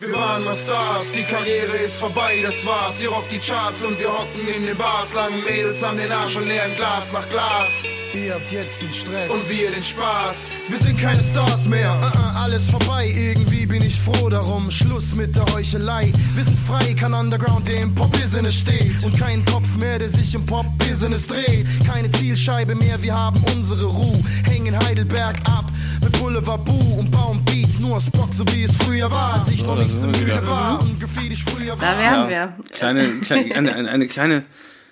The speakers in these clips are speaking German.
Wir waren mal Stars, die Karriere ist vorbei, das war's. Ihr rockt die Charts und wir hocken in den Bars. Langen Mädels an den Arsch und leeren Glas nach Glas. Ihr habt jetzt den Stress. Und wir den Spaß. Wir sind keine Stars mehr. Uh -uh, alles vorbei, irgendwie bin ich froh darum. Schluss mit der Heuchelei. Wir sind frei, kein Underground, der im Pop-Business steht. Und kein Kopf mehr, der sich im Pop-Business dreht. Keine Zielscheibe mehr, wir haben unsere Ruhe. Hängen Heidelberg ab mit Boulevard Boo und bauen Beats nur aus Bock, so wie es früher war. Als ich noch nicht so müde war und Graffiti früher Da war. wären Ja. wir. Kleine, kleine, eine, eine, eine kleine,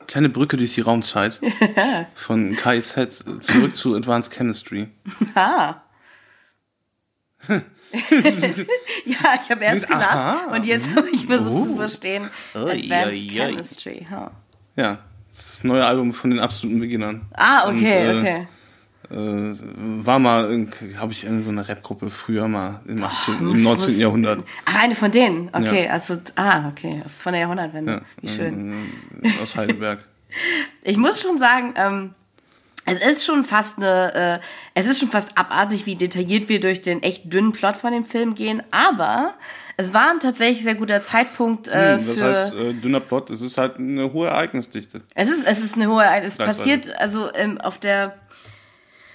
kleine Brücke durch die Raumzeit. Von KIZ zurück zu Advanced Chemistry. Ah. ja, ich habe erst Aha. gelacht und jetzt habe ich versucht Oh. zu verstehen. Advanced. Chemistry. huh. Ja, das ist das neue Album von den absoluten Beginnern. Ah, okay, Und, äh, okay. Äh, war mal, habe ich in so einer Rapgruppe früher mal im, 18., Muss- im 19. muss- Jahrhundert. Ach, eine von denen. Okay, Ja. also, ah, okay. Das ist von der Jahrhundertwende. Ja, Wie schön. äh, aus Heidelberg. Ich muss schon sagen, ähm, es ist schon fast eine, äh, es ist schon fast abartig, wie detailliert wir durch den echt dünnen Plot von dem Film gehen, aber es war ein tatsächlich sehr guter Zeitpunkt äh, Hm, das für. heißt, äh, dünner Plot, es ist halt eine hohe Ereignisdichte. Es ist, es ist eine hohe, es Gleichweise. passiert, also ähm, auf der,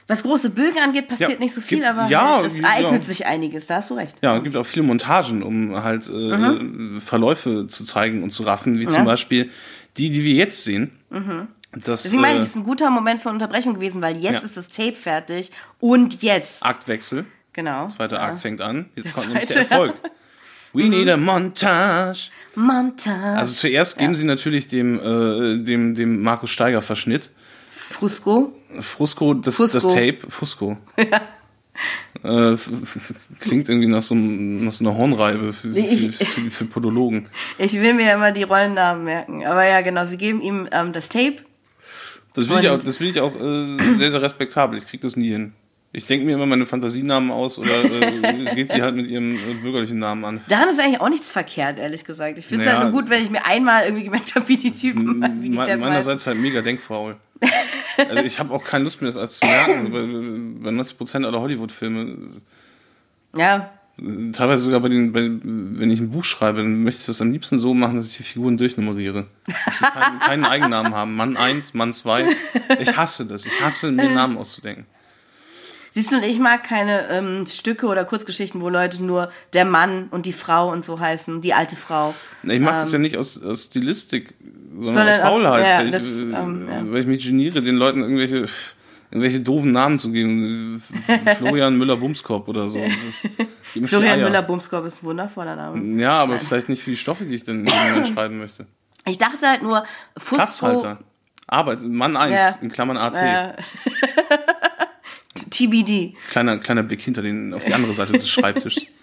was große Bögen angeht, passiert Ja, nicht so viel, gibt- aber ja, es ja. eignet sich einiges, da hast du recht. Ja, es gibt auch viele Montagen, um halt äh, Mhm. Verläufe zu zeigen und zu raffen, wie zum Beispiel die, die wir jetzt sehen. Das, Mhm. Deswegen meine ich, äh, es ist ein guter Moment von Unterbrechung gewesen, weil jetzt Ja. ist das Tape fertig und jetzt. Aktwechsel. genau. Zweiter Akt fängt an. Jetzt kommt nämlich zweite. der Erfolg. We need a montage. Montage. Also zuerst geben sie natürlich dem, äh, dem, dem Markus Steiger Verschnitt. Frusco. Frusco, das, Fusco. das Tape, Fusco. Äh, f- f- klingt irgendwie nach so, nach so einer Hornreibe für, für, Ich- für, für Podologen. Ich will mir immer die Rollennamen merken. Aber ja, genau, sie geben ihm ähm, das Tape. Das will ich auch, das will ich auch äh, sehr, sehr respektabel. Ich krieg das nie hin. Ich denke mir immer meine Fantasienamen aus oder äh, geht sie halt mit ihrem äh, bürgerlichen Namen an. Daran ist eigentlich auch nichts verkehrt, ehrlich gesagt. Ich finde es Naja. halt nur gut, wenn ich mir einmal irgendwie gemerkt habe, wie die Typen, wie die. Meinerseits halt mega denkfaul. also ich habe auch keine Lust mehr, das alles zu merken. Bei, bei 90% aller Hollywood-Filme, Ja, äh, teilweise sogar bei den, bei, wenn ich ein Buch schreibe, dann möchte ich das am liebsten so machen, dass ich die Figuren durchnummeriere. Dass sie keinen, keinen Eigennamen haben. Mann 1, Mann 2. Ich hasse das. Ich hasse, mir Namen auszudenken. Siehst du, und ich mag keine ähm, Stücke oder Kurzgeschichten, wo Leute nur der Mann und die Frau und so heißen, die alte Frau. Ich mache das ja nicht aus, aus Stilistik, sondern, Ähm. Sondern aus Faulheit. ja, weil, ich, das, äh, ähm, ja. weil ich mich geniere, den Leuten irgendwelche, irgendwelche doofen Namen zu geben. Florian Müller-Bumskopf oder so. Florian. Müller-Bumskopf ist ein wundervoller Name. Ja, aber vielleicht nicht für die Stoffe, die ich dann irgendwann schreiben möchte. Ich dachte halt nur, Fusco. Arbeit, Mann 1, Ja. in Klammern AT. Äh, TBD. Kleiner, kleiner Blick hinter den, auf die andere Seite des Schreibtischs.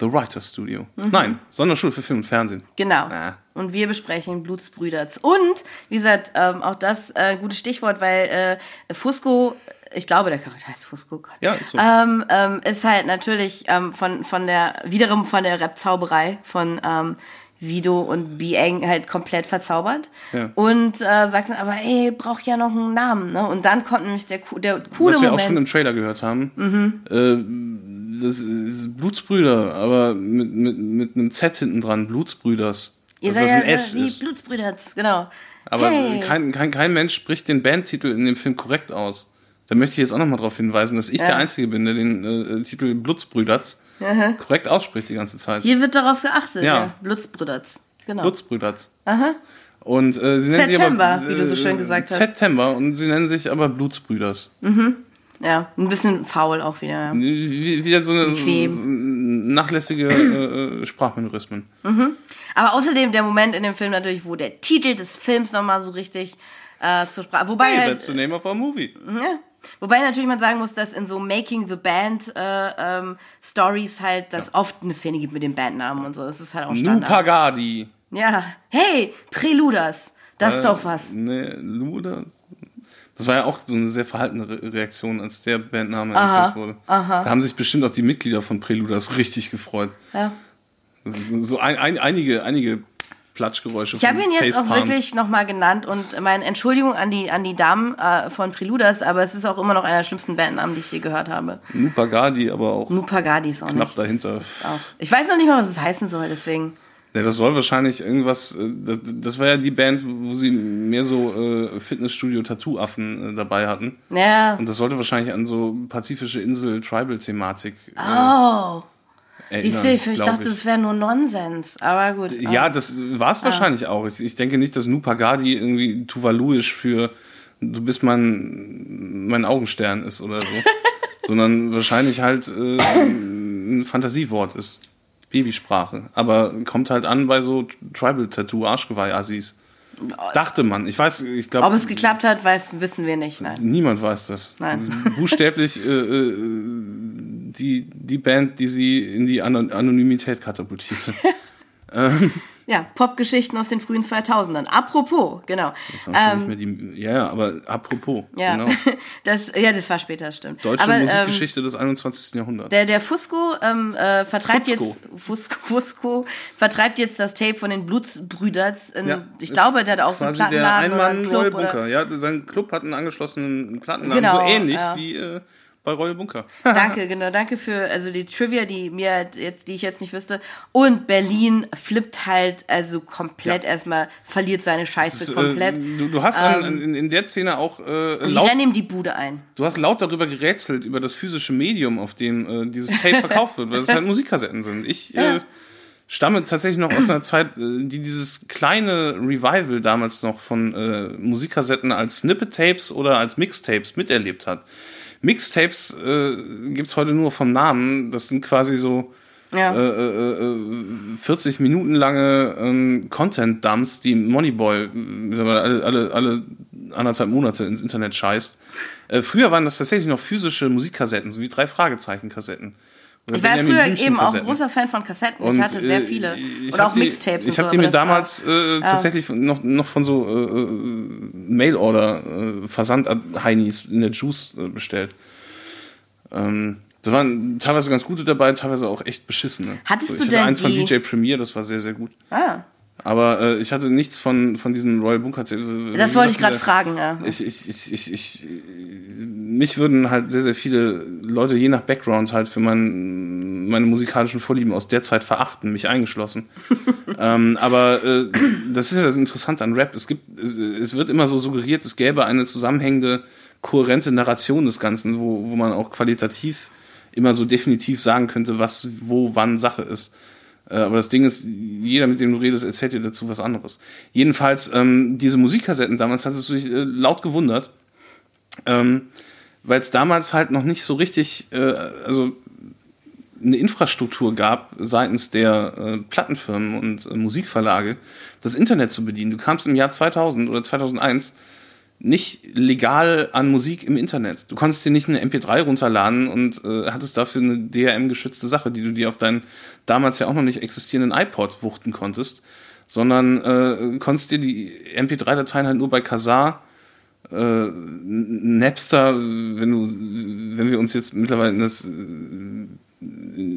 The Writer's Studio. Nein, Sonderschule für Film und Fernsehen. Genau. Ah. Und wir besprechen Blutsbrüders. Und, wie gesagt, ähm, auch das äh, gutes Stichwort, weil äh, Fusco, ich glaube, der Charakter heißt Fusco, Gott. Ja, ist so. ähm, ähm, ist halt natürlich ähm, von, von der, wiederum von der Rap-Zauberei von ähm, Sido und Bieng halt komplett verzaubert. Ja. Und äh, sagt dann aber, ey, brauch ja noch einen Namen. Ne? Und dann kommt nämlich der, der coole Was wir auch Moment. schon im Trailer gehört haben. Äh, das ist Blutsbrüder, aber mit, mit, mit einem Z hinten dran. Blutsbrüders. Ihr Dass seid das ja ein S wie ist. Blutsbrüders, genau. Aber hey. kein, kein, kein Mensch spricht den Bandtitel in dem Film korrekt aus. Da möchte ich jetzt auch nochmal darauf hinweisen, dass ich Ja. der Einzige bin, der den äh, Titel Blutsbrüders korrekt ausspricht die ganze Zeit. Hier wird darauf geachtet, Ja. ja. Blutsbrüders. Genau. Blutsbrüders. Und äh, sie nennen September, sich aber, wie du so schön gesagt hast. September und sie nennen sich aber Blutsbrüders. Ja, ein bisschen faul auch wieder. Ja. Wie, wieder so eine Bequem. nachlässige äh, äh, Sprachmanierismen. Aber außerdem der Moment in dem Film natürlich, wo der Titel des Films nochmal so richtig äh, zur Sprache. Wobei Hey, halt, that's the name of our movie. ja, wobei natürlich man sagen muss, dass in so Making the Band äh, ähm, Stories halt, dass oft eine Szene gibt mit dem Bandnamen und so. Das ist halt auch Standard. Pagadi. Ja, hey, Preluders, das ist Äh, doch was. Ne, Ludas. Das war ja auch so eine sehr verhaltene Re Reaktion, als der Bandname Aha, entwickelt wurde. Da haben sich bestimmt auch die Mitglieder von Preludas richtig gefreut. Ja. So ein, ein, einige, einige Platschgeräusche. Ich habe ihn jetzt auch Facepalms. wirklich nochmal genannt und meine Entschuldigung an die, an die Damen äh, von Preluders, aber es ist auch immer noch einer der schlimmsten Bandnamen, die ich je gehört habe. Nupagadi, aber auch. Nupagadi ist auch Knapp nicht. dahinter. Auch. Ich weiß noch nicht mal, was es heißen soll, deswegen. Ja, das soll wahrscheinlich irgendwas. äh, Das, das war ja die Band, wo sie mehr so äh, Fitnessstudio-Tattoo-Affen äh, dabei hatten. Ja. Und das sollte wahrscheinlich an so pazifische Insel-Tribal-Thematik äh, Oh. Erinnern. Siehst du, ich dachte, das wäre nur Nonsens. Aber gut. Ja, das war es wahrscheinlich auch. Ich, ich denke nicht, dass Nupagadi irgendwie Tuvaluisch für du bist mein, mein Augenstern ist oder so. sondern wahrscheinlich halt äh, ein Fantasiewort ist. Babysprache. Aber kommt halt an bei so Tribal-Tattoo-Arschgeweih-Assis. Dachte man. Ich weiß, ich glaube. Ob es geklappt hat, weiß, wissen wir nicht. Nein. Niemand weiß das. Nein. Buchstäblich äh, äh, die, die Band, die sie in die Ano- Anonymität katapultierte. Ja, Popgeschichten aus den frühen 2000ern. Apropos, genau. Das war schon nicht mehr die, ja, ja, aber apropos. Ja, Genau. das, ja, das war später, das stimmt. Deutsche Aber ähm, Musikgeschichte des 21. Jahrhunderts. der, der Fusco ähm, äh, vertreibt Fusco. jetzt Fusco, Fusco vertreibt jetzt das Tape von den Blutsbrüders. In, Ja, ich glaube, der hat auch so einen quasi der Plattenladen oder einen Einmann Club. Oder. Ja, sein Club hat einen angeschlossenen Plattenladen, Genau, so ähnlich ja. wie äh, bei Royal Bunker. danke, genau, danke für also die Trivia, die mir jetzt, die ich jetzt nicht wüsste. Und Berlin flippt halt also komplett Ja. erstmal, verliert seine Scheiße Das, äh, komplett. du, du hast an, in, in der Szene auch äh, laut rennen ihm die Bude ein. Du hast laut darüber gerätselt, über das physische Medium, auf dem äh, dieses Tape verkauft wird, weil es halt Musikkassetten sind. Ich äh, stamme tatsächlich noch aus einer Zeit, äh, die dieses kleine Revival damals noch von äh, Musikkassetten als Snippet-Tapes oder als Mixtapes miterlebt hat. Mixtapes äh, gibt es heute nur vom Namen. Das sind quasi so Ja. äh, äh, 40 Minuten lange ähm, Content-Dumps, die Moneyboy mittlerweile alle, alle, alle anderthalb Monate ins Internet scheißt. Äh, früher waren das tatsächlich noch physische Musikkassetten, so wie drei Fragezeichen-Kassetten. Ich war früher eben auch ein großer Fan von Kassetten. Und, ich hatte sehr äh, viele. Oder auch die- Mixtapes und Ich so. habe die aber mir war- damals äh, tatsächlich noch, noch von so äh, äh, Mail-Order, äh, Versand-Heinis in der Juice äh, bestellt. Ähm, da waren teilweise ganz gute dabei, teilweise auch echt beschissene. Hattest ich du hatte denn eins von die- DJ Premier, das war sehr, sehr gut. Ah, Aber äh, ich hatte nichts von, von diesem Royal Bunker. das wollte ich gerade fragen. Ja. Ich, ich, ich, ich, ich, mich würden halt sehr, sehr viele Leute je nach Background halt für mein, meine musikalischen Vorlieben aus der Zeit verachten, mich eingeschlossen. ähm, aber äh, das ist ja das Interessante an Rap. Es gibt, es, es wird immer so suggeriert, es gäbe eine zusammenhängende, kohärente Narration des Ganzen, wo, wo man auch qualitativ immer so definitiv sagen könnte, was, wo, wann Sache ist. Äh, Aber das Ding ist, jeder, mit dem du redest, erzählt dir dazu was anderes. Jedenfalls, ähm, diese Musikkassetten damals hast du dich äh, laut gewundert, ähm, weil es damals halt noch nicht so richtig, äh, also eine Infrastruktur gab seitens der äh, Plattenfirmen und äh, Musikverlage, das Internet zu bedienen. Du kamst im Jahr 2000 oder 2001 nicht legal an Musik im Internet. Du konntest dir nicht eine MP3 runterladen und äh, hattest dafür eine DRM-geschützte Sache, die du dir auf deinen damals ja auch noch nicht existierenden iPod wuchten konntest, sondern äh, konntest dir die MP3-Dateien halt nur bei Kazaa, äh, Napster, wenn du, wenn wir uns jetzt mittlerweile in, das, in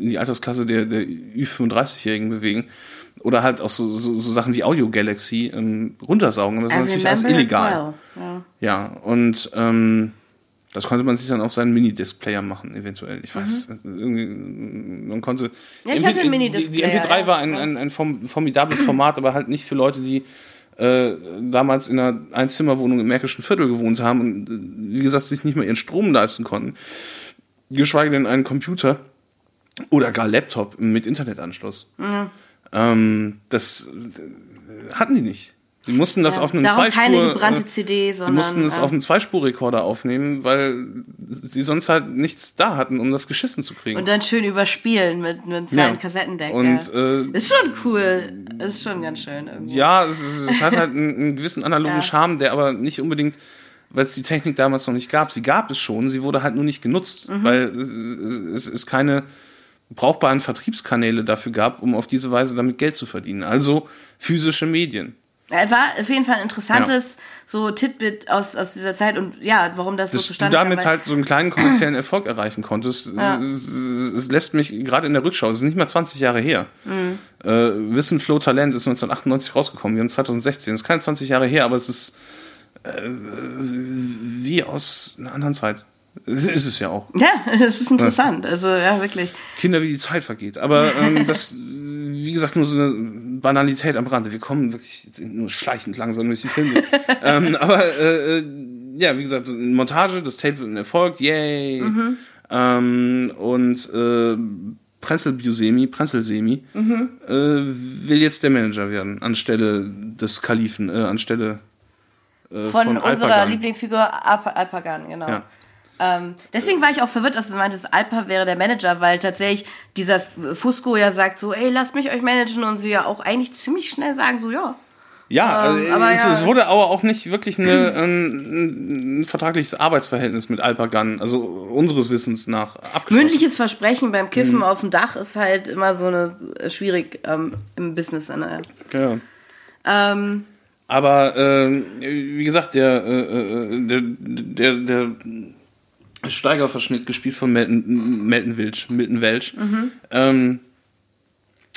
die Altersklasse der, der Ü35-Jährigen bewegen, oder halt auch so, so, so Sachen wie Audio Galaxy ähm, runtersaugen. Das ist natürlich alles illegal. well. Ja. Ja, und ähm, das konnte man sich dann auf seinen Minidisplayer machen, eventuell. Ich weiß, irgendwie, man konnte. Mhm. Ja, ich MP hatte einen Die, die Minidisplayer, MP3 ja. war ein, ein, ein form- formidables Format, aber halt nicht für Leute, die äh, damals in einer Einzimmerwohnung im Märkischen Viertel gewohnt haben und, äh, wie gesagt, sich nicht mehr ihren Strom leisten konnten. Geschweige denn einen Computer oder gar Laptop mit Internetanschluss. Ähm, das äh, hatten die nicht. Die mussten das Ja. auf einem Darum Zweispur... keine gebrannte äh, CD, die sondern. mussten es ja. auf einem Zweispurrekorder aufnehmen, weil sie sonst halt nichts da hatten, um das geschissen zu kriegen. und dann schön überspielen mit, mit seinem Ja. Kassettendeck. Und äh, ist schon cool. Ist schon ganz schön. Irgendwie. ja, es, es, hat halt einen, einen gewissen analogen Ja. Charme, der aber nicht unbedingt, weil es die Technik damals noch nicht gab. Sie gab es schon, sie wurde halt nur nicht genutzt, Mhm. weil es, es keine brauchbaren Vertriebskanäle dafür gab, um auf diese Weise damit Geld zu verdienen. Also physische Medien. Er war auf jeden Fall ein interessantes so Titbit aus, aus dieser Zeit und ja, warum das, so dass du zustande kam. damit weil- halt so einen kleinen kommerziellen Erfolg erreichen konntest. Ja. Es, es lässt mich gerade in der Rückschau, es ist nicht mal 20 Jahre her. Mhm. Äh, Wissen, Flow, Talent ist 1998 rausgekommen, wir haben 2016. Es ist keine 20 Jahre her, aber es ist äh, wie aus einer anderen Zeit. Es ist es ja auch. Ja, das ist interessant. Also ja, wirklich. Kinder, wie die Zeit vergeht. Aber ähm, das, wie gesagt, nur so eine Banalität am Rande. Wir kommen wirklich nur schleichend langsam durch die Filme. ähm, aber äh, äh, ja, wie gesagt, Montage, das Tape wird ein Erfolg, yay. Ähm, und äh, Prenzel Busemi, Prenzel Semi, äh, will jetzt der Manager werden, anstelle des Kalifen, äh, anstelle äh, Von, von, unserer. Lieblingsfigur Alp Alpagan, genau. Ja. Ähm, deswegen war ich auch verwirrt, dass du meintest, Alpa wäre der Manager, weil tatsächlich dieser Fusco ja sagt so, ey, lasst mich euch managen und sie ja auch eigentlich ziemlich schnell sagen so, ja. Ja, Ähm, äh, aber es, ja. es wurde aber auch nicht wirklich eine, ein, ein vertragliches Arbeitsverhältnis mit Alpagan, also unseres Wissens nach, abgeschlossen. Mündliches Versprechen beim Mhm. Kiffen auf dem Dach ist halt immer so eine äh, schwierig ähm, im Business. Ne? Ja. Ähm, Aber ähm, wie gesagt, der, äh, äh, der, der, der Steigerverschnitt, gespielt von Melton, Melton Welch, Milton Welch, ähm,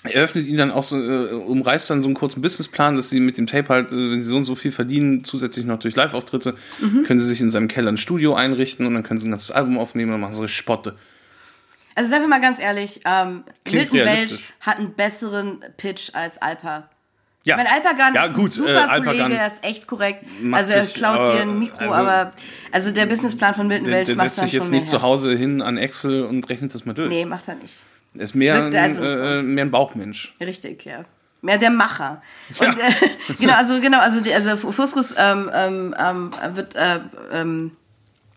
eröffnet ihn dann auch so, äh, umreißt dann so einen kurzen Businessplan, dass sie mit dem Tape halt, äh, wenn sie so und so viel verdienen, zusätzlich noch durch Live-Auftritte, können sie sich in seinem Keller ein Studio einrichten und dann können sie ein ganzes Album aufnehmen und dann machen sie Spotte. also seien wir mal ganz ehrlich, ähm, Milton Welch hat einen besseren Pitch als Alpa. Ja, Mein Alpagan ja, ist gut, ein super äh, Kollege, Alpagan er ist echt korrekt. Also er sich, klaut aber- dir ein Mikro, also- aber also der Businessplan von Milton der, Welch der macht setzt dann sich jetzt nicht zu. Hause hin an Excel und rechnet das mal durch. Nee, macht er nicht. Er ist mehr, Wirkt ein, also so. äh, mehr ein Bauchmensch. Richtig, ja. Mehr der Macher. Und äh, genau, also genau, also, die, also Fuskus ähm, ähm, ähm, wird äh, ähm,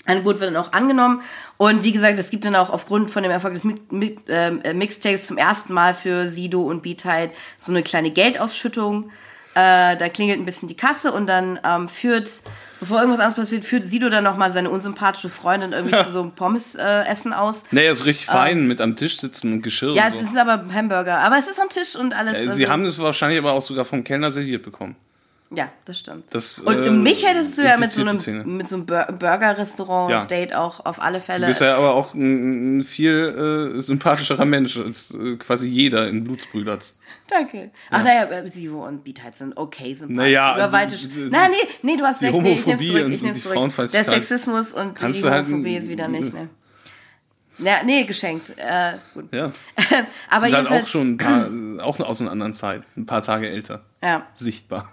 Angebot wird dann auch angenommen. Und wie gesagt, es gibt dann auch aufgrund von dem Erfolg des Mi Mi ähm, äh, Mixtapes zum ersten Mal für Sido und Beatheit so eine kleine Geldausschüttung. Äh, da klingelt ein bisschen die Kasse und dann ähm, führt, bevor irgendwas anderes passiert, führt Sido dann nochmal seine unsympathische Freundin irgendwie zu so einem Pommes-Essen aus. Nee, er ist richtig fein mit am Tisch sitzen und Geschirr Ähm. Ja, und es so. ist aber Hamburger. Aber es ist am Tisch und alles. Äh, also- Sie haben es wahrscheinlich aber auch sogar vom Kellner serviert bekommen. Ja, das stimmt. Das, und äh, mich hättest du ja mit so einem, die Szene. mit so einem Bur- Burger-Restaurant-Date auch auf alle Du Fälle. bist ja aber auch ein, ein viel äh, sympathischerer Mensch als äh, quasi jeder in Blutsbrüders. Danke. Ach naja, Sivo und Beatheit sind okay sympathisch. Naja, Über weite die- Sch- die- Na, nee, nee, du hast recht. Nee, ich nehm's zurück. und Ich nehm's zurück. Der Sexismus und die du halt- Homophobie ist wieder nicht, ne? Ja, nee, geschenkt. Äh, gut. Ja. Aber Sind halt jedenfalls, auch schon ein paar, auch aus einer anderen Zeit, ein paar Tage älter. ja. Sichtbar.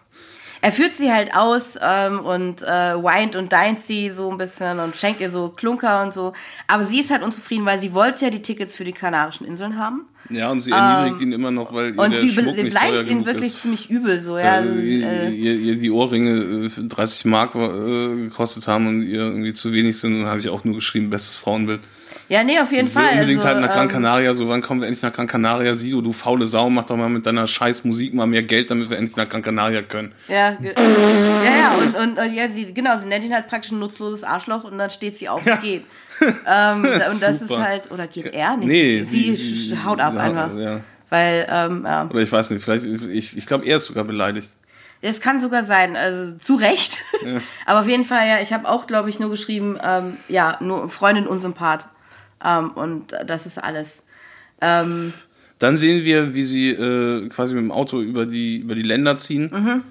Er führt sie halt aus ähm, und äh, weint und deint sie so ein bisschen und schenkt ihr so Klunker und so. Aber sie ist halt unzufrieden, weil sie wollte ja die Tickets für die Kanarischen Inseln haben. Ja, und sie erniedrigt ihn immer noch, weil ihr Ähm, Und der sie Schmuck nicht beleidigt ihn wirklich ist. ziemlich übel so. Ja, Also, äh, ihr, ihr die Ohrringe äh, für 30 Mark äh, gekostet haben und ihr irgendwie zu wenig sind, dann habe ich auch nur geschrieben, bestes Frauenbild. Ja, nee, auf jeden Ich will Fall. unbedingt also, halt nach Gran ähm, Canaria, so wann kommen wir endlich nach Gran Canaria? Sido, du faule Sau, mach doch mal mit deiner scheiß Musik mal mehr Geld, damit wir endlich nach Gran Canaria können. Ja, ja, ja, und, und, und ja, sie, genau, sie nennt ihn halt praktisch ein nutzloses Arschloch und dann steht sie auf und geht. ähm, und das ist Super. halt, oder geht er nicht? Nee, sie, sie- haut ab ja, einfach. ja. Weil, ähm, ja. Oder ich weiß nicht, vielleicht, ich, ich glaube, er ist sogar beleidigt. Es kann sogar sein, also zu Recht. Aber auf jeden Fall, ja, ich habe auch, glaube ich, nur geschrieben, ähm, ja, nur Freundin unsympath. Ähm, und das ist alles. Ähm, Dann sehen wir, wie sie äh, quasi mit dem Auto über die, über die Länder ziehen. Nach Mhm.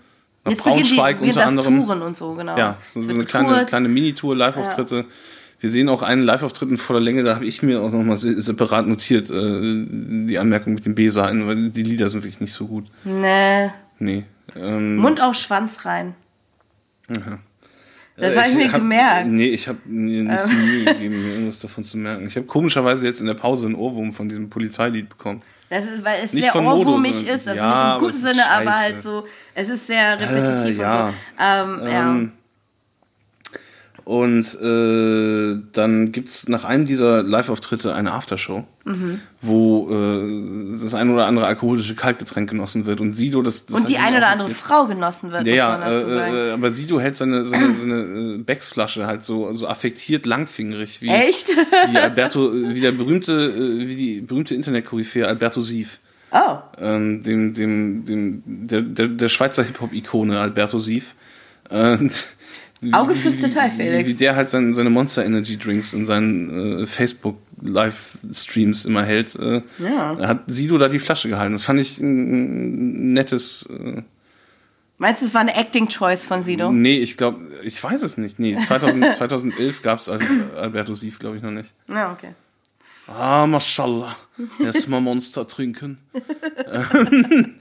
jetzt beginnt, die, Braunschweig beginnt unter das anderem. Touren und so, genau. Ja, so, so eine kleine, getourt. kleine Minitour, Live-Auftritte. Wir sehen auch einen Live-Auftritt in voller Länge, da habe ich mir auch nochmal separat notiert, äh, die Anmerkung mit den B-Seiten, weil die Lieder sind wirklich nicht so gut. Nee, Nee. Ähm, Mund auf Schwanz rein. Das habe ich, mir hab, gemerkt. Nee, ich habe mir nicht die Mühe gegeben, mir irgendwas davon zu merken. Ich habe komischerweise jetzt in der Pause einen Ohrwurm von diesem Polizeilied bekommen. Das ist, weil es Nicht sehr ohrwurmig ist, also Ja, nicht im guten Sinne, aber halt so, es ist sehr repetitiv Äh, ja. und so. Ähm, ja. Und äh, dann gibt's nach einem dieser Live-Auftritte eine Aftershow, Mhm. wo äh, das ein oder andere alkoholische Kaltgetränk genossen wird. Und Sido, das, das Und die eine oder andere gekriegt. Frau genossen wird, Ja, muss man dazu ja, sagen. äh, äh, aber Sido hält seine, seine, seine äh, Becksflasche halt so, so affektiert langfingerig, wie, Echt? wie Alberto, wie der berühmte, äh, wie die berühmte Internetkoryphäe Alberto Sief. Oh. ähm, dem, dem, dem, der, der, der Schweizer Hip-Hop-Ikone Alberto Sief. Und Auge fürs Detail, Felix. Wie der halt sein, seine Monster Energy Drinks in seinen äh, Facebook-Livestreams immer hält. Äh, Ja. Hat Sido da die Flasche gehalten. Das fand ich ein nettes. Äh, Meinst du, es war eine Acting-Choice von Sido? nee, ich glaube, ich weiß es nicht. Nee, 2000, 2011 gab es Alberto Sief, glaube ich, noch nicht. Ja, okay. Ah, mashallah. Erstmal Monster trinken.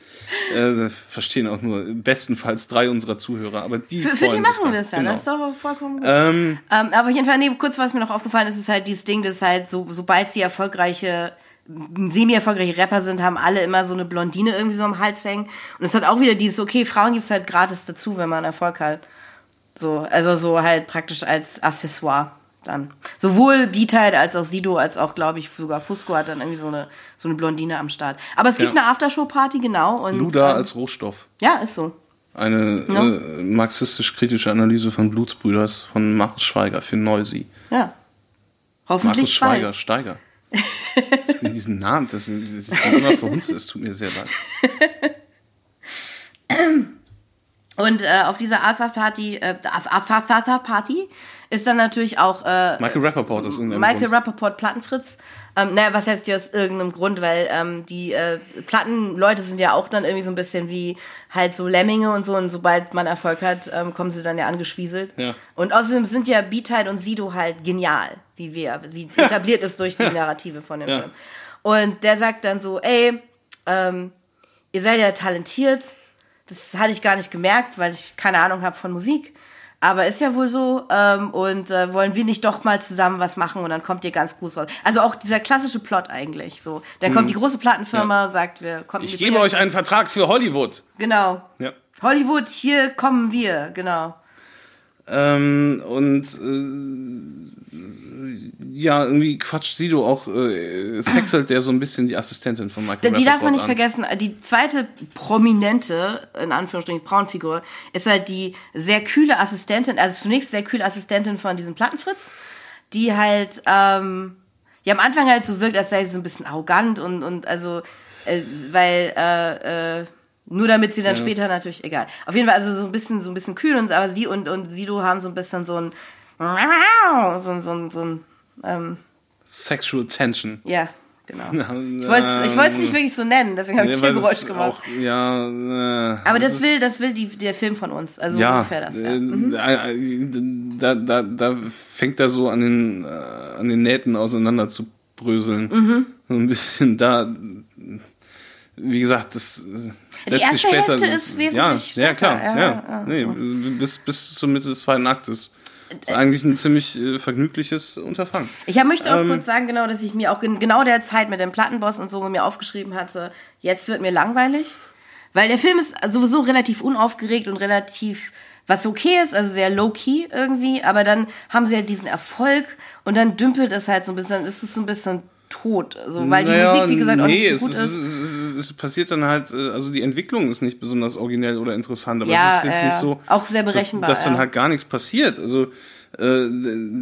äh, verstehen auch nur bestenfalls drei unserer Zuhörer, aber die Für, für die machen wir es ja, Genau. das ist doch vollkommen gut. Ähm, Ähm, aber auf jeden Fall, nee, kurz was mir noch aufgefallen ist, ist halt dieses Ding, dass halt so, sobald sie erfolgreiche, semi-erfolgreiche Rapper sind, haben alle immer so eine Blondine irgendwie so am Hals hängen. Und es hat auch wieder dieses, okay, Frauen gibt es halt gratis dazu, wenn man Erfolg hat. So, also so halt praktisch als Accessoire dann. Sowohl Beatheit als auch Sido, als auch, glaube ich, sogar Fusco hat dann irgendwie so eine, so eine Blondine am Start. Aber es gibt Ja. eine Aftershow-Party, genau. Und, Luda ähm, als Rohstoff. Ja, ist so. Eine Ja. äh, marxistisch-kritische Analyse von Blutsbrüders von Markus Schweiger für Neusi. Ja. Hoffentlich Markus Schweiger, bald. Steiger. Diesen Namen, das, das ist immer verhunzt, es tut mir sehr leid. Und äh, auf dieser After-Party, äh, After-Party ist dann natürlich auch äh, Michael Rappaport ist irgendein Michael Grund. Rappaport Plattenfritz. Ähm, naja, was heißt hier aus irgendeinem Grund, weil ähm, die äh, Plattenleute sind ja auch dann irgendwie so ein bisschen wie halt so Lemminge und so und sobald man Erfolg hat, ähm, kommen sie dann ja angeschwieselt. Ja. Und außerdem sind ja Beatheit und Sido halt genial, wie wir, wie etabliert ist durch die Narrative von dem Ja. Film. Und der sagt dann so, ey, ähm, ihr seid ja talentiert. Das hatte ich gar nicht gemerkt, weil ich keine Ahnung habe von Musik. Aber ist ja wohl so. Ähm, und äh, wollen wir nicht doch mal zusammen was machen und dann kommt ihr ganz gut raus. Also auch dieser klassische Plot eigentlich. So, dann kommt die große Plattenfirma, sagt, wir kommen. Ich gebe euch einen Vertrag für Hollywood. Genau. Ja. Hollywood, hier kommen wir. Genau. Ähm, und äh, ja, irgendwie quatscht Sido auch, äh, sexelt der so ein bisschen die Assistentin von Michael Die darf man nicht an. vergessen. Die zweite prominente, in Anführungsstrichen, Frauenfigur, ist halt die sehr kühle Assistentin, also zunächst sehr kühle Assistentin von diesem Plattenfritz, die halt, ähm, ja, am Anfang halt so wirkt, als sei sie so ein bisschen arrogant und, und also, äh, weil, äh, äh, nur damit sie dann später natürlich, egal. Auf jeden Fall, also so ein bisschen, so ein bisschen kühl und, aber sie und, und Sido haben so ein bisschen so ein, so ein, so ein, so ein, ähm, Sexual Tension. ja, genau. Ich wollte es nicht wirklich so nennen, deswegen habe ich Ja, weil Tiergeräusch das gemacht. Auch, ja, äh, Aber das, ist- will, das will die, der Film von uns. Also ja, ungefähr das. Ja. Mhm. äh, äh, da, da, da fängt er so an den, äh, an den Nähten auseinander zu bröseln. Mhm. So ein bisschen da, wie gesagt, das äh, Die setzt sich erste später. Hälfte ist wesentlich ja, ja, stärker. klar. Ja, Ja, ja, nee, so. bis, bis zur Mitte des zweiten Aktes. Ist eigentlich ein ziemlich äh, vergnügliches Unterfangen. Ich möchte auch Ähm, kurz sagen, genau, dass ich mir auch in genau der Zeit mit dem Plattenboss und so mir aufgeschrieben hatte, jetzt wird mir langweilig. Weil der Film ist sowieso relativ unaufgeregt und relativ, was okay ist, also sehr low-key irgendwie, aber dann haben sie ja diesen Erfolg und dann dümpelt es halt so ein bisschen, dann ist es so ein bisschen tot. Also, weil die Naja, Musik, wie gesagt, auch nee, nicht so gut es, ist. Es, es, passiert dann halt, äh, also die Entwicklung ist nicht besonders originell oder interessant, aber Ja, es ist jetzt ja, nicht so, auch sehr dass, berechenbar, dass dann ja. halt gar nichts passiert. Also äh,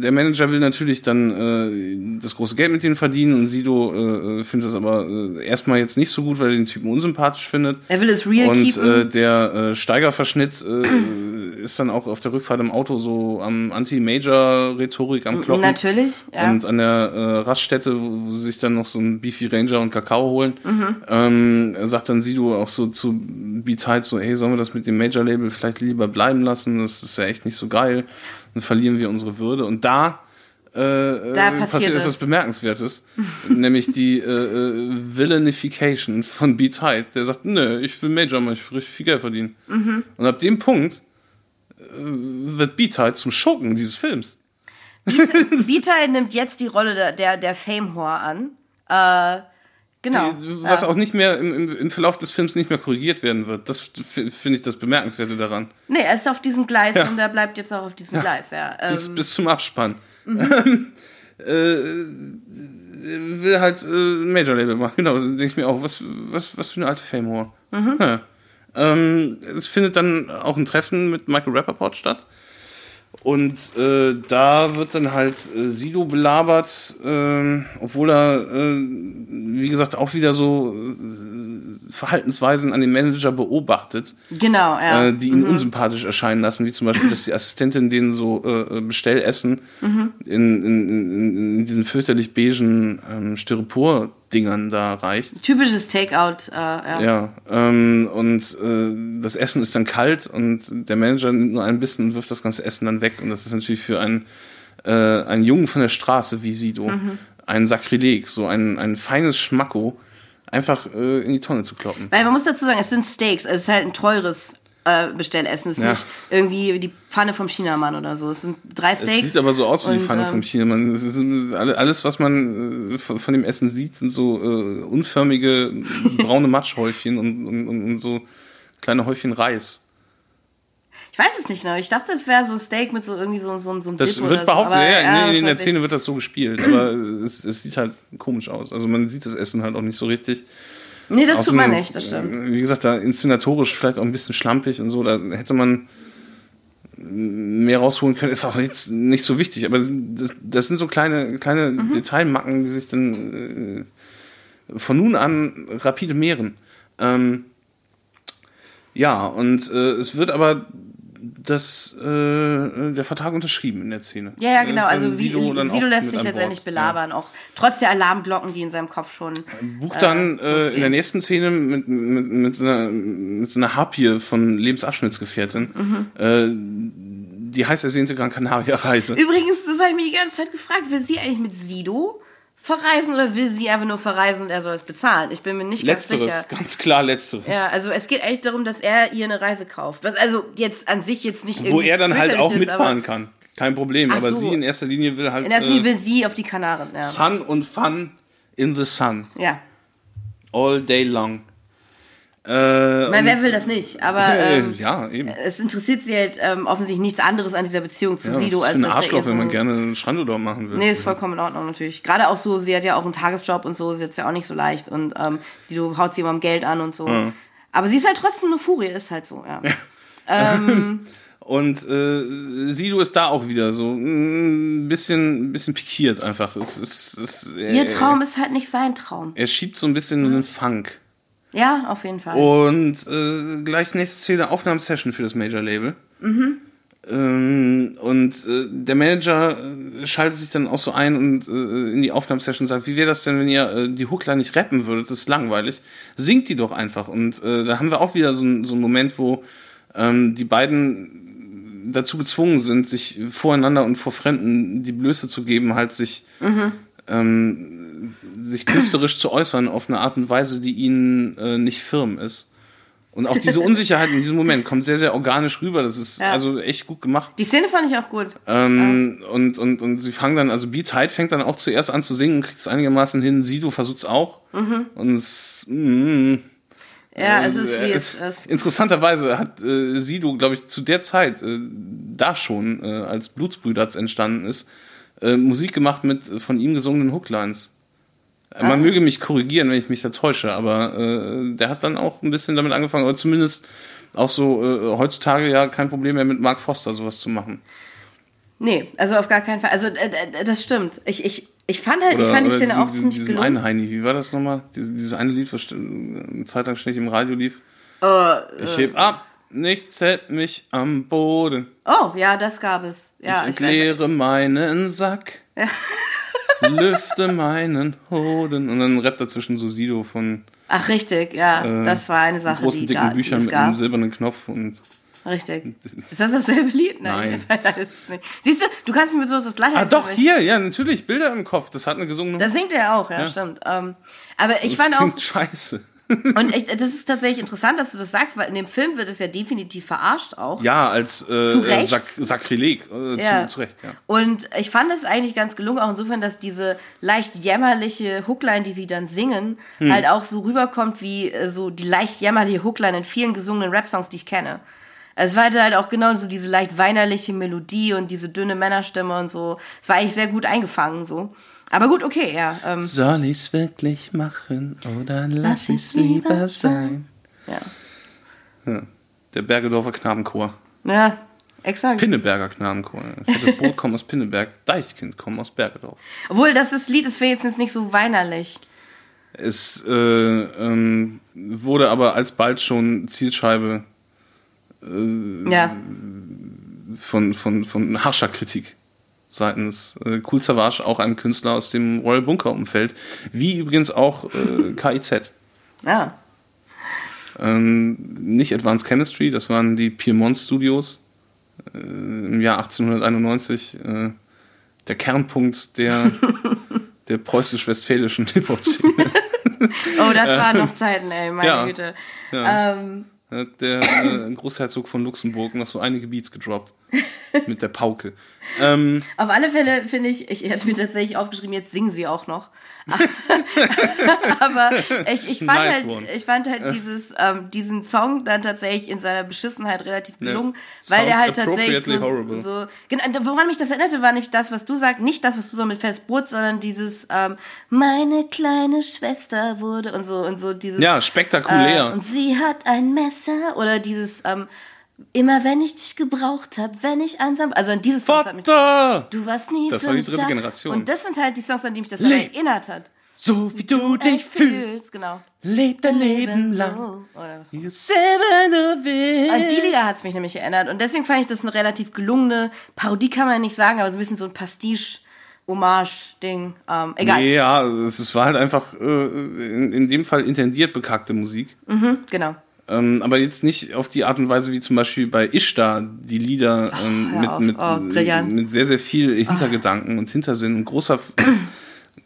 der Manager will natürlich dann äh, das große Geld mit denen verdienen und Sido äh, findet das aber äh, erstmal jetzt nicht so gut, weil er den Typen unsympathisch findet. Er will es real Und keepen. äh, der äh, Steigerverschnitt äh, ist dann auch auf der Rückfahrt im Auto so am Anti-Major-Rhetorik am Kloppen. Natürlich, ja. Und an der äh, Raststätte, wo, sie sich dann noch so ein Beefy Ranger und Kakao holen, Mhm. ähm, sagt dann Sido auch so zu halt so, hey, sollen wir das mit dem Major-Label vielleicht lieber bleiben lassen? Das ist ja echt nicht so geil. Dann verlieren wir unsere Würde. Und da, äh, Da äh, passiert etwas es. Bemerkenswertes, nämlich die äh, äh, Villainification von Beat Hyde. Der sagt, nö, ich will Major machen, ich will richtig viel Geld verdienen. Mhm. Und ab dem Punkt äh, wird Beat Hyde zum Schurken dieses Films. Vita nimmt jetzt die Rolle der, der, der Fame-Whore an. Äh, genau. Die- Was ja. auch nicht mehr im, im, im Verlauf des Films nicht mehr korrigiert werden wird. Das finde ich das Bemerkenswerte daran. Nee, er ist auf diesem Gleis Ja. und er bleibt jetzt auch auf diesem Gleis, ja. Ähm, Bis, bis zum Abspann. äh, will halt äh, ein Major-Label machen. Genau, da denke ich mir auch, was, was, was für eine alte Fame-Whore. Ja. Ähm, es findet dann auch ein Treffen mit Michael Rappaport statt. Und äh, da wird dann halt äh, Sido belabert, äh, obwohl er, äh, wie gesagt, auch wieder so äh, Verhaltensweisen an den Manager beobachtet, Genau, ja. äh, die ihn unsympathisch erscheinen lassen, wie zum Beispiel, dass die Assistentin denen so äh, Bestellessen in, in, in, in diesen fürchterlich beigen ähm, Styropor-Dingern da reicht. Typisches Takeout, äh, ja. Ja, ähm, und äh, das Essen ist dann kalt und der Manager nimmt nur ein bisschen und wirft das ganze Essen dann weg. Und das ist natürlich für einen, äh, einen Jungen von der Straße wie Sido ein Sakrileg, so ein, ein feines Schmacko, einfach äh, in die Tonne zu kloppen. Weil man muss dazu sagen, es sind Steaks, also es ist halt ein teures äh, Bestellessen. Es ist Ja. nicht irgendwie die Pfanne vom Chinamann oder so. Es sind drei Es Steaks. sieht aber so aus wie die Pfanne ähm, vom Chinamann. Es ist alle- alles, was man äh, von dem Essen sieht, sind so äh, unförmige braune Matschhäufchen und, und, und, so kleine Häufchen Reis. Ich weiß es nicht genau. Ich dachte, es wäre so Steak mit so irgendwie so, so, so einem Das Dip oder wird so. behauptet, aber, ja, ja, nee, in der ich. Szene wird das so gespielt, aber es, es sieht halt komisch aus. Also man sieht das Essen halt auch nicht so richtig. Nee, das tut man nicht, das stimmt. äh, Wie gesagt, da inszenatorisch vielleicht auch ein bisschen schlampig und so, da hätte man mehr rausholen können, ist auch jetzt nicht so wichtig, aber das, das sind so kleine, kleine Mhm. Detailmacken, die sich dann äh, von nun an rapide mehren. Ähm, ja, und äh, es wird aber das, äh, der Vertrag unterschrieben in der Szene. Ja, ja, genau. Also Sido Sido lässt sich letztendlich belabern, auch trotz der Alarmglocken, die in seinem Kopf schon. bucht dann Äh, äh, in der nächsten Szene mit, mit, mit, so einer, mit so einer Harpie von Lebensabschnittsgefährtin Mhm. äh, die heiß ersehnte Gran Canaria-Reise. Übrigens, das habe ich mich die ganze Zeit gefragt, will sie eigentlich mit Sido verreisen oder will sie einfach nur verreisen und er soll es bezahlen? Ich bin mir nicht ganz Letzteres, sicher. ganz klar Letzteres. Ja, also es geht eigentlich darum, dass er ihr eine Reise kauft. Was also jetzt an sich jetzt nicht Wo irgendwie er dann halt auch ist, mitfahren kann. Kein Problem. Ach aber so. sie in erster Linie will halt In erster Linie äh, will sie auf die Kanaren. Ja. Sun und Fun in the Sun. ja. All day long. Äh, und- wer will das nicht? Aber äh, ähm, ja, eben. es interessiert sie halt ähm, offensichtlich nichts anderes an dieser Beziehung zu Ja, Sido, als ein dass er Arschloch, so wenn man gerne einen Strandurlaub machen will. Nee, ist vollkommen in Ordnung natürlich. Gerade auch so, sie hat ja auch einen Tagesjob und so, sie hat ja auch nicht so leicht und ähm, Sido haut sie immer am Geld an und so. Aber sie ist halt trotzdem eine Furie, ist halt so, ja. Und äh, Sido ist da auch wieder so mm, ein bisschen, ein bisschen pikiert einfach. Es, es, es, Ihr er, Traum ist halt nicht sein Traum. Er schiebt so ein bisschen einen Funk. Ja, auf jeden Fall. Und äh, gleich nächste Szene Aufnahmesession für das Major Label. Ähm, und äh, der Manager äh, schaltet sich dann auch so ein und äh, in die Aufnahmesession sagt, wie wäre das denn, wenn ihr äh, die Hookline nicht rappen würdet? Das ist langweilig. Singt die doch einfach. Und äh, da haben wir auch wieder so, so einen Moment, wo ähm, die beiden dazu gezwungen sind, sich voreinander und vor Fremden die Blöße zu geben, halt sich ähm, sich künstlerisch zu äußern auf eine Art und Weise, die ihnen äh, nicht firm ist. Und auch diese Unsicherheit in diesem Moment kommt sehr, sehr organisch rüber. Das ist Ja. also echt gut gemacht. Die Szene fand ich auch gut. Ähm, und, und, und sie fangen dann, also Beat Hyde fängt dann auch zuerst an zu singen, kriegt es einigermaßen hin. Sido versucht es auch. Und es, mm, Ja, es ist wie äh, es ist. Interessanterweise hat äh, Sido, glaube ich, zu der Zeit, äh, da schon, äh, als Blutsbrüders entstanden ist, äh, Musik gemacht mit äh, von ihm gesungenen Hooklines. Äh, Man möge mich korrigieren, wenn ich mich da täusche, aber äh, der hat dann auch ein bisschen damit angefangen, oder zumindest auch so äh, heutzutage ja kein Problem mehr mit Mark Foster sowas zu machen. Nee, also auf gar keinen Fall. Also äh, äh, das stimmt. Ich, ich, ich fand halt, ich fand die Szene auch ziemlich gelungen. einen Heini, wie war das nochmal? Dieses, dieses eine Lied, was eine Zeit lang ständig im Radio lief. Äh, ich heb ab, nichts hält mich am Boden. Oh, ja, das gab es. Ja, ich ich, entleere meinen Sack. Lüfte meinen Hoden. Und dann rappt dazwischen so Sido von Ach, richtig, ja. äh, das war eine Sache, großen die, dicken Büchern mit einem silbernen Knopf. Und Richtig. Ist das dasselbe Lied? Nein. nicht. Siehst du, du kannst mir so das gleiche ah, doch, hier, ja, natürlich, Bilder im Kopf. Das hat eine gesungene Das singt er auch, ja, Ja. stimmt. Ähm, aber ich das fand auch, scheiße. Und ich, das ist tatsächlich interessant, dass du das sagst, weil in dem Film wird es ja definitiv verarscht auch. Ja, als äh, Recht? Sak Sakrileg. Äh, Ja. zu, zu Recht, ja. Und ich fand es eigentlich ganz gelungen, auch insofern, dass diese leicht jämmerliche Hookline, die sie dann singen, Hm. halt auch so rüberkommt wie äh, so die leicht jämmerliche Hookline in vielen gesungenen Rap-Songs, die ich kenne. Es war halt auch genau so diese leicht weinerliche Melodie und diese dünne Männerstimme und so. Es war eigentlich sehr gut eingefangen so. Aber gut, okay, ja. Ähm, Soll ich's wirklich machen oder lass ich's lieber sein? ja. Ja. Der Bergedorfer Knabenchor. Ja. exakt. Pinneberger Knabenchor. Fettes Boot kommt aus Pinneberg, Deichkind kommt aus Bergedorf. Obwohl, das ist Lied ist wenigstens nicht so weinerlich. Es äh, ähm, wurde aber alsbald schon Zielscheibe Ja. von, von, von harscher Kritik seitens äh, Cool Savage, auch einem Künstler aus dem Royal Bunker Umfeld, wie übrigens auch äh, KIZ. Ja. Ähm, nicht Advanced Chemistry, das waren die Piemont Studios äh, im Jahr 1891. Äh, der Kernpunkt der, der preußisch-westfälischen Hip-Hop-Szene. Oh, das waren noch Zeiten, ey, meine ja. Güte. Ja. Ähm, Hat der äh, Großherzog von Luxemburg noch so einige Beats gedroppt. Mit der Pauke. Ähm, auf alle Fälle finde ich, ich hätte mir tatsächlich aufgeschrieben, jetzt singen sie auch noch. Aber ich, ich fand Nice halt, one. ich fand halt dieses, ähm, diesen Song dann tatsächlich in seiner Beschissenheit relativ gelungen, Ja. weil der halt tatsächlich so, so genau, woran mich das erinnerte, war nicht das, was du sagst, nicht das, was du so mit Festbrot, sondern dieses ähm, meine kleine Schwester wurde und so und so dieses ja, spektakulär. äh, und sie hat ein Messer oder dieses ähm, immer wenn ich dich gebraucht habe, wenn ich einsam, also an dieses Song hat mich Vater! Du warst nie Das für war die dritte da. Generation. Und das sind halt die Songs, an die mich das Le- erinnert hat. So wie du dich fühlst, Genau. leb dein Leben lang. Seven of it. An die Lieder hat es mich nämlich erinnert. Und deswegen fand ich das eine relativ gelungene Parodie, kann man nicht sagen, aber so ein bisschen so ein Pastiche. Hommage-Ding, ähm, egal. Nee, ja, es war halt einfach äh, in, in dem Fall intendiert bekackte Musik. Genau. Ähm, aber jetzt nicht auf die Art und Weise wie zum Beispiel bei Ishtar, die Lieder ähm, hör mit, auf. mit, Oh, mit sehr, sehr viel Hintergedanken und Hintersinn und großer,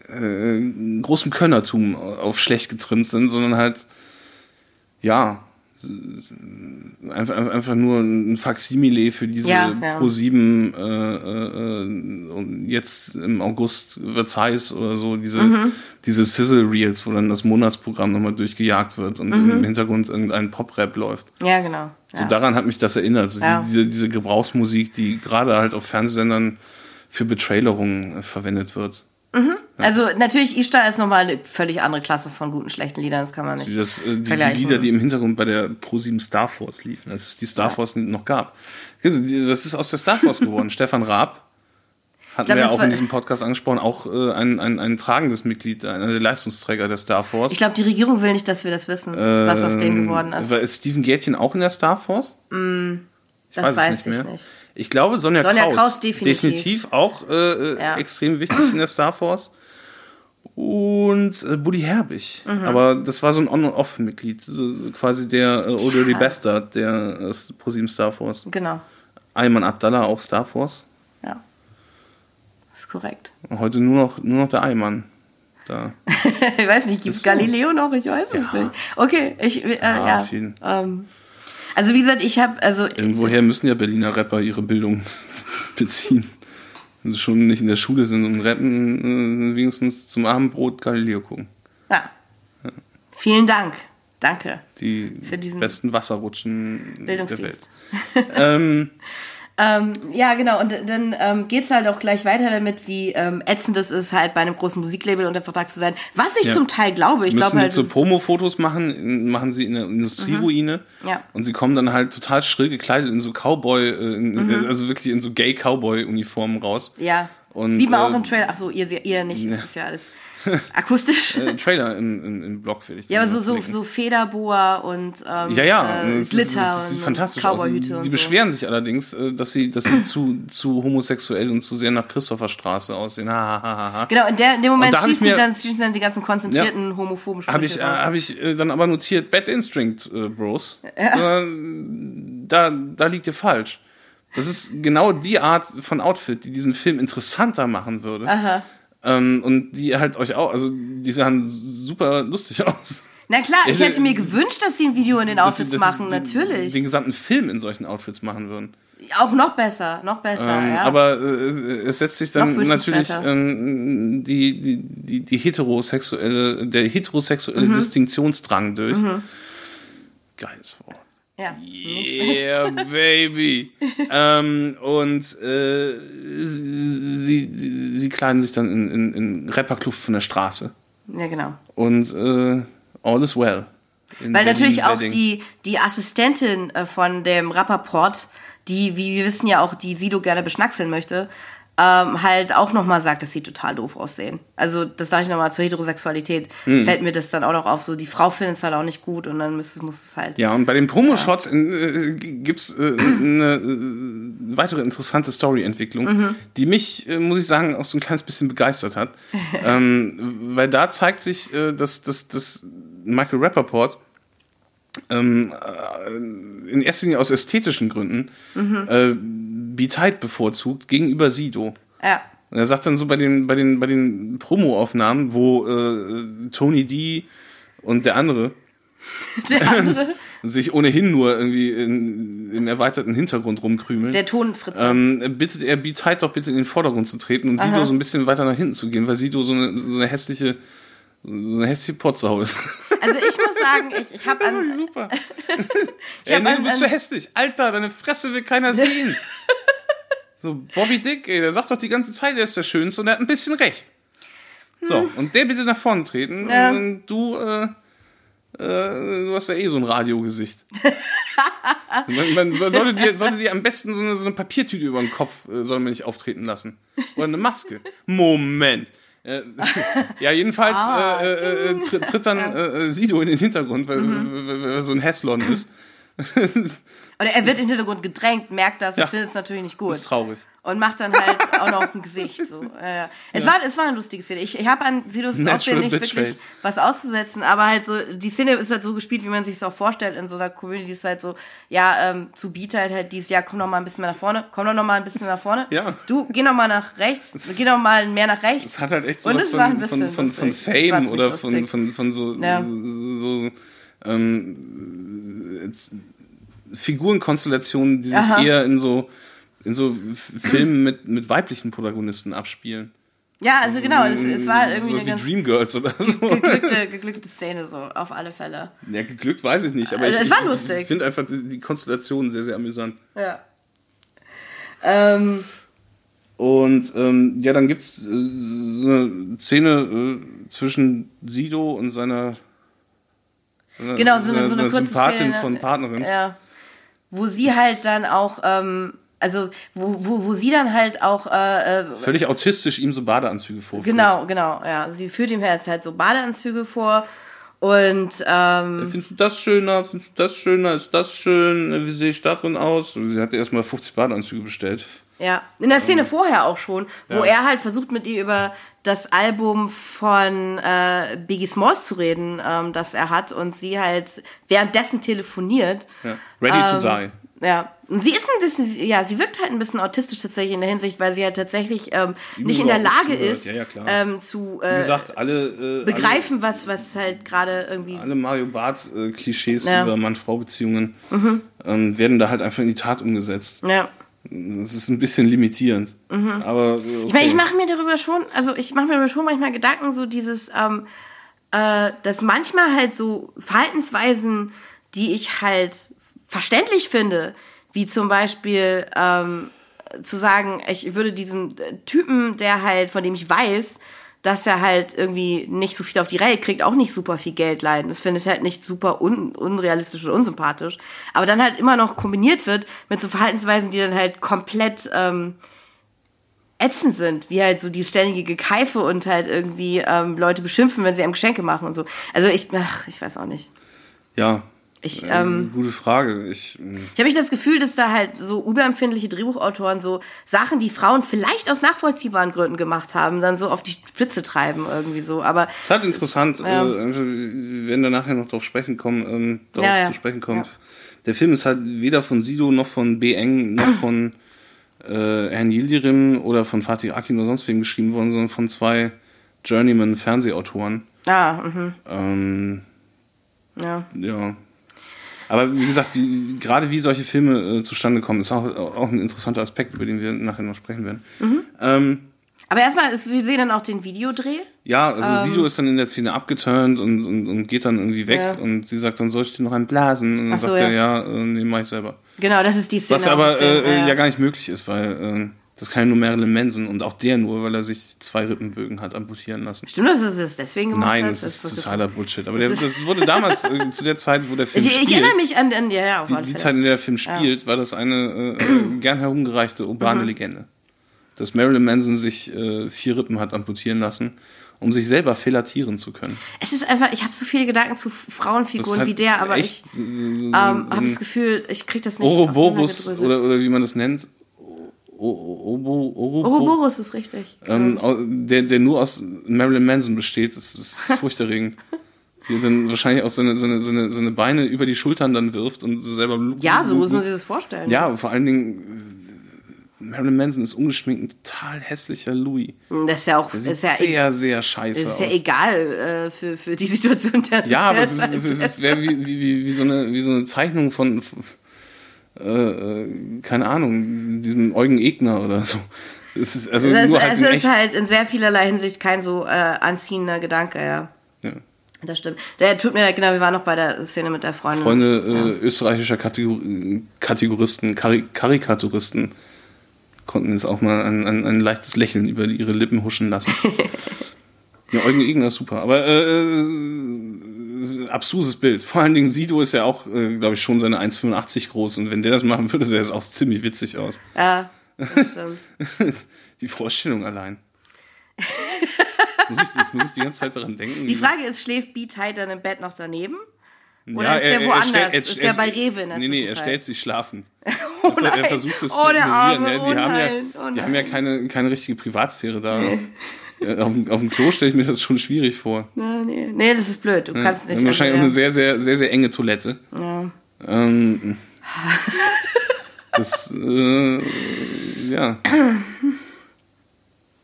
äh, großem Könnertum auf schlecht getrimmt sind, sondern halt, ja, einfach, einfach- nur ein Faksimile für diese Ja, ja. Pro 7 äh, äh, und jetzt im August wird's heiß oder so, diese, Mhm. diese Sizzle Reels, wo dann das Monatsprogramm nochmal durchgejagt wird und Mhm. im Hintergrund irgendein Pop-Rap läuft. Ja, genau. So Ja. daran hat mich das erinnert. So Ja. diese, diese Gebrauchsmusik, die gerade halt auf Fernsehsendern für Betrailerungen äh, verwendet wird. Also natürlich, Ishtar ist nochmal eine völlig andere Klasse von guten, schlechten Liedern, das kann man nicht Die, das, äh, die, die vergleichen. Lieder, die im Hintergrund bei der Pro7 Star Force liefen, als es die Star Force noch gab. Das ist aus der Star Force geworden. Stefan Raab hatten glaub, wir ja auch in diesem Podcast angesprochen, auch äh, ein, ein, ein tragendes Mitglied, einer der Leistungsträger der Star Force. Ich glaube, die Regierung will nicht, dass wir das wissen, was aus denen geworden ist. Ist Steven Gätchen auch in der Star Force? Das es weiß ich nicht. Ich glaube, Sonja, Sonja Kraus, Kraus definitiv. definitiv auch äh, Ja. extrem wichtig in der Star Force. Und äh, Buddy Herbig. Mhm. Aber das war so ein On-and-Off-Mitglied. So, quasi der äh, Old Dirty Bastard der äh, ProSieben Star Force. Genau. Ayman Abdallah auch Star Force. Ja. Das ist korrekt. Und heute nur noch, nur noch der Ayman. Da. ich weiß nicht, gibt es. Galileo noch? Ich weiß es nicht. Okay, ich, äh, ja. auf jeden. Ähm, also wie gesagt, ich habe, also Irgendwoher müssen ja Berliner Rapper ihre Bildung beziehen. Wenn sie schon nicht in der Schule sind und rappen, äh, wenigstens zum Abendbrot Galileo gucken. ja. Vielen Dank. Danke. Die Für diesen besten Wasserrutschen der Welt. Bildungsdienst. ähm, Ähm, ja, genau. Und dann ähm, geht es halt auch gleich weiter damit, wie ähm, ätzend es ist, halt bei einem großen Musiklabel unter Vertrag zu sein. Was ich Ja. zum Teil glaube. Ich glaube halt, so es- Promo-Fotos machen, machen sie in der Industrieruine. Mhm. Ja. Und sie kommen dann halt total schrill gekleidet in so Cowboy, äh, in, Mhm. also wirklich in so Gay-Cowboy-Uniformen raus. ja. Und, Sieht man auch äh, im Trailer. Ach so, ihr, ihr nicht. Das ist ja alles akustisch. Äh, Trailer in, in, in Block will ich ja, aber so, so, so Federboa und ähm, Ja, ja, äh, es ist- Glitter es sieht und, fantastisch aus. Und so. beschweren sich allerdings, äh, dass sie, dass sie zu, zu homosexuell und zu sehr nach Christopherstraße aussehen. Ha, ha, ha, ha, ha. Genau, in, der, in dem Moment da schießen, mir- dann, schießen dann die ganzen konzentrierten homophoben Habe Sprüche ich, äh, hab ich äh, dann aber notiert, Bad Instinct, äh, Bros. Äh, da, da liegt ihr falsch. Das ist genau die Art von Outfit, die diesen Film interessanter machen würde. Ähm, und die halt euch auch, also die sahen super lustig aus. Na klar, ich Also, hätte mir gewünscht, dass sie ein Video in den Dass Outfits dass machen, den- natürlich. Den gesamten Film in solchen Outfits machen würden. Auch noch besser, noch besser, Ähm, ja. Aber äh, es setzt sich dann natürlich ähm, die, die, die, die heterosexuelle, der heterosexuelle Mhm. Distinktionsdrang durch. Geiles Wort. Ja. Yeah, baby. ähm, und äh, sie, sie, sie kleiden sich dann in, in, in Rapperkluft von der Straße. Ja, genau. Und äh, all is well. Weil natürlich auch die, die Assistentin äh, von dem Rapperport, die, wie wir wissen ja auch, die Sido gerne beschnackseln möchte, ähm, halt auch nochmal sagt, dass sie total doof aussehen. Also das sage ich nochmal zur Heterosexualität, Mhm. fällt mir das dann auch noch auf, so die Frau findet es halt auch nicht gut und dann muss, muss es halt. Ja, und bei den Promoshots äh, gibt es äh, eine äh, weitere interessante Story-Entwicklung, die mich, äh, muss ich sagen, auch so ein kleines bisschen begeistert hat. ähm, weil da zeigt sich, äh, dass, dass, dass Michael Rappaport ähm, äh, in erster Linie aus ästhetischen Gründen äh, B-Tight bevorzugt gegenüber Sido. Ja. Und er sagt dann so bei den, bei den, bei den Promo-Aufnahmen, wo äh, Tony D und der andere Der andere, sich ohnehin nur irgendwie in, im erweiterten Hintergrund rumkrümeln. der Tonfritze. ähm, bittet er B-Tight doch bitte in den Vordergrund zu treten und Sido so ein bisschen weiter nach hinten zu gehen, weil Sido so eine, so eine hässliche, so eine hässliche Potsau ist. Also ich muss sagen, ich, ich habe an, Super. Ich ey, hab nee, an- du bist so hässlich. Alter, deine Fresse will keiner sehen. so, Bobby Dick, ey, der sagt doch die ganze Zeit, er ist der Schönste und er hat ein bisschen recht. So, und der bitte nach vorne treten Hm. Ja. und du, äh, äh, du hast ja eh so ein Radiogesicht. man, man soll- sollte, dir, sollte dir am besten so eine, so eine Papiertüte über den Kopf, äh, soll man nicht auftreten lassen. Oder eine Maske. Moment. Äh, ja, jedenfalls Ah, äh, äh, äh, tritt, tritt dann äh, Sido in den Hintergrund, weil, Mhm. weil, er so ein Hässlon ist. oder er wird im Hintergrund gedrängt, merkt das und Ja. findet es natürlich nicht gut. ist traurig. Und macht dann halt auch noch ein Gesicht. So. Ja, ja. Es, war, es war eine lustige Szene. Ich, ich habe an Sidos Natural Aussehen nicht wirklich face. was auszusetzen, aber halt so, die Szene ist halt so gespielt, wie man sich es auch vorstellt in so einer Community. ist halt so, ja, ähm, zu Beat halt halt dies, ja, komm noch mal ein bisschen mehr nach vorne, komm doch noch mal ein bisschen nach vorne. Ja. Du, geh noch mal nach rechts, geh noch mal mehr nach rechts. Es hat halt echt so Und was es war ein von, bisschen von, von, von Fame oder von, von, von so, Ja. so ähm, Figurenkonstellationen, die sich Aha. eher in so in so Filmen mit, mit weiblichen Protagonisten abspielen. Ja, also genau, es, es war irgendwie Sowas eine wie Dreamgirls oder so. geglückte, geglückte Szene, so, auf alle Fälle. Ja, geglückt weiß ich nicht, aber Also, ich, es war ich, lustig. ich finde einfach die, Konstellation sehr, sehr amüsant. Ja. Ähm, Und ähm, ja, dann gibt es äh, so eine Szene äh, zwischen Sido und seiner, seiner, Genau, so eine- seiner- so eine kurze Sympathin Szene. von Partnerin. Ja. Wo sie halt dann auch, ähm, also wo, wo, wo sie dann halt auch, äh, äh, Völlig autistisch ihm so Badeanzüge vorführt. genau, genau, ja. Sie führt ihm jetzt halt so Badeanzüge vor und ähm, Findest du das schöner? Findest du das schöner? Ist das schön? Wie sehe ich da drin aus? Sie hat erstmal 50 Badeanzüge bestellt. ja, in der Szene vorher auch schon, wo Ja. er halt versucht mit ihr über das Album von äh, Biggie Smalls zu reden, ähm, das er hat und sie halt währenddessen telefoniert. Ja. Ready to Ähm, die. Ja, sie ist ein bisschen, ja, sie wirkt halt ein bisschen autistisch tatsächlich in der Hinsicht, weil sie halt tatsächlich ähm, nicht in der Lage ist, Ja, ja, ähm, zu äh, gesagt, alle, äh, begreifen, was, was halt gerade irgendwie. alle, alle Mario Barth-Klischees Ja. über Mann-Frau-Beziehungen ähm, werden da halt einfach in die Tat umgesetzt. Ja. Das ist ein bisschen limitierend. Aber, äh, okay. Mhm. Ich meine, ich mache mir darüber schon, also ich mache mir darüber schon manchmal Gedanken, so dieses, ähm, äh, dass manchmal halt so Verhaltensweisen, die ich halt verständlich finde, wie zum Beispiel ähm, zu sagen, ich würde diesen äh, Typen, der halt, von dem ich weiß, dass er halt irgendwie nicht so viel auf die Reihe kriegt, auch nicht super viel Geld leihen. Das finde ich halt nicht super un unrealistisch oder unsympathisch. Aber dann halt immer noch kombiniert wird mit so Verhaltensweisen, die dann halt komplett ähm, ätzend sind, wie halt so die ständige Gekeife und halt irgendwie ähm, Leute beschimpfen, wenn sie einem Geschenke machen und so. Also ich, ach, ich weiß auch nicht. Ja. Ich, Ähm, ähm, gute Frage. Ich, mh, ich habe nicht das Gefühl, dass da halt so überempfindliche Drehbuchautoren so Sachen, die Frauen vielleicht aus nachvollziehbaren Gründen gemacht haben, dann so auf die Spitze treiben irgendwie so. Aber ist halt interessant. Ja. Äh, wir werden da nachher noch drauf sprechen kommen, ähm, darauf Ja, ja. zu sprechen kommt. Der Film ist halt weder von Sido noch von B. Eng noch von äh, Herrn Yildirim oder von Fatih Akin oder sonst wem geschrieben worden, sondern von zwei Journeyman-Fernsehautoren. ah, mhm, Ähm, ja. ja. Aber wie gesagt, wie, gerade wie solche Filme äh, zustande kommen, ist auch, auch ein interessanter Aspekt, über den wir nachher noch sprechen werden. Mhm. Ähm, Aber erstmal, ist, wir sehen dann auch den Videodreh. ja, also Sido ist dann in der Szene abgeturnt und, und, und geht dann irgendwie weg Ähm. Ja. und sie sagt dann, soll ich dir noch einen blasen? Und dann so, sagt er, ja. ja, äh, nee, mach ich selber. Genau, das ist die Szene. Was aber dem- äh, ja. gar nicht möglich ist, weil Das kann ja nur Marilyn Manson und auch der nur, weil er sich zwei Rippenbögen hat amputieren lassen. Stimmt, dass er es deswegen gemacht Nein, hat? das ist was totaler Bullshit. Aber der, das wurde damals, äh, zu der Zeit, wo der Film Ich, ich spielt, erinnere mich an, an ja, ja, auf die, die. Zeit, in der der Film spielt, war das eine äh, gern herumgereichte urbane Legende. Dass Marilyn Manson sich äh, vier Rippen hat amputieren lassen, um sich selber felatieren zu können. Es ist einfach, ich habe so viele Gedanken zu Frauenfiguren hat wie der, aber ich ähm, habe das Gefühl, ich kriege das nicht Ouroboros oder, oder wie man das nennt. O- O- Obo, Orobo, Ouroboros ist richtig. ähm, der, der nur aus Marilyn Manson besteht, das ist furchterregend. Der dann wahrscheinlich auch seine, seine, seine, seine Beine über die Schultern dann wirft und selber ja, so muss man sich das vorstellen. Ja, vor allen Dingen, äh, Marilyn Manson ist ungeschminkt ein total hässlicher Louis. Das ist ja auch Der ist sieht ja, sehr, sehr scheiße ist aus. ja egal äh, für, für die Situation der Ja, aber es, ist, es, ist, es wäre wie, wie, wie, wie, so eine, wie so eine Zeichnung von, äh, äh, keine Ahnung, diesem Eugen Egner oder so. Es ist also das, nur halt es in ist halt in sehr vielerlei Hinsicht kein so äh, anziehender Gedanke, ja. ja. Das stimmt. Der tut mir, genau, wir waren noch bei der Szene mit der Freundin. Freunde Und, ja. äh, österreichischer Kategor Kategoristen, Kari Karikaturisten konnten jetzt auch mal ein, ein, ein leichtes Lächeln über ihre Lippen huschen lassen. ja, Eugen Egner ist super, aber äh, äh, abstruses Bild. Vor allen Dingen Sido ist ja auch, äh, glaube ich, schon seine 1,85 groß und wenn der das machen würde, sähe es auch ziemlich witzig aus. Ja, das stimmt. die Vorstellung allein. muss ich, jetzt muss ich die ganze Zeit daran denken. Die Frage ist, schläft B-Tight dann im Bett noch daneben? Oder Ja, ist der er- er woanders? stellt- er- ist der er- bei Rewe in der Nee, nee, er stellt sich schlafend. Oh er, er nein. versucht es Oh, zu ignorieren. Arme. Ja, die Oh haben, ja, nein. Oh die haben ja nein. keine, keine richtige Privatsphäre da. Ja, Auf, dem- auf dem Klo stelle ich mir das schon schwierig vor. Ja, nee. nee, das ist blöd. Du kannst Wir nicht. wahrscheinlich auch also, eine sehr, sehr, sehr, sehr enge Toilette. ja. Ähm, das, äh, ja.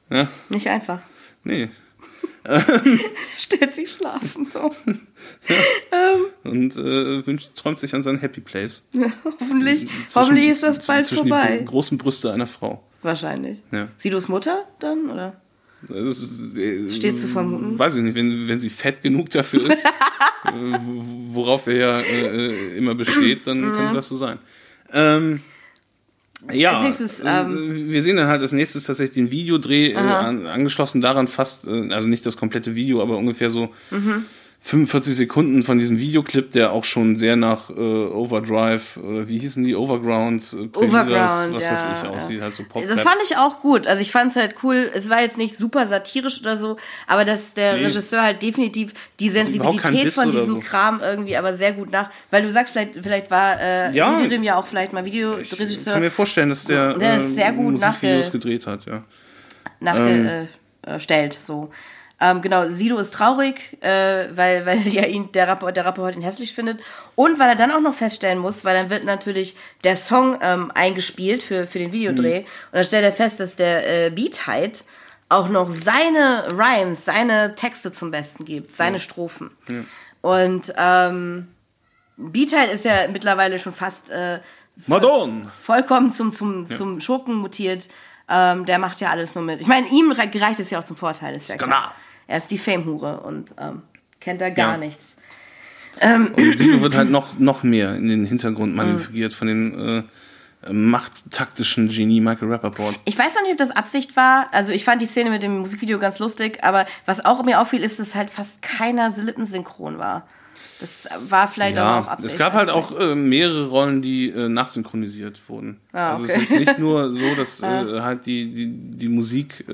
Ja, Nicht einfach. nee. Stellt sich schlafen. So. Und äh, wünscht, träumt sich an sein Happy Place. hoffentlich Zwischen- hoffentlich ist das bald zwischen vorbei. die großen Brüste einer Frau. Wahrscheinlich. Ja. Sidos Mutter dann? Oder? Ist, äh, Steht zu vermuten. Weiß ich nicht, wenn, wenn sie fett genug dafür ist, äh, worauf er ja äh, äh, immer besteht, dann könnte das so sein. Ähm, ja, nächstes, äh, ähm, wir sehen dann halt als nächstes tatsächlich den Videodreh, äh, an, angeschlossen daran fast, äh, also nicht das komplette Video, aber ungefähr so Mhm. 45 Sekunden von diesem Videoclip, der auch schon sehr nach äh, Overdrive oder wie hießen die, Overground, äh, Overground, was ja, weiß ich, ja. aussieht, halt so pop Das fand ich auch gut. Also ich fand es halt cool. Es war jetzt nicht super satirisch oder so, aber dass der Nee. Regisseur halt definitiv die Sensibilität von diesem so. Kram irgendwie aber sehr gut nach. Weil du sagst, vielleicht, vielleicht war äh, Ja. Ja auch vielleicht mal Ich Videoregisseur kann mir vorstellen, dass der, Der ist sehr gut Musikvideos gedreht hat, ja. nachgestellt. so. Ähm, genau, Sido ist traurig, äh, weil, weil ja ihn der Rapper, der Rapper heute ihn hässlich findet. Und weil er dann auch noch feststellen muss, weil dann wird natürlich der Song ähm, eingespielt für, für den Videodreh. Und dann stellt er fest, dass der äh, Beat halt auch noch seine Rhymes, seine Texte zum Besten gibt, seine Strophen. Und ähm, Beat halt ist ja mittlerweile schon fast äh, Madonna! vollkommen zum, zum, zum Schurken mutiert. Ähm, der macht ja alles nur mit. Ich meine, ihm re- gereicht es ja auch zum Vorteil, ist ja klar. Er ist die Fame-Hure und ähm, kennt da gar Ja. nichts. Und Sido wird halt noch, noch mehr in den Hintergrund Mhm. manövriert von dem äh, machttaktischen Genie Michael Rappaport. Ich weiß noch nicht, ob das Absicht war. Also ich fand die Szene mit dem Musikvideo ganz lustig, aber was auch mir auffiel, ist, dass halt fast keiner lippensynchron war. Das war vielleicht aber auch Ja, Absicht. es gab halt auch äh, mehrere Rollen, die äh, nachsynchronisiert wurden. Ah, Also es okay. ist jetzt nicht nur so, dass äh, halt die, die, die Musik, äh,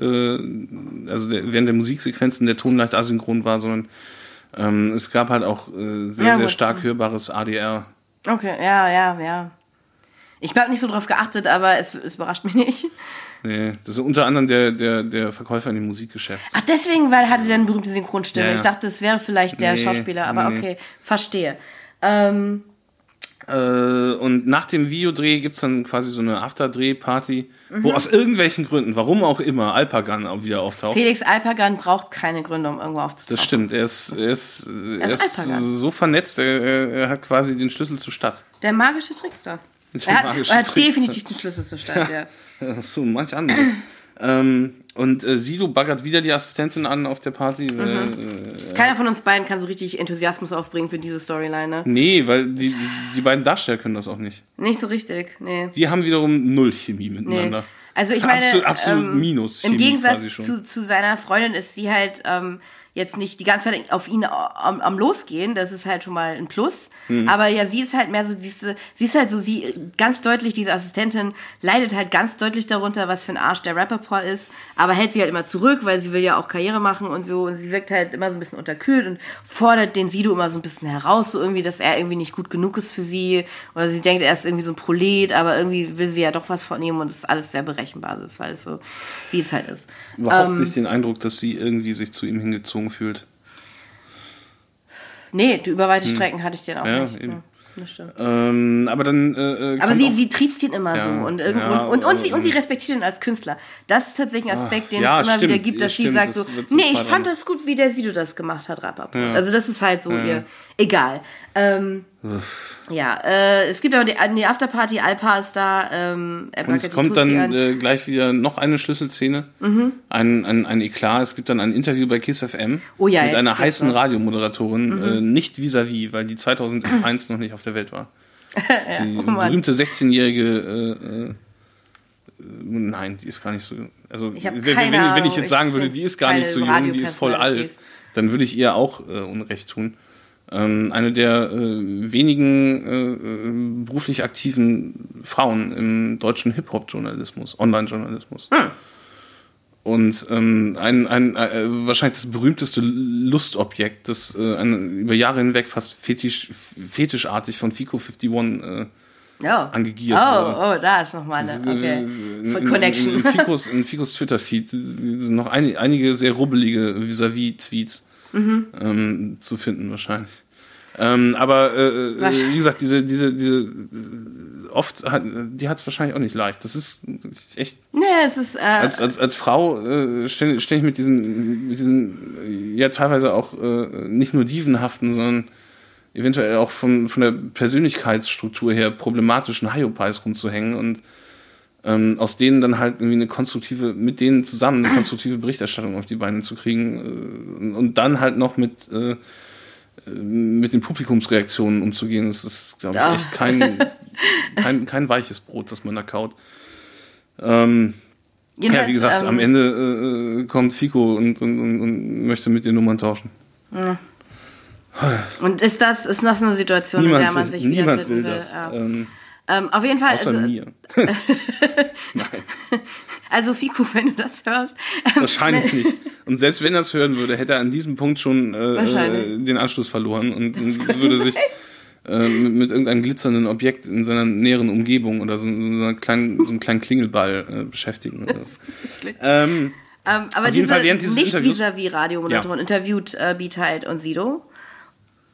also der, während der Musiksequenzen der Ton leicht asynchron war, sondern ähm, es gab halt auch äh, sehr, Ja, sehr stark hörbares ADR. Okay, ja, ja, ja. Ich habe nicht so drauf geachtet, aber es, es überrascht mich nicht. Nee, das ist unter anderem der, der, der Verkäufer in dem Musikgeschäft. Ach, deswegen, weil hatte der eine berühmte Synchronstimme. Ja, ja. Ich dachte, es wäre vielleicht der Nee, Schauspieler, aber nee. okay, verstehe. Ähm, Äh, und nach dem Videodreh gibt's dann quasi so eine Afterdreh-Party, wo Mhm. aus irgendwelchen Gründen, warum auch immer, Alpagan wieder auftaucht. Felix Alpagan braucht keine Gründe, um irgendwo aufzutauchen. Das stimmt, er ist, er ist, er ist ist so vernetzt, er, er er hat quasi den Schlüssel zur Stadt. Der magische Trickster. Der Er hat, er hat definitiv den Schlüssel zur Stadt, ja. Ach so, manch anderes. ähm, und äh, Sido baggert wieder die Assistentin an auf der Party. Mhm. Weil, äh, Keiner von uns beiden kann so richtig Enthusiasmus aufbringen für diese Storyline, ne? nee, weil die, die, die beiden Darsteller können das auch nicht. Nicht so richtig, nee. Die haben wiederum null Chemie nee. miteinander. Also ich meine, Absolut- absolut ähm, Minus Im Gegensatz zu, zu seiner Freundin ist sie halt ähm, jetzt nicht die ganze Zeit auf ihn am, am Losgehen. Das ist halt schon mal ein Plus. Mhm. Aber ja, sie ist halt mehr so, diese, sie ist halt so, sie ganz deutlich, diese Assistentin leidet halt ganz deutlich darunter, was für ein Arsch der Rapperport ist. Aber hält sie halt immer zurück, weil sie will ja auch Karriere machen und so. Und sie wirkt halt immer so ein bisschen unterkühlt und fordert den Sido immer so ein bisschen heraus, so irgendwie, dass er irgendwie nicht gut genug ist für sie. Oder sie denkt, er ist irgendwie so ein Prolet, aber irgendwie will sie ja doch was von ihm und es ist alles sehr berechenbar. Das ist alles so, wie es halt ist. Überhaupt Ähm, nicht den Eindruck, dass sie irgendwie sich zu ihm hingezogen fühlt. Nee, die über weite Strecken hatte ich den auch Hm. Ja, nicht. eben. Das stimmt. Ähm, aber dann. Äh, äh, Aber sie, auch- sie triezt ihn immer Ja, so und, irgend, ja, und, und, und, sie, und sie respektiert ihn als Künstler. Das ist tatsächlich ein Aspekt, den ja, es immer stimmt, wieder gibt, dass stimmt, sie sagt das so, nee, ich fand das gut, wie der Sido das gemacht hat, Rappaport. Also das ist halt so ihr, egal. Ähm, ja, äh, es gibt aber die, die Afterparty, Alpa ist da, ähm, Und es kommt dann an. Mhm. äh, gleich wieder noch eine Schlüsselszene, ein, ein, ein Eklat. Es gibt dann ein Interview bei KISS FM Oh ja, mit einer heißen was. Mhm. Radiomoderatorin, äh, nicht vis-à-vis, weil die 2001 noch nicht auf der Welt war. Die oh Mann. berühmte 16-jährige, äh, äh, nein, die ist gar nicht so, also wenn, wenn, wenn ich jetzt sagen würde, die ist gar nicht so jung, die ist voll alt, dann würde ich ihr auch äh, Unrecht tun. Ähm, eine der äh, wenigen äh, äh, beruflich aktiven Frauen im deutschen Hip-Hop-Journalismus, Online-Journalismus. Und ähm, ein, ein, äh, wahrscheinlich das berühmteste Lustobjekt, das äh, ein, über Jahre hinweg fast fetisch, fetischartig von Fico 51 äh, oh. angegiert Oh, wurde. oh, da ist nochmal eine, okay. In, in, Connection. In, in, Ficos, in Ficos Twitter-Feed sind noch ein, einige sehr rubbelige Vis-à-vis-Tweets Mhm. ähm, zu finden wahrscheinlich. Ähm, aber äh, äh, wie gesagt, diese, diese, diese oft hat, die hat es wahrscheinlich auch nicht leicht. Das ist echt Nee, es ist, äh, als, als, als Frau äh, stelle stell ich mit diesen, mit diesen äh, ja teilweise auch äh, nicht nur dievenhaften, sondern eventuell auch von, von der Persönlichkeitsstruktur her problematischen Hyopies rumzuhängen und ähm, aus denen dann halt irgendwie eine konstruktive, mit denen zusammen eine konstruktive Berichterstattung auf die Beine zu kriegen äh, und, dann halt noch mit, äh, mit den Publikumsreaktionen umzugehen. Das ist, glaube ich, echt kein, kein, kein weiches Brot, das man da kaut. Ähm, ja, wie gesagt, ähm, am Ende äh, kommt Fico und, und, und, und möchte mit dir Nummern tauschen. Und ist das, ist das eine Situation, in der man sich niemand will wiederfinden will? das. Ja. Ähm, Ähm, auf jeden Fall, außer also, mir. Nein, also Fico, wenn du das hörst. ähm, wahrscheinlich nicht. Und selbst wenn er es hören würde, hätte er an diesem Punkt schon äh, äh, den Anschluss verloren und, und würde sich äh, mit, mit irgendeinem glitzernden Objekt in seiner näheren Umgebung oder so, so, kleinen, so einem kleinen Klingelball äh, beschäftigen. Ähm, Ähm, aber diese Fall während dieses nicht Interviews- vis-à-vis Radiomoderatorin Ja. interviewt äh, Beatheit und Sido.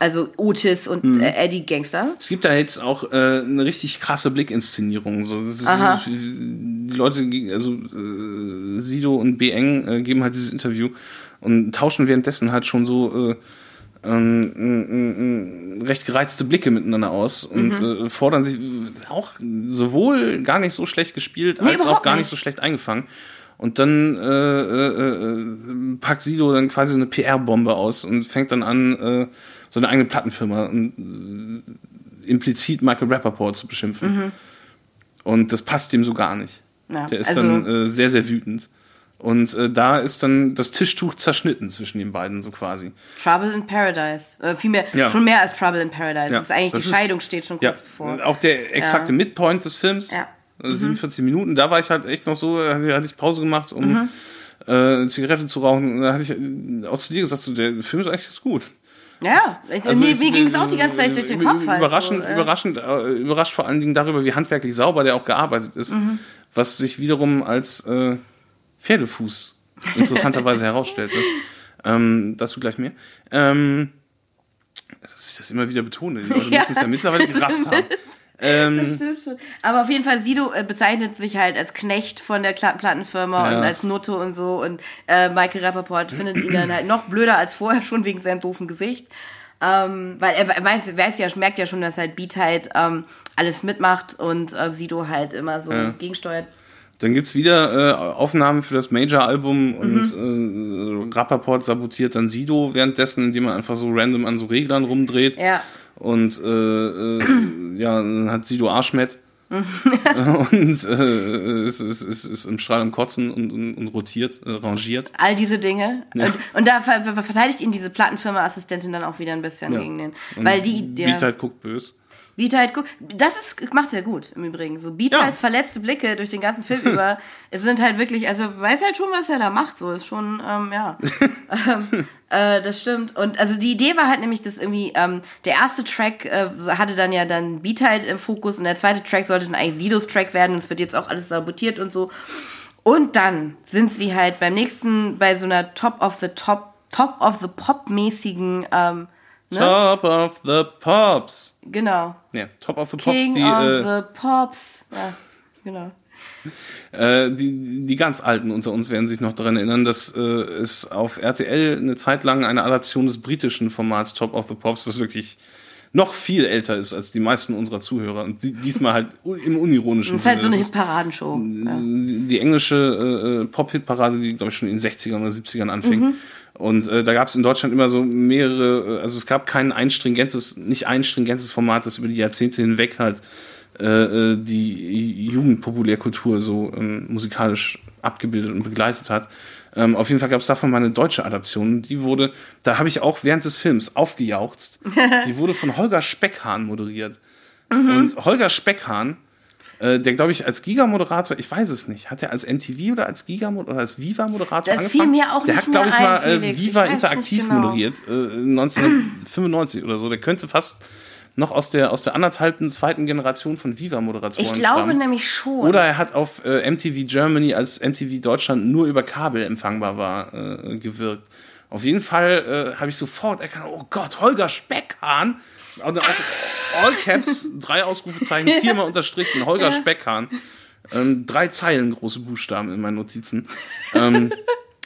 Also Otis und Mhm. äh, Eddie Gangster. Es gibt da jetzt auch äh, eine richtig krasse Blickinszenierung. So, das ist, Aha. die Leute, also äh, Sido und B. Eng äh, geben halt dieses Interview und tauschen währenddessen halt schon so äh, ähm, recht gereizte Blicke miteinander aus und Mhm. äh, fordern sich auch sowohl gar nicht so schlecht gespielt, Nee, als auch gar nicht nicht. so schlecht eingefangen. Und dann äh, äh, äh, packt Sido dann quasi eine PR-Bombe aus und fängt dann an, äh, so eine eigene Plattenfirma und äh, implizit Michael Rappaport zu beschimpfen. Und das passt ihm so gar nicht. Mhm. Ja, Der ist also- dann äh, sehr, sehr wütend. Und äh, da ist dann das Tischtuch zerschnitten zwischen den beiden, so quasi. Trouble in Paradise. Äh, vielmehr, Ja. schon mehr als Trouble in Paradise. Ja, Das ist eigentlich, das die ist- Scheidung steht schon kurz bevor. auch der exakte. Midpoint des Films. Ja. Mhm. Also 47 Minuten, da war ich halt echt noch so, da hatte ich Pause gemacht, um Mhm. äh, eine Zigarette zu rauchen. Und da hatte ich äh, auch zu dir gesagt, so, der Film ist eigentlich ganz gut. Ja, Also mir, mir ging es auch die ganze Zeit durch den Kopf. Halt Überraschend, so, äh. überraschend, äh, überrascht vor allen Dingen darüber, wie handwerklich sauber der auch gearbeitet ist, Mhm. was sich wiederum als äh, Pferdefuß interessanterweise herausstellte. Ähm, dazu gleich mehr. Ähm, dass ich das immer wieder betone, die Leute Ja. müssen es ja mittlerweile gerafft haben. Ähm, Das stimmt schon. Aber auf jeden Fall, Sido äh, bezeichnet sich halt als Knecht von der Plattenfirma Ja. und als Nutte und so. Und äh, Michael Rappaport findet ihn dann halt noch blöder als vorher schon wegen seinem doofen Gesicht. Ähm, weil er weiß, weiß ja, merkt ja schon, dass halt Beat halt ähm, alles mitmacht und äh, Sido halt immer so Ja. gegensteuert. Dann gibt's wieder äh, Aufnahmen für das Major-Album Mhm. und äh, Rappaport sabotiert dann Sido währenddessen, indem er einfach so random an so Reglern rumdreht. Ja. Und äh, äh, ja, dann hat Sido Arschmet und äh, ist, ist, ist, ist im Strahl am Kotzen und, und, und rotiert, äh, rangiert. All diese Dinge. Ja. Und, und da ver ver verteidigt ihn diese Plattenfirma-Assistentin dann auch wieder ein bisschen Ja. gegen den. Weil die, der, Beat halt guckt böse. Beat halt, guck, das ist, macht er gut im Übrigen. So Beat Ja. verletzte Blicke durch den ganzen Film über, es sind halt wirklich, also weiß halt schon, was er da macht. So ist schon, ähm, ja. ähm, äh, das stimmt. Und also die Idee war halt nämlich, dass irgendwie ähm, der erste Track äh, hatte dann ja dann Beat halt im Fokus und der zweite Track sollte dann eigentlich Sidos Track werden und es wird jetzt auch alles sabotiert und so. Und dann sind sie halt beim nächsten, bei so einer Top of the Top, Top of the Pop-mäßigen, ähm, ne? Top of the Pops. Genau. Ja, Top of the Pops, King die, of äh, the Pops. Ja, genau. Äh, die, die ganz Alten unter uns werden sich noch daran erinnern, dass äh, es auf RTL eine Zeit lang eine Adaption des britischen Formats Top of the Pops, was wirklich noch viel älter ist als die meisten unserer Zuhörer und die, diesmal halt im unironischen Das ist halt so eine Paradenshow. Ja. die, die englische äh, äh, Pop-Hit-Parade, die glaube ich schon in den 60ern oder 70ern anfing. Mhm. Und äh, da gab es in Deutschland immer so mehrere, äh, also es gab kein einstringentes, nicht einstringentes Format, das über die Jahrzehnte hinweg halt äh, äh, die Jugendpopulärkultur so ähm, musikalisch abgebildet und begleitet hat. Ähm, auf jeden Fall gab es davon mal eine deutsche Adaption. Die wurde, da habe ich auch während des Films aufgejauchzt. die wurde von Holger Speckhahn moderiert. Mhm. Und Holger Speckhahn, der glaube ich als Giga-Moderator, ich weiß es nicht, hat er als MTV oder als Giga oder als Viva-Moderator Das angefangen? fiel mir auch der nicht hat, glaube ich, mal ein, äh, Felix. Viva Ich interaktiv genau. moderiert, äh, 1995 oder so. Der könnte fast noch aus der, aus der anderthalbten, zweiten Generation von Viva-Moderatoren Ich glaube stammen. nämlich schon. Oder er hat auf äh, MTV Germany, als MTV Deutschland nur über Kabel empfangbar war, äh, gewirkt. Auf jeden Fall äh, habe ich sofort erkannt, oh Gott, Holger Speckhahn. Dann auch All Caps, drei Ausrufezeichen, viermal unterstrichen, Holger Speckhahn. Ähm, drei Zeilen große Buchstaben in meinen Notizen. Ähm,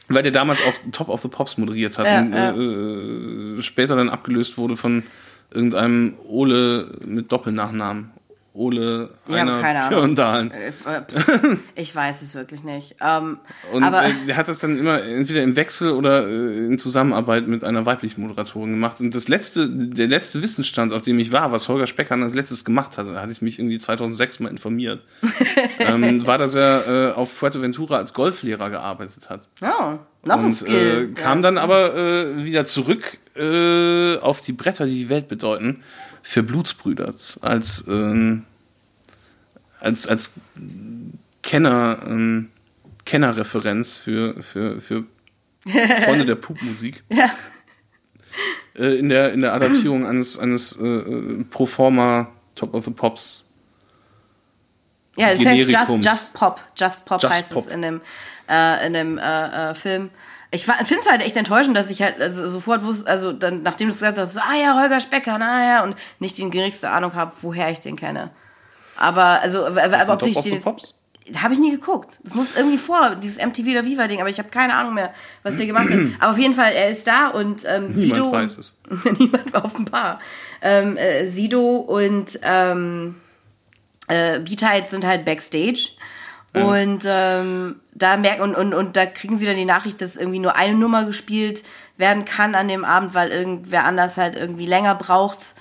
weil der damals auch Top of the Pops moderiert hat Ja, und ja. äh, später dann abgelöst wurde von irgendeinem Ole mit Doppelnachnamen. Ole Ja, einer keine Ahnung. Äh, ich weiß es wirklich nicht. Ähm, Und aber äh, der hat das dann immer entweder im Wechsel oder äh, in Zusammenarbeit mit einer weiblichen Moderatorin gemacht. Und das letzte, der letzte Wissensstand, auf dem ich war, was Holger Speckern als letztes gemacht hatte, da hatte ich mich irgendwie 2006 mal informiert, ähm, war, dass er äh, auf Fuerteventura als Golflehrer gearbeitet hat. oh, noch ein Und Skill. äh, kam dann aber äh, wieder zurück auf die Bretter, die die Welt bedeuten, für Blutsbrüders als, ähm, als, als Kenner, ähm, Kennerreferenz für, für, für Freunde der Pupmusik. Ja. Äh, in, der, in der Adaptierung eines, eines äh, äh, Proforma Top of the Pops. Ja, es heißt Just. Just Pop. Just Pop Just heißt Pop. es in dem, äh, in dem äh, äh, Film. Ich finde es halt echt enttäuschend, dass ich halt also sofort wusste, also dann, nachdem du gesagt hast, ah ja, Holger Specker, na ja, und nicht die geringste Ahnung habe, woher ich den kenne. Aber, also, w- ob ich den habe ich nie geguckt. Das muss irgendwie vor, dieses MTV oder Viva-Ding, aber ich habe keine Ahnung mehr, was der gemacht hat. Aber auf jeden Fall, er ist da und ähm, Niemand Sido, weiß es. Niemand war offenbar. Ähm, äh, Sido und ähm, äh, Beat sind halt Backstage. Und ähm, da merken und, und, und da kriegen sie dann die Nachricht, dass irgendwie nur eine Nummer gespielt werden kann an dem Abend, weil irgendwer anders halt irgendwie länger braucht.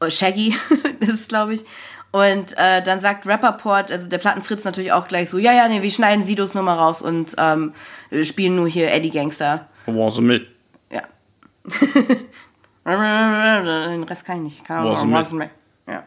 Äh, Shaggy, das ist glaube ich. Und äh, dann sagt Rapperport, also der Plattenfritz natürlich auch gleich so, ja, ja, nee, wir schneiden Sidos Nummer raus und ähm, spielen nur hier Eddie Gangster. War sie mit. Ja. Den Rest kann ich nicht. Was Ahnung. mit? Was mit? Ja.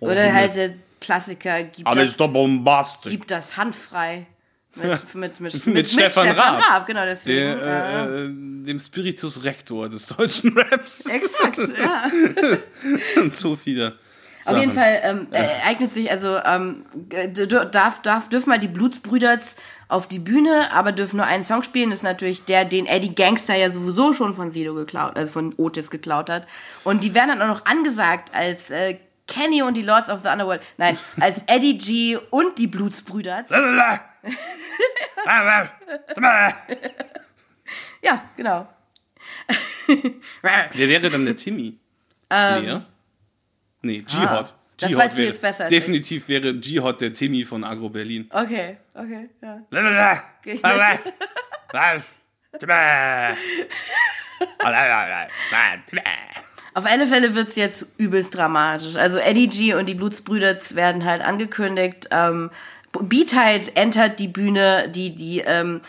Oder halt der Klassiker, gibt das, doch bombastisch. gibt das handfrei. Mit, mit, mit, Mit Stefan Raab. genau deswegen. Der, ja. äh, äh, dem Spiritus Rector des deutschen Raps. Exakt, ja. Und so viele. Auf jeden Sachen. Fall ähm, äh, eignet sich, also ähm, d- darf, darf, dürfen mal die Blutsbrüders auf die Bühne, aber dürfen nur einen Song spielen. Das ist natürlich der, den Eddie Gangster ja sowieso schon von Sido geklaut, also von Otis geklaut hat. Und die werden dann auch noch angesagt als äh, Kenny und die Lords of the Underworld. Nein, als Eddie G und die Blutsbrüders. Ja, genau. Wer wäre dann der Timmy? Flair? Nee, G-Hot. Ah, das weißt du jetzt besser. Definitiv wäre G-Hot der Timmy von Agro Berlin. Okay, okay, ja. Geh ich Auf alle Fälle wird es jetzt übelst dramatisch. Also Eddie G und die Blutsbrüder werden halt angekündigt. Ähm, Beatheit entert die Bühne, die, die ähm,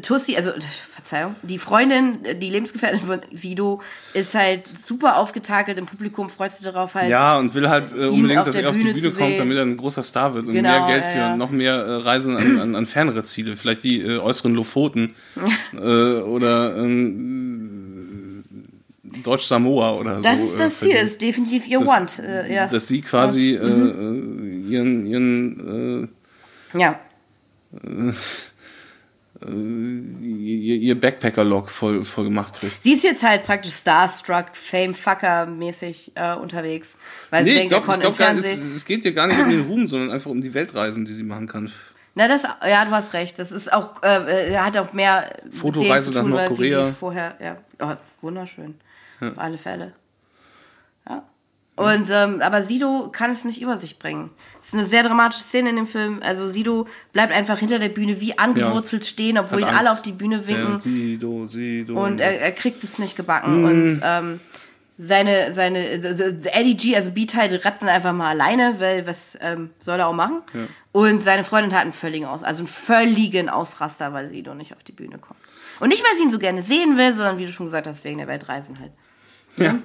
Tussi, also Verzeihung, die Freundin, die Lebensgefährtin von Sido, ist halt super aufgetakelt im Publikum, freut sich darauf halt. Ja, und will halt äh, unbedingt, auf dass er auf die Bühne kommt, damit er ein großer Star wird und Genau, mehr Geld ja, für ja. noch mehr äh, Reisen an, an, an fernere Ziele. Vielleicht die äh, äußeren Lofoten äh, oder ähm, Deutsch-Samoa oder das so. ist äh, das für Ziel, die. das ist definitiv ihr Das- Want. Äh, ja. Dass sie quasi äh, Mhm. ihren, ihren ja. Ihr, ihr Backpacker-Log voll, voll gemacht kriegt. Sie ist jetzt halt praktisch Starstruck, Fame-Fucker-mäßig äh, unterwegs, weil sie Nee, ich denkt, konnte im glaub, gar es, es geht hier gar nicht um den Ruhm, sondern einfach um die Weltreisen, die sie machen kann. Na, das, ja, du hast recht. Das ist auch, äh, er hat auch mehr Fotoreise nach Nordkorea. sie vorher, ja, oh, wunderschön. Auf alle Fälle. Ja. Und, ähm, aber Sido kann es nicht über sich bringen. Es ist eine sehr dramatische Szene in dem Film. Also Sido bleibt einfach hinter der Bühne wie angewurzelt stehen, obwohl ihn alle auf die Bühne winken. Ja, Sido, Sido. Und er, er kriegt es nicht gebacken. Mhm. Und ähm, seine, seine, Eddie G, also B-Tide, rappt dann einfach mal alleine, weil was ähm, soll er auch machen? Und seine Freundin hat einen völligen Aus, also einen völligen Ausraster, weil Sido nicht auf die Bühne kommt. Und nicht, weil sie ihn so gerne sehen will, sondern wie du schon gesagt hast, wegen der Weltreisen halt. Ja.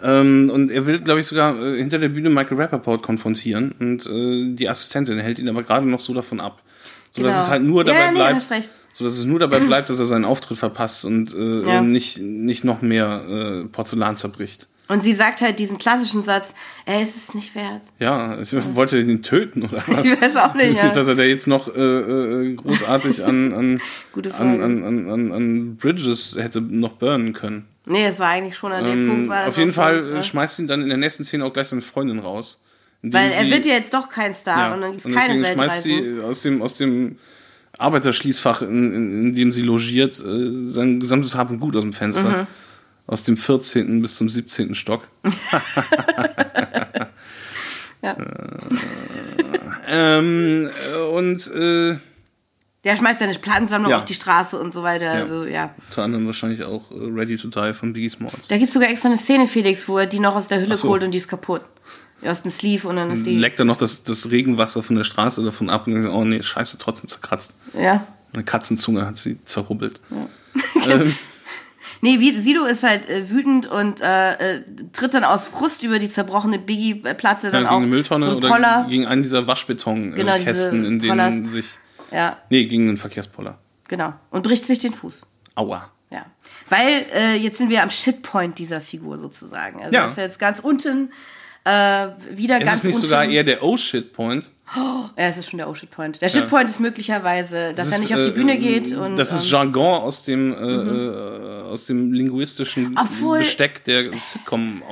Ähm, und er will, glaube ich, sogar äh, hinter der Bühne Michael Rappaport konfrontieren. Und äh, die Assistentin hält ihn aber gerade noch so davon ab. So dass Genau. es halt nur Ja, dabei nee, bleibt. So dass es nur dabei bleibt, dass er seinen Auftritt verpasst und äh, Ja. nicht, nicht noch mehr äh, Porzellan zerbricht. Und sie sagt halt diesen klassischen Satz, er ist es nicht wert. Ja, ich wollte ihn töten oder was? Ich weiß auch nicht, ja. was er da jetzt noch äh, äh, großartig an, an, an, an, an, an, Bridges hätte noch burnen können. Nee, es war eigentlich schon an dem Punkt, weil Auf jeden Fall schon, äh, ne? schmeißt ihn dann in der nächsten Szene auch gleich seine Freundin raus. Weil er sie- wird ja jetzt doch kein Star ja, und dann gibt es keine deswegen schmeißt sie aus dem, aus dem Arbeiterschließfach, in, in, in dem sie logiert, äh, sein gesamtes Hab und Gut aus dem Fenster. Mhm. Aus dem 14. bis zum 17. Stock. Ja. Ähm, äh, und äh, Der schmeißt seine Plattensammlung Ja. auf die Straße und so weiter. Also, ja. unter anderem wahrscheinlich auch äh, Ready to Die von Biggie Smalls. Da gibt es sogar extra eine Szene, Felix, wo er die noch aus der Hülle so. holt und die ist kaputt. Aus dem Sleeve und dann ist die. Leckt er noch das, das Regenwasser von der Straße davon ab und denkt, oh nee, scheiße, trotzdem zerkratzt. Ja. Eine Katzenzunge hat sie zerrubbelt. ähm, Nee, Sido ist halt äh, wütend und äh, äh, tritt dann aus Frust über die zerbrochene Biggie-Platte ja, dann gegen auch eine Mülltonne so einen oder gegen einen dieser Waschbetonkästen, Genau, äh, Kästen, in denen Pollers. sich. Ja, Nee, gegen einen Verkehrspoller. genau. Und bricht sich den Fuß. Aua. Ja. Weil äh, jetzt sind wir am Shitpoint dieser Figur sozusagen. Also Ja. ist jetzt ganz unten, äh, wieder Ist ganz es nicht unten. sogar eher der Oh-Shit-Point? Ja, es ist schon der Oh-Shit-Point. Der Shit-Point ist möglicherweise, dass Das er ist, nicht auf die äh, Bühne geht. Und, das ist ähm, Jargon aus dem, äh, äh, aus dem linguistischen Obwohl- Besteck der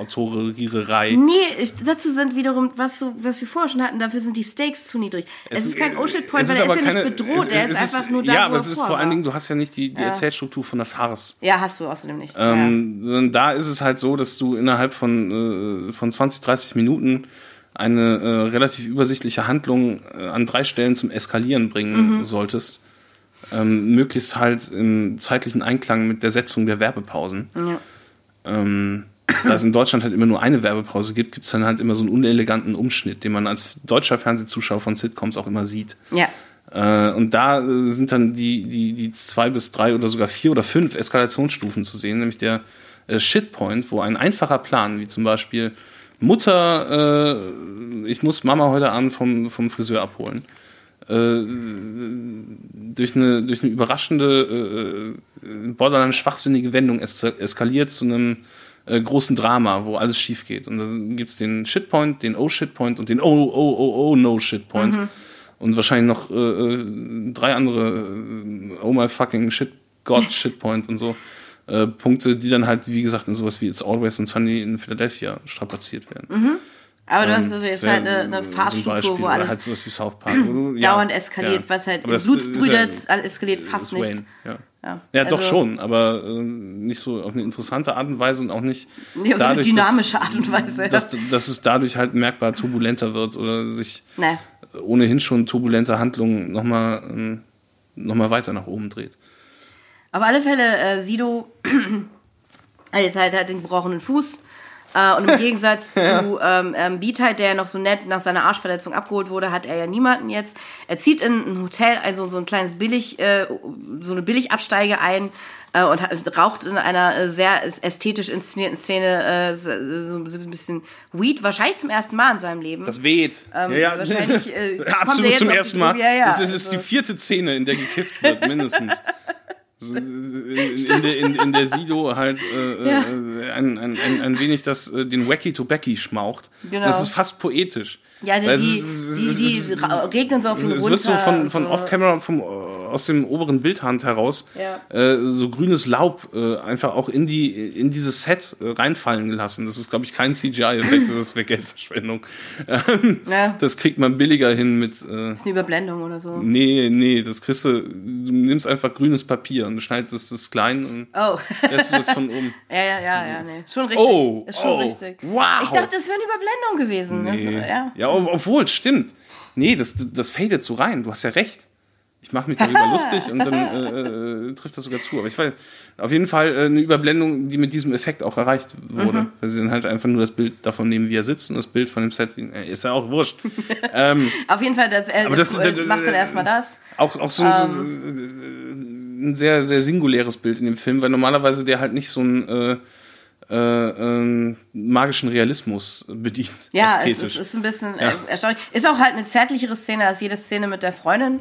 Sitcom-Autoriererei. Nee, dazu sind wiederum, was, so, was wir vorher schon hatten, dafür sind die Stakes zu niedrig. Es, ist kein Oh-Shit-Point, weil er ist ja nicht bedroht, er es ist einfach nur da, Ja, aber er es ist vor allen. Dingen, du hast ja nicht die, die Erzählstruktur von der Farce. Ja, hast du außerdem nicht. Ähm, sondern da ist es halt so, dass du innerhalb von, äh, von 20, 30 Minuten eine äh, relativ übersichtliche Handlung äh, an drei Stellen zum Eskalieren bringen Mhm. solltest. Ähm, möglichst halt im zeitlichen Einklang mit der Setzung der Werbepausen. ja. Ähm, da es in Deutschland halt immer nur eine Werbepause gibt, gibt es dann halt immer so einen uneleganten Umschnitt, den man als deutscher Fernsehzuschauer von Sitcoms auch immer sieht. ja. Äh, und da äh, sind dann die, die, die zwei bis drei oder sogar vier oder fünf Eskalationsstufen zu sehen, nämlich der äh, Shitpoint, wo ein einfacher Plan, wie zum Beispiel Mutter, äh, ich muss Mama heute Abend vom, vom Friseur abholen, äh, durch, eine, durch eine überraschende, äh, borderline schwachsinnige Wendung es eskaliert zu einem äh, großen Drama, wo alles schief geht. Und da gibt es den Shitpoint, den Oh-Shitpoint und den Oh, oh, oh, oh, No-Shitpoint. Und wahrscheinlich noch äh, äh, drei andere äh, Oh my fucking shit, God Shitpoint und so. Äh, Punkte, die dann halt, wie gesagt, in sowas wie It's Always and Sunny in Philadelphia strapaziert werden. Aber du hast Ähm, also jetzt halt eine, eine äh, so ein wo alles halt sowas wie South Park. Du, ja, dauernd eskaliert, ja. was halt Aber ist ja- eskaliert fast ist nichts. Wayne, Ja, Ja, ja also- doch schon, aber äh, nicht so auf eine interessante Art und Weise und auch nicht Nee, auf so eine dadurch, dynamische Art und Weise. dass, dass, dass es dadurch halt merkbar turbulenter wird oder sich Nee. ohnehin schon turbulente Handlungen nochmal ähm, noch mal weiter nach oben dreht. Auf alle Fälle, äh, Sido hat jetzt halt, hat den gebrochenen Fuß Äh, und im Gegensatz zu ähm, ähm, Beat der ja noch so nett nach seiner Arschverletzung abgeholt wurde, hat er ja niemanden jetzt. Er zieht in ein Hotel, also so ein kleines Billig, äh, so eine Billigabsteige ein äh, und hat, raucht in einer äh, sehr ästhetisch inszenierten Szene äh, so, so ein bisschen Weed, wahrscheinlich zum ersten Mal in seinem Leben. Das weht. Ähm, wahrscheinlich, äh, kommt er Absolut jetzt zum ersten Mal. Ja, ja, das ist, ist also- die vierte Szene, in der gekifft wird, mindestens. In, der, in, in der Sido halt äh, Ja. äh, ein, ein, ein, ein wenig das, äh, den Wacky to Becky schmaucht. Genau. Das ist fast poetisch. Ja, die, es die, die, die, regnen so auf ihn Es wird so von, und von so. Off-Camera, vom, äh, aus dem oberen Bildhand heraus, Ja. äh, so grünes Laub äh, einfach auch in, die, in dieses Set äh, reinfallen gelassen. Das ist, glaube ich, kein CGI-Effekt, das wäre Geldverschwendung. Ähm, Ja. Das kriegt man billiger hin mit. Äh, ist eine Überblendung oder so. nee, nee, das kriegst du. Du nimmst einfach grünes Papier und schneidest es das klein und Oh. lässt du das von oben. Ja, ja, ja, ja, nee. Schon richtig. Oh, ist schon oh, richtig. wow. Ich dachte, das wäre eine Überblendung gewesen. Das, Nee. ja. ja, ob- obwohl, stimmt. Nee, das, das fadet so rein. Du hast ja recht. Ich mache mich darüber lustig und dann äh, äh, trifft das sogar zu. Aber ich weiß, auf jeden Fall äh, eine Überblendung, die mit diesem Effekt auch erreicht wurde. Mhm. Weil sie dann halt einfach nur das Bild davon nehmen, wie er sitzt und das Bild von dem Set, wie, äh, ist ja auch wurscht. ähm, Auf jeden Fall, das, Aber das- äh, das- macht dann erstmal das. auch, auch so ein, ein sehr, sehr singuläres Bild in dem Film, weil normalerweise der halt nicht so einen äh, äh, ähm, magischen Realismus bedient. Ja, es ästhetisch. ist, ist ein bisschen Ja. äh, erstaunlich. Ist auch halt eine zärtlichere Szene als jede Szene mit der Freundin.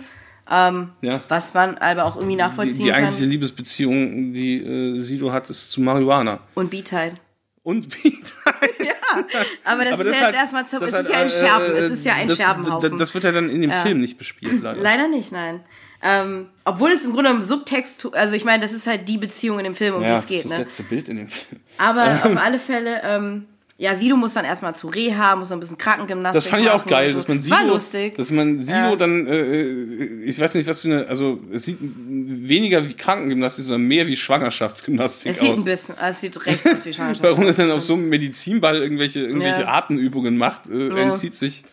Ähm, Ja. Was man aber auch irgendwie die, nachvollziehen die eigentliche kann. Liebesbeziehung, die äh, Sido hat, ist zu Marihuana. Und Beat-Halt. Und Beat. Aber das Aber ist das ja halt- jetzt erstmal das es ist halt, ja ein äh, Scherben, äh, es ist ja ein das, Scherbenhaufen. Das, wird ja dann in dem Film nicht bespielt, leider. Leider nicht, nein. Ähm, obwohl es im Grunde im Subtext, also ich meine, das ist halt die Beziehung in dem Film, um die ja, es geht, das ist ne? das letzte Bild in dem Film. Aber auf alle Fälle, ähm, ja, Sido muss dann erstmal zu Reha, muss noch ein bisschen Krankengymnastik Das fand ich auch geil, so. dass man Das Sido, War lustig. dass man Sido Ja. dann, äh, ich weiß nicht, was für eine, also es sieht weniger wie Krankengymnastik, sondern mehr wie Schwangerschaftsgymnastik es sieht aus. ein bisschen, es sieht recht aus wie Schwangerschaft. Warum er dann auf so einem Medizinball irgendwelche, irgendwelche Ja. Atemübungen macht, äh, entzieht sich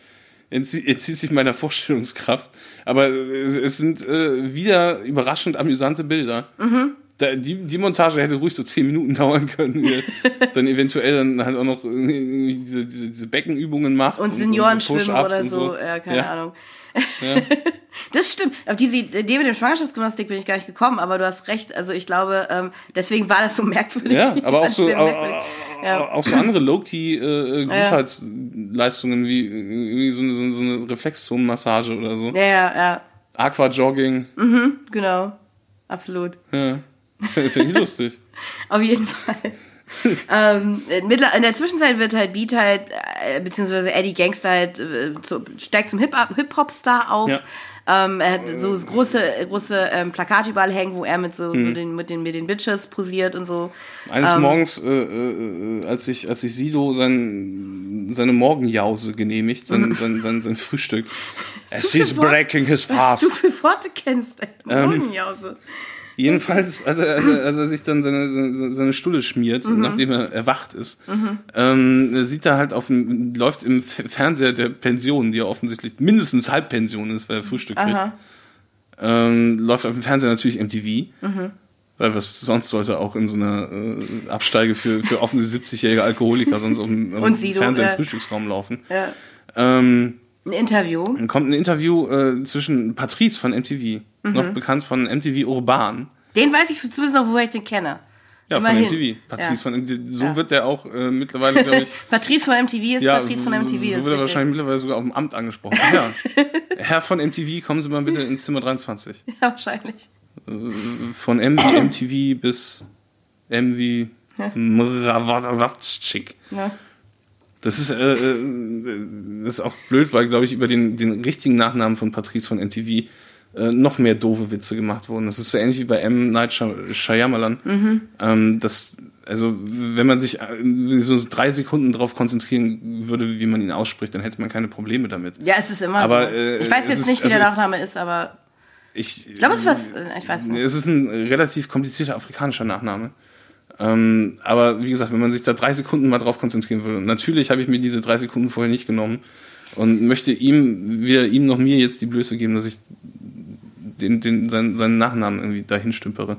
entzieht, entzieht sich meiner Vorstellungskraft. Aber es, es sind äh, wieder überraschend amüsante Bilder. Mhm. Die, die Montage hätte ruhig so zehn Minuten dauern können. Ihr dann eventuell dann halt auch noch diese, diese, diese Beckenübungen macht. und Seniorenschwimmen Push-Ups oder und so, ja, keine Ja. Ahnung. Das stimmt. Auf diese Idee mit dem Schwangerschaftsgymnastik bin ich gar nicht gekommen, aber du hast recht. Also ich glaube, ähm, deswegen war das so merkwürdig. Ja, aber auch so, auch. Ja. auch so andere Low-Key äh, Gesundheitsleistungen wie irgendwie so eine, so eine- so Reflexzonenmassage oder so. ja, ja, ja, Aquajogging. genau. Absolut. Ja. Finde ich lustig. Auf jeden Fall. ähm, in der Zwischenzeit wird halt Beat halt, äh, beziehungsweise Eddie Gangster halt, äh, zu, steigt zum Hip- Hip-Hop-Star auf. Ja. Ähm, er hat so große, große ähm, Plakate überall hängen, wo er mit so, Mhm. so den, mit, den, mit den Bitches posiert und so. Eines Ähm. Morgens, äh, äh, als ich, als ich Sido sein, seine Morgenjause genehmigt, sein, sein, sein, sein Frühstück. As he's breaking his Was fast. du für Worte kennst, ey. Ähm. Morgenjause. Jedenfalls, als er, als er, als er sich dann seine, seine, Stulle schmiert, Mhm. nachdem er erwacht ist, ähm, sieht er halt auf dem, läuft im Fernseher der Pension, die ja offensichtlich mindestens Halbpension ist, weil er Frühstück kriegt, ähm, läuft auf dem Fernseher natürlich MTV. Mhm. Weil was sonst sollte auch in so einer äh, Absteige für, für offensichtlich 70-jährige Alkoholiker sonst auf dem, auf dem Fernseher im. Frühstücksraum laufen. Ja. Ähm, Ein Interview. dann kommt ein Interview äh, zwischen Patrice von MTV, Mhm. noch bekannt von MTV Urban, Den weiß ich zumindest noch, woher ich den kenne. Ja, Immerhin. von MTV. Patrice Ja. von MTV. So Ja. wird der auch äh, mittlerweile, glaube ich. Patrice von MTV ist ja, Patrice von MTV. so, so ist wird er richtig. wahrscheinlich mittlerweile sogar auf dem Amt angesprochen. Ja. Herr von MTV, kommen Sie mal bitte ins Zimmer 23. Ja, wahrscheinlich. Von M wie MTV bis M wie Mravatschik. Ja. Das ist, äh, äh, das ist auch blöd, weil, glaube ich, über den, den richtigen Nachnamen von Patrice von MTV äh, noch mehr doofe Witze gemacht wurden. Das ist so ähnlich wie bei M. Night Shy- Shyamalan. Mhm. Ähm, das, also, wenn man sich äh, so drei Sekunden darauf konzentrieren würde, wie man ihn ausspricht, dann hätte man keine Probleme damit. ja, es ist immer Aber, so. äh, ich weiß jetzt ist- nicht, wie der also Nachname ist, aber Ich, ich glaube, es ist was, äh, ich weiß nicht. Es ist ein relativ komplizierter afrikanischer Nachname. Ähm, aber wie gesagt, wenn man sich da drei Sekunden mal drauf konzentrieren würde, natürlich habe ich mir diese drei Sekunden vorher nicht genommen und möchte ihm, weder ihm noch mir jetzt die Blöße geben, dass ich den, den, seinen, seinen Nachnamen irgendwie dahin stümpere.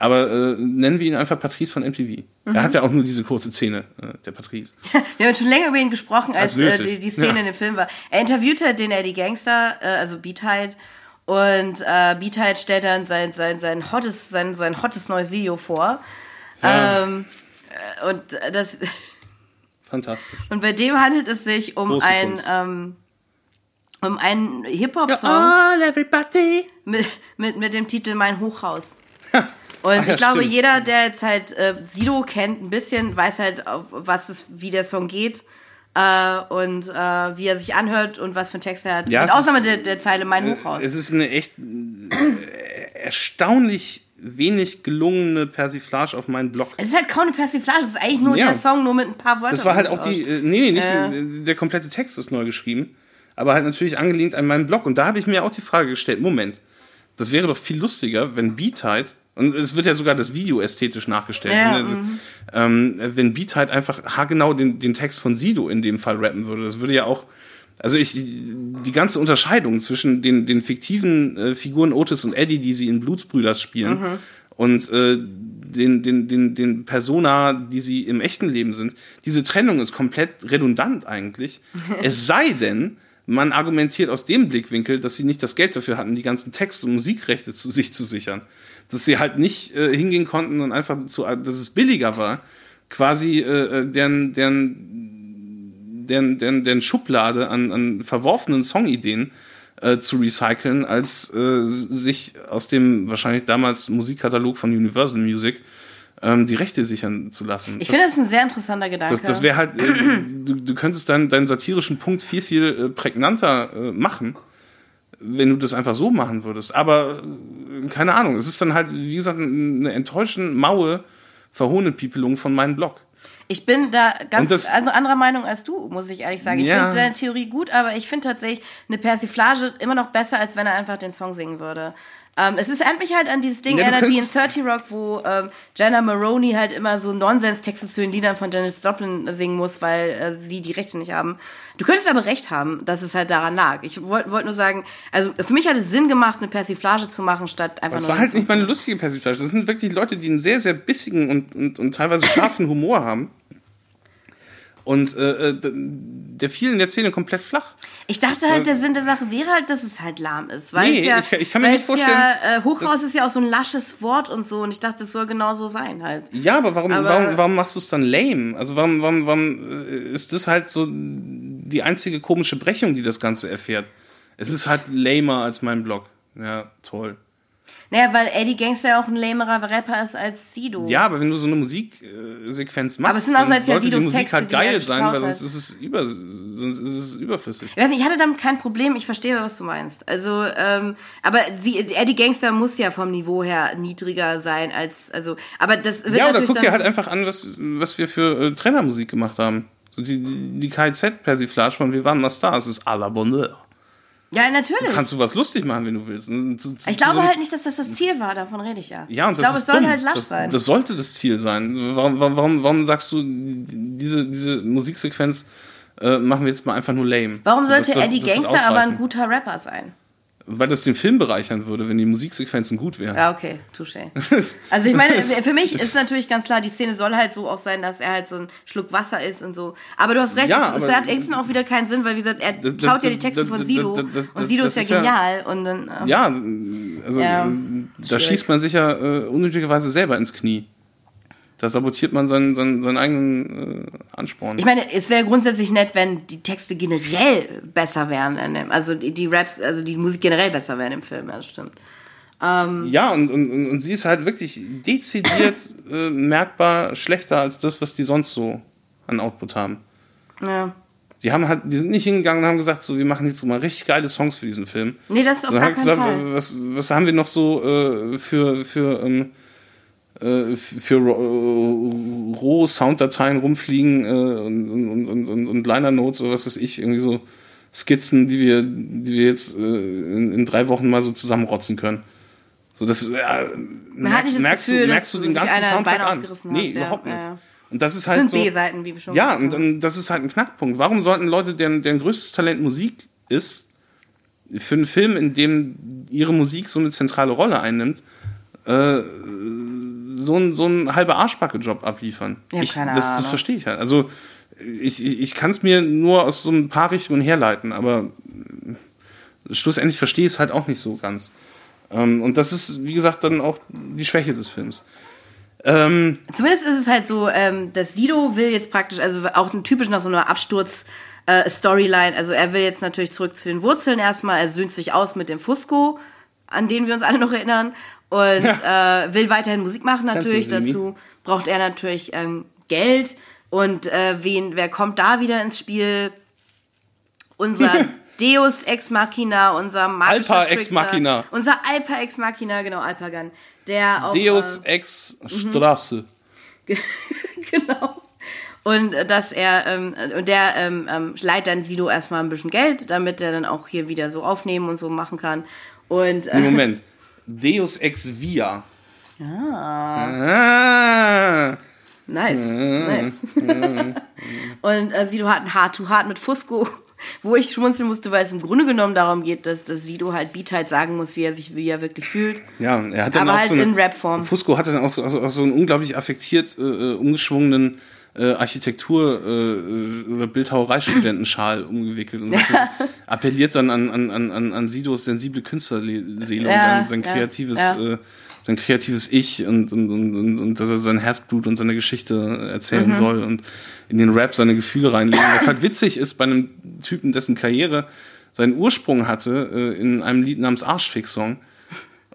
Aber äh, nennen wir ihn einfach Patrice von MTV. Er hat ja auch nur diese kurze Szene, äh, der Patrice. Wir haben schon länger über ihn gesprochen, als, Als äh, die, die Szene Ja. in dem Film war. Er interviewte den Eddie Gangster, äh, also Beatheit, und äh, Beatheit stellt dann sein, sein, sein, hottes, sein, sein hottes neues Video vor. Ja. Ähm, äh, und, äh, das, Fantastisch. und bei dem handelt es sich um Große ein ähm, um einen Hip-Hop-Song mit, mit, mit dem Titel Mein Hochhaus. Und Ach ja, ich glaube, stimmt. jeder, der jetzt halt äh, Sido kennt, ein bisschen, weiß halt, was es, wie der Song geht äh, und äh, wie er sich anhört und was für einen Text er hat. Ja, Mit Ausnahme ist- der, der Zeile Mein Hochhaus. Es ist eine echt äh, erstaunlich wenig gelungene Persiflage auf meinen Blog. Es ist halt kaum eine Persiflage, es ist eigentlich nur Ja. der Song, nur mit ein paar Wörtern. Das war halt auch die, äh, nee, nee, nicht, äh, der komplette Text ist neu geschrieben, aber halt natürlich angelehnt an meinen Blog. Und da habe ich mir auch die Frage gestellt, Moment, das wäre doch viel lustiger, wenn Beatheit, und es wird ja sogar das Video ästhetisch nachgestellt, Ja, ne, ähm, wenn Beatheit einfach haargenau den, den Text von Sido in dem Fall rappen würde. Das würde ja auch, also ich, die ganze Unterscheidung zwischen den, den fiktiven äh, Figuren Otis und Eddie, die sie in Blutsbrüders spielen, und äh, den, den, den, den Persona, die sie im echten Leben sind, diese Trennung ist komplett redundant eigentlich. es sei denn, man argumentiert aus dem Blickwinkel, dass sie nicht das Geld dafür hatten, die ganzen Text- und Musikrechte zu sich zu sichern. Dass sie halt nicht äh, hingehen konnten und einfach zu, dass es billiger war, quasi äh, äh, deren, deren, deren, deren, deren Schublade an, an verworfenen Songideen äh, zu recyceln, als äh, sich aus dem wahrscheinlich damals Musikkatalog von Universal Music ähm, die Rechte sichern zu lassen. Ich finde das ein sehr interessanter Gedanke. Das, das wäre halt, äh, du, du könntest deinen, deinen satirischen Punkt viel, viel äh, prägnanter äh, machen, wenn du das einfach so machen würdest. Aber äh, keine Ahnung, es ist dann halt, wie gesagt, eine enttäuschend maue Verhohnepiepelung von meinem Blog. Ich bin da ganz das- an- anderer Meinung als du, muss ich ehrlich sagen. Ich Ja. finde deine Theorie gut, aber ich finde tatsächlich eine Persiflage immer noch besser, als wenn er einfach den Song singen würde. Ähm, es ist erinnert mich halt an dieses Ding, Ja, erinnert wie in könntest- 30 Rock, wo ähm, Jenna Maroney halt immer so Nonsens-Texte zu den Liedern von Janis Joplin singen muss, weil äh, sie die Rechte nicht haben. Du könntest aber recht haben, dass es halt daran lag. Ich wollte wollt nur sagen, also für mich hat es Sinn gemacht, eine Persiflage zu machen, statt einfach Es nur war den halt nicht mal eine lustige Persiflage. Das sind wirklich Leute, die einen sehr, sehr bissigen und, und, und teilweise scharfen Humor haben. Und äh, äh, der fiel in der Szene komplett flach. Ich dachte halt, der Sinn der Sache wäre halt, dass es halt lahm ist. Weil Nee, es ja, ich kann- ich kann mir nicht vorstellen, Ja, äh, Hochhaus ist ja auch so ein lasches Wort und so. Und ich dachte, es soll genau so sein halt. Ja, aber warum, Aber- warum, warum machst du es dann lame? Also warum, warum, warum äh, ist das halt so die einzige komische Brechung, die das Ganze erfährt? Es ist halt lamer als mein Blog. Ja, toll. Naja, weil Eddie Gangster ja auch ein lamerer Rapper ist als Sido. Ja, aber wenn du so eine Musiksequenz machst, Aber es sind ja sollte die Sidos Musik Texte, halt die er geil sein, weil sonst ist es, über, sonst ist es überflüssig. Ich weiß nicht, ich hatte damit kein Problem. Ich verstehe, was du meinst. Also, ähm, aber sie, Eddie Gangster muss ja vom Niveau her niedriger sein als, also, aber das wird Ja, oder guck dir dann, halt einfach an, was, was wir für äh, Trennermusik gemacht haben. So die, die, die KZ-Persiflage von Wir waren mal Stars ist à la Bonheur. Ja, natürlich. Kannst du was lustig machen, wenn du willst. Zu- zu- ich glaube so- halt nicht, dass das das Ziel war. Davon rede ich ja. Ja, und ich das glaube, ist es soll dumm. halt lasch das, sein. Das sollte das Ziel sein. Warum, warum, warum, sagst du, diese, diese Musiksequenz äh, machen wir jetzt mal einfach nur lame? Warum sollte das- Eddie das wird Gangster aber ein guter Rapper sein? Weil das den Film bereichern würde, wenn die Musiksequenzen gut wären. Ja, okay, touché. Also ich meine, für mich ist natürlich ganz klar, die Szene soll halt so auch sein, dass er halt so ein Schluck Wasser ist und so. Aber du hast recht, Ja, es, es hat eben auch wieder keinen Sinn, weil wie gesagt, er Das- das- klaut ja die das- Texte das- von das- Sido das- das- und Sido das ist ja ist ja- genial und dann äh, Ja, also Ja, äh, da schwierig. schießt man sich ja äh, unnötigerweise selber ins Knie. Da sabotiert man seinen, seinen, seinen eigenen äh, Ansporn. Ich meine, es wäre grundsätzlich nett, wenn die Texte generell besser wären, in dem, also die, die Raps, also die Musik generell besser wäre im Film, ja, das stimmt. ja, und, und, und sie ist halt wirklich dezidiert äh, merkbar schlechter als das, was die sonst so an Output haben. Ja. Die haben halt, die sind nicht hingegangen und haben gesagt, so, wir machen jetzt so mal richtig geile Songs für diesen Film. Nee, das ist Sondern gar keinen gesagt, Fall. was, was haben wir noch so äh, für, für, ähm, äh, für Ro- Roh-Sounddateien rumfliegen äh, und, und, und, und, Liner Notes oder was weiß ich, irgendwie so Skizzen, die wir, die wir jetzt äh, in, in drei Wochen mal so zusammenrotzen können. So, das, äh, nicht das merkst, Gefühl, du, merkst du den ganzen Soundtrack an. ausgerissen Nee, ja, überhaupt nicht. ja, ja. Und das ist Das halt sind so, B-Seiten, wie wir schon ja, gesagt und, und das ist halt ein Knackpunkt. Warum sollten Leute, deren, deren größtes Talent Musik ist, für einen Film, in dem ihre Musik so eine zentrale Rolle einnimmt, äh, so ein, so ein halber Arschbacke-Job abliefern. Ja, ich, keine das, das verstehe ich halt. Also ich, ich, kann es mir nur aus so ein paar Richtungen herleiten, aber schlussendlich verstehe ich es halt auch nicht so ganz. Ähm, und das ist, wie gesagt, dann auch die Schwäche des Films. Ähm, Zumindest ist es halt so, ähm, dass Sido will jetzt praktisch, also auch typisch nach so einer Absturz-Storyline, also er will jetzt natürlich zurück zu den Wurzeln erstmal, er söhnt sich aus mit dem Fusco, an den wir uns alle noch erinnern, und äh, will weiterhin Musik machen natürlich. Dazu braucht er natürlich ähm, Geld und äh, wen, wer kommt da wieder ins Spiel? Unser Deus Ex Machina, unser magischer Alpa Ex. Machina. Unser Alpa Ex Machina, genau, Alpagan. Der auch, Deus äh, Ex Straße. genau. Und äh, dass er, ähm, und der ähm, ähm, leiht dann Sido erstmal ein bisschen Geld, damit er dann auch hier wieder so aufnehmen und so machen kann. Und äh, Moment. Deus Ex Via. Ah. nice, nice. und äh, Sido hat ein Hard to Hard mit Fusco, wo ich schmunzeln musste, weil es im Grunde genommen darum geht, dass, dass Sido halt Beat halt sagen muss, wie er sich, wie er wirklich fühlt. Ja, er hat dann Aber auch halt so eine, in Rapform. Fusco hat dann auch so, auch so einen unglaublich affektiert äh, äh, umgeschwungenen äh, Architektur- äh, oder Bildhauereistudentenschal umgewickelt und sagt, appelliert dann an, an, an, an Sidos sensible Künstlerseele Ja, und sein, sein ja, kreatives ja. Äh, sein kreatives Ich und, und, und, und, und dass er sein Herzblut und seine Geschichte erzählen Mhm. soll und in den Rap seine Gefühle reinlegen. Was halt witzig ist bei einem Typen, dessen Karriere seinen Ursprung hatte äh, in einem Lied namens Arschfix-Song.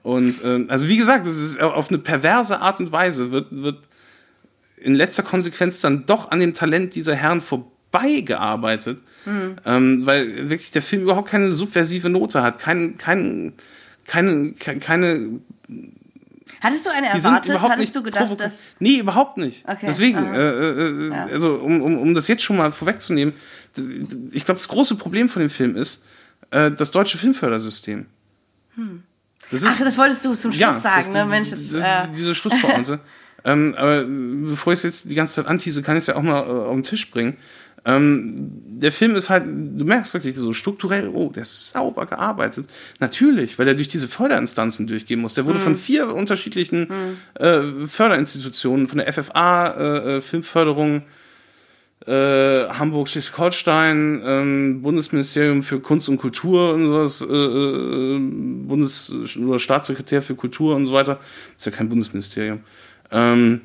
Und ähm, also wie gesagt, das ist auf eine perverse Art und Weise wird, wird in letzter Konsequenz dann doch an dem Talent dieser Herren vorbeigearbeitet, ähm, weil wirklich der Film überhaupt keine subversive Note hat, kein, kein, keine, ke- keine, Hattest du eine erwartet? Hattest du gedacht, dass. Nee, überhaupt nicht. Okay, Deswegen, aha. äh, äh, Ja. also um, um, um das jetzt schon mal vorwegzunehmen, ich glaube, das große Problem von dem Film ist äh, das deutsche Filmfördersystem. Das Ach, das wolltest du zum Schluss sagen, das- ne? die- Mensch, das, äh, diese Schlusspointe. ähm, aber bevor ich es jetzt die ganze Zeit antease, kann ich es ja auch mal äh, auf den Tisch bringen. Ähm, der Film ist halt, du merkst wirklich so strukturell, oh, der ist sauber gearbeitet. Natürlich, weil er durch diese Förderinstanzen durchgehen muss. Der wurde Mhm. von vier unterschiedlichen äh, Förderinstitutionen, von der FFA, äh, äh, Filmförderung, äh, Hamburg, Schleswig-Holstein, ähm, Bundesministerium für Kunst und Kultur und sowas, äh, äh, Bundes- oder Staatssekretär für Kultur und so weiter. ist ja kein Bundesministerium. Ähm,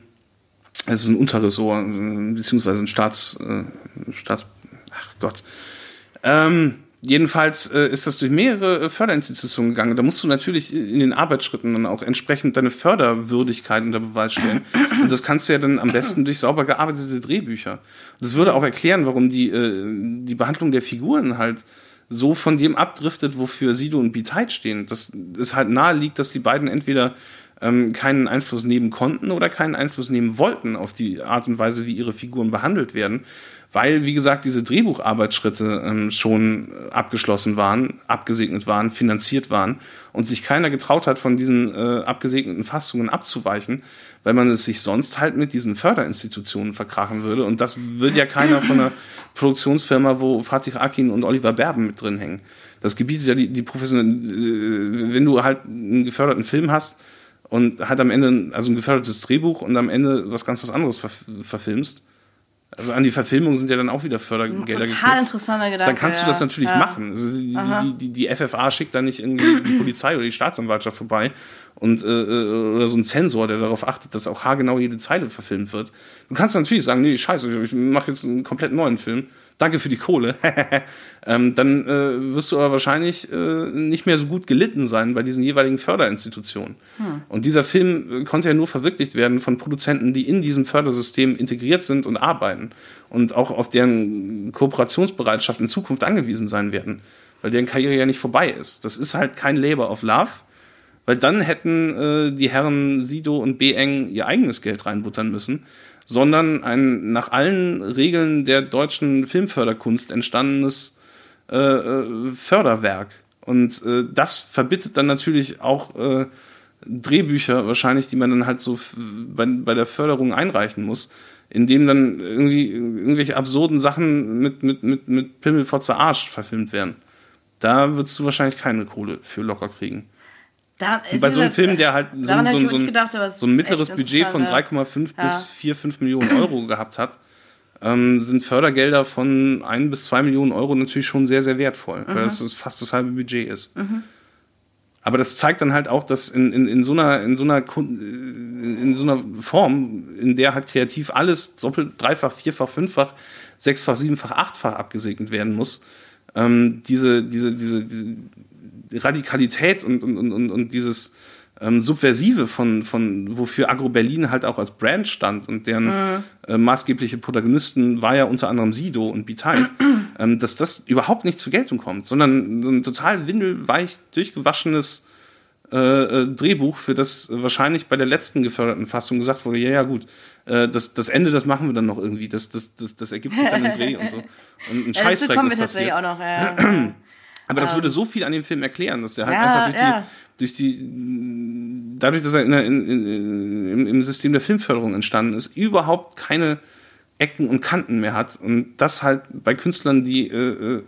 es ist ein Unterressort, äh, beziehungsweise ein Staats, äh, Staats, ach Gott. Ähm, jedenfalls äh, ist das durch mehrere äh, Förderinstitutionen gegangen. Da musst du natürlich in den Arbeitsschritten dann auch entsprechend deine Förderwürdigkeit unter Beweis stellen. Und das kannst du ja dann am besten durch sauber gearbeitete Drehbücher. Das würde auch erklären, warum die, äh, die Behandlung der Figuren halt so von dem abdriftet, wofür Sido und Beat stehen. Das ist halt nahe liegt, dass die beiden entweder ähm, keinen Einfluss nehmen konnten oder keinen Einfluss nehmen wollten auf die Art und Weise, wie ihre Figuren behandelt werden, weil, wie gesagt, diese Drehbucharbeitsschritte ähm, schon abgeschlossen waren, abgesegnet waren, finanziert waren und sich keiner getraut hat, von diesen äh, abgesegneten Fassungen abzuweichen, weil man es sich sonst halt mit diesen Förderinstitutionen verkrachen würde. Und das will ja keiner von einer Produktionsfirma, wo Fatih Akin und Oliver Berben mit drin hängen. Das gebietet ja die, die professionelle, äh, wenn du halt einen geförderten Film hast, und halt am Ende, also ein gefördertes Drehbuch und am Ende was ganz was anderes ver verfilmst. Also an die Verfilmung sind ja dann auch wieder Fördergelder Total interessanter Gedanke. Dann kannst du das natürlich ja. machen. Also die, die, die, die FFA schickt da nicht irgendwie die Polizei oder die Staatsanwaltschaft vorbei und äh, äh, oder so ein Zensor, der darauf achtet, dass auch haargenau jede Zeile verfilmt wird. Du kannst natürlich sagen, nee, scheiße, ich mache jetzt einen komplett neuen Film. Danke für die Kohle. ähm, dann äh, wirst du aber wahrscheinlich äh, nicht mehr so gut gelitten sein bei diesen jeweiligen Förderinstitutionen. Und dieser Film äh, konnte ja nur verwirklicht werden von Produzenten, die in diesem Fördersystem integriert sind und arbeiten und auch auf deren Kooperationsbereitschaft in Zukunft angewiesen sein werden, weil deren Karriere ja nicht vorbei ist. Das ist halt kein Labor of Love, weil dann hätten äh, die Herren Sido und Beeng ihr eigenes Geld reinbuttern müssen, sondern ein nach allen Regeln der deutschen Filmförderkunst entstandenes äh, äh, Förderwerk. Und äh, das verbittet dann natürlich auch äh, Drehbücher wahrscheinlich, die man dann halt so bei, bei der Förderung einreichen muss, in dem dann irgendwie irgendwelche absurden Sachen mit, mit, mit, mit Pimmelfotze Arsch verfilmt werden. Da würdest du wahrscheinlich keine Kohle für locker kriegen. Da, bei so einem Film, der halt so, so, so, ein, gedacht, so ein mittleres Budget von interessant, 3,5 Ja. bis 4, 5 Millionen Euro gehabt hat, ähm, sind Fördergelder von 1 bis 2 Millionen Euro natürlich schon sehr, sehr wertvoll, Mhm. weil das fast das halbe Budget ist. Aber das zeigt dann halt auch, dass in, in, in, so, einer, in, so, einer, äh, in so einer Form, in der halt kreativ alles doppelt, dreifach, vierfach, fünffach, sechsfach, siebenfach, achtfach abgesegnet werden muss, ähm, diese, diese, diese, diese Radikalität und, und, und, und, und dieses ähm, Subversive von, von, wofür Agro Berlin halt auch als Brand stand und deren äh, maßgebliche Protagonisten war ja unter anderem Sido und Bitide, ähm, dass das überhaupt nicht zur Geltung kommt, sondern so ein total windelweich durchgewaschenes äh, äh, Drehbuch, für das wahrscheinlich bei der letzten geförderten Fassung gesagt wurde, ja, ja, gut, äh, das, das Ende, das machen wir dann noch irgendwie, das, das, das, das ergibt sich dann im Dreh und so. Und ein Ja, Scheißdreck kommen wir ist tatsächlich auch noch. Ja, ja. Aber das würde so viel an dem Film erklären, dass der halt Ähm, Ja, einfach durch ja. die, durch die, dadurch, dass er in, der- in, in, im System der Filmförderung entstanden ist, überhaupt keine Ecken und Kanten mehr hat. Und das halt bei Künstlern, die äh, äh,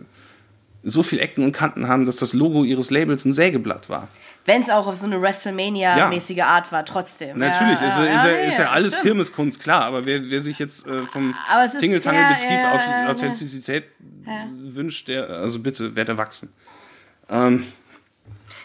so viel Ecken und Kanten haben, dass das Logo ihres Labels ein Sägeblatt war. Wenn es auch auf so eine WrestleMania-mäßige Art war, trotzdem. Natürlich, ja, ist, ja, ist, ja, ja, nee, ist ja alles stimmt. Kirmeskunst, klar, aber wer, wer sich jetzt äh, vom ja, ja, ja. Authentizität wünscht, der, also bitte, werd erwachsen. Ähm,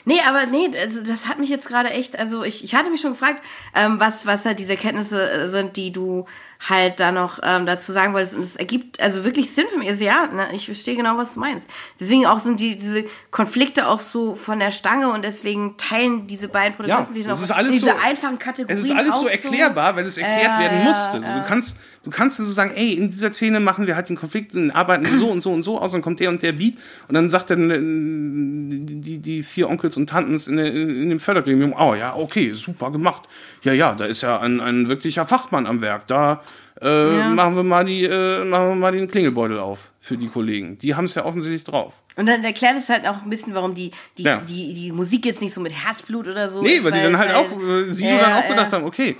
Nee, aber nee, also das hat mich jetzt gerade echt, also ich, ich hatte mich schon gefragt, ähm, was, was halt diese Kenntnisse äh, sind, die du halt da noch ähm, dazu sagen wolltest. Und es ergibt also wirklich Sinn für mich. Also ja, ne, ich verstehe genau, was du meinst. Deswegen auch sind die, diese Konflikte auch so von der Stange und deswegen teilen diese beiden Protagonisten sich das noch diese so- einfachen Kategorien. Es ist alles so erklärbar, weil es erklärt Ja, werden ja, musste. ja. Du kannst, du kannst so sagen, ey, in dieser Szene machen wir halt den Konflikt, dann arbeiten wir so und so und so aus, dann kommt der und der Beat und dann sagt dann äh, die, die, vier Onkels und Tanten in, in, dem Fördergremium, oh ja, okay, super gemacht. Ja, ja, da ist ja ein, ein wirklicher Fachmann am Werk. Da äh, machen wir mal die, äh, machen wir mal den Klingelbeutel auf für die Kollegen. Die haben es ja offensichtlich drauf. Und dann erklärt es halt auch ein bisschen, warum die, die, Ja. die, die Musik jetzt nicht so mit Herzblut oder so Nee, ist. weil die dann es halt auch, äh, sie Ja, dann auch ja. gedacht haben, okay,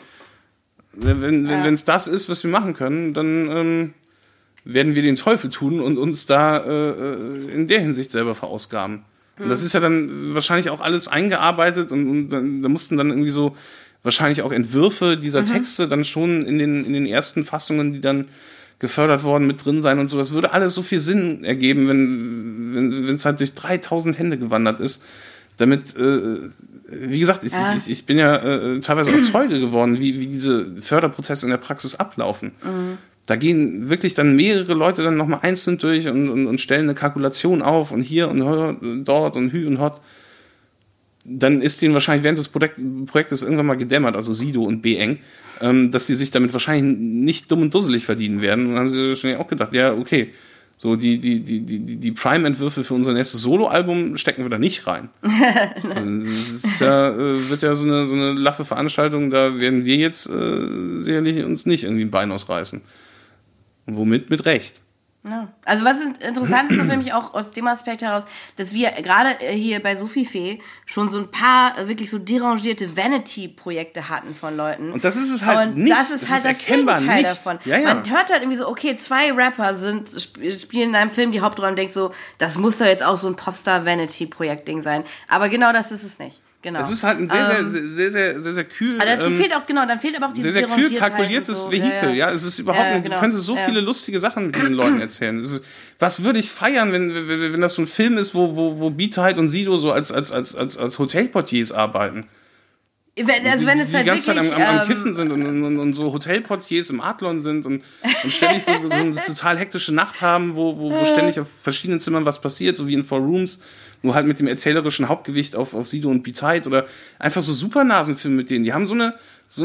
wenn wenn wenn es das ist, was wir machen können, dann ähm, werden wir den Teufel tun und uns da äh, äh, in der Hinsicht selber verausgaben. Und das ist ja dann wahrscheinlich auch alles eingearbeitet und, und dann, da mussten dann irgendwie so wahrscheinlich auch Entwürfe dieser Texte dann schon in den, in den ersten Fassungen, die dann gefördert worden, mit drin sein und so. Das würde alles so viel Sinn ergeben, wenn wenn wenn es halt durch 3000 Hände gewandert ist. Damit, äh, wie gesagt, ich, Ja. ich, ich bin ja äh, teilweise auch Zeuge geworden, wie, wie diese Förderprozesse in der Praxis ablaufen. Da gehen wirklich dann mehrere Leute dann nochmal einzeln durch und, und, und stellen eine Kalkulation auf und hier und dort und hü und hot. Dann ist denen wahrscheinlich während des Projekt, Projektes irgendwann mal gedämmert, also Sido und B-Eng, ähm, dass die sich damit wahrscheinlich nicht dumm und dusselig verdienen werden. Und dann haben sie wahrscheinlich auch gedacht, ja, okay, so die, die, die, die, die- die Prime-Entwürfe für unser nächstes Soloalbum stecken wir da nicht rein. Das ist ja, äh, wird ja so eine, so eine laffe Veranstaltung, da werden wir jetzt äh, sicherlich uns nicht irgendwie ein Bein ausreißen. Und womit? Mit Recht. Ja. Also was in- interessant ist für mich auch aus dem Aspekt heraus, dass wir gerade äh, hier bei Sophie Fee schon so ein paar äh, wirklich so derangierte Vanity-Projekte hatten von Leuten. Und das ist es halt Und nicht. das ist Das halt ist das Gegenteil nicht. davon. Ja, ja. Man hört halt irgendwie so, okay, zwei Rapper sind sp spielen in einem Film die Hauptrolle und denkt so, das muss doch jetzt auch so ein Popstar-Vanity-Projekt-Ding sein. Aber genau das ist es nicht. Genau. Es ist halt ein sehr, Ähm, sehr, sehr, sehr, sehr, sehr kühl. aber dazu ähm, fehlt auch, genau, dann fehlt aber auch diese sehr, sehr kühl kalkuliertes so. Vehikel. Ja, es ist überhaupt Ja, ja, nicht, genau. du könntest so Ja. viele lustige Sachen mit diesen Leuten erzählen. Ist- Was würde ich feiern, wenn, wenn, wenn das so ein Film ist, wo, wo, wo Beatheit und Sido so als, als, als, als, als Hotelportiers arbeiten? Wenn, also wenn die, es die halt die ganze wirklich... Zeit am, am, am ähm, Kiffen sind und, und, und so Hotelportiers im Adlon sind und, und ständig so, so, so eine total hektische Nacht haben, wo, wo, wo ständig auf verschiedenen Zimmern was passiert, so wie in Four Rooms, nur halt mit dem erzählerischen Hauptgewicht auf, auf Sido und Beatheit oder einfach so Supernasenfilme mit denen. Die haben so eine, so,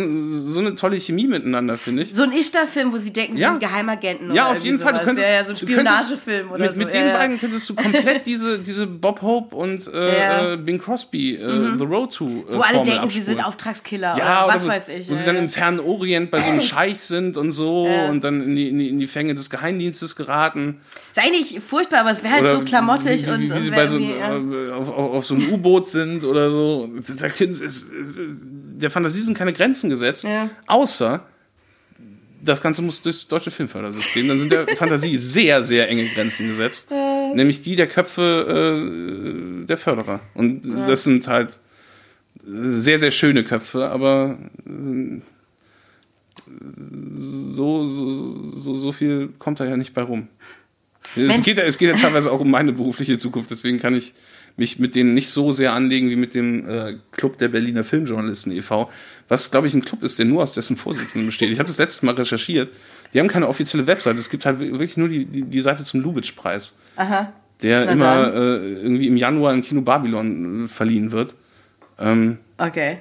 so eine tolle Chemie miteinander, finde ich. So ein Ishtar-Film, wo sie denken, sie Ja. sind Geheimagenten oder Ja, auf irgendwie jeden Fall. Du könntest, ja, ja, so ein könntest- Spionagefilm oder mit, so. Mit den ja, ja. beiden könntest du komplett diese, diese Bob Hope und äh. Mhm. äh, Bing Crosby, äh, The Road to. Äh, Wo alle Formel denken, sie sind abspulen. Auftragskiller Ja, oder was wo, weiß ich. Wo sie dann im fernen Orient bei so einem Scheich sind und so und dann in die, in die, in die Fänge des Geheimdienstes geraten. ist eigentlich furchtbar, aber es wäre halt Oder so klamottig wie, wie, und, wie, sie bei so, äh, auf, auf, auf so einem U-Boot sind oder so. Da können, es, es, es, der Fantasie sind keine Grenzen gesetzt, Ja. außer das Ganze muss durchs deutsche Filmfördersystem. Dann sind der Fantasie sehr, sehr enge Grenzen gesetzt. Nämlich die der Köpfe äh, der Förderer. Und das sind halt sehr, sehr schöne Köpfe, aber äh, so, so, so, so viel kommt da ja nicht bei rum. Es geht, ja- es geht ja teilweise auch um meine berufliche Zukunft, deswegen kann ich mich mit denen nicht so sehr anlegen wie mit dem äh, Club der Berliner Filmjournalisten e.V., was, glaube ich, ein Club ist, der nur aus dessen Vorsitzenden besteht. Ich habe das letztes Mal recherchiert. Die haben keine offizielle Webseite. Es gibt halt wirklich nur die, die, die Seite zum Lubitsch-Preis, Aha. der Na immer äh, irgendwie im Januar im Kino Babylon äh, verliehen wird. Ähm, Okay.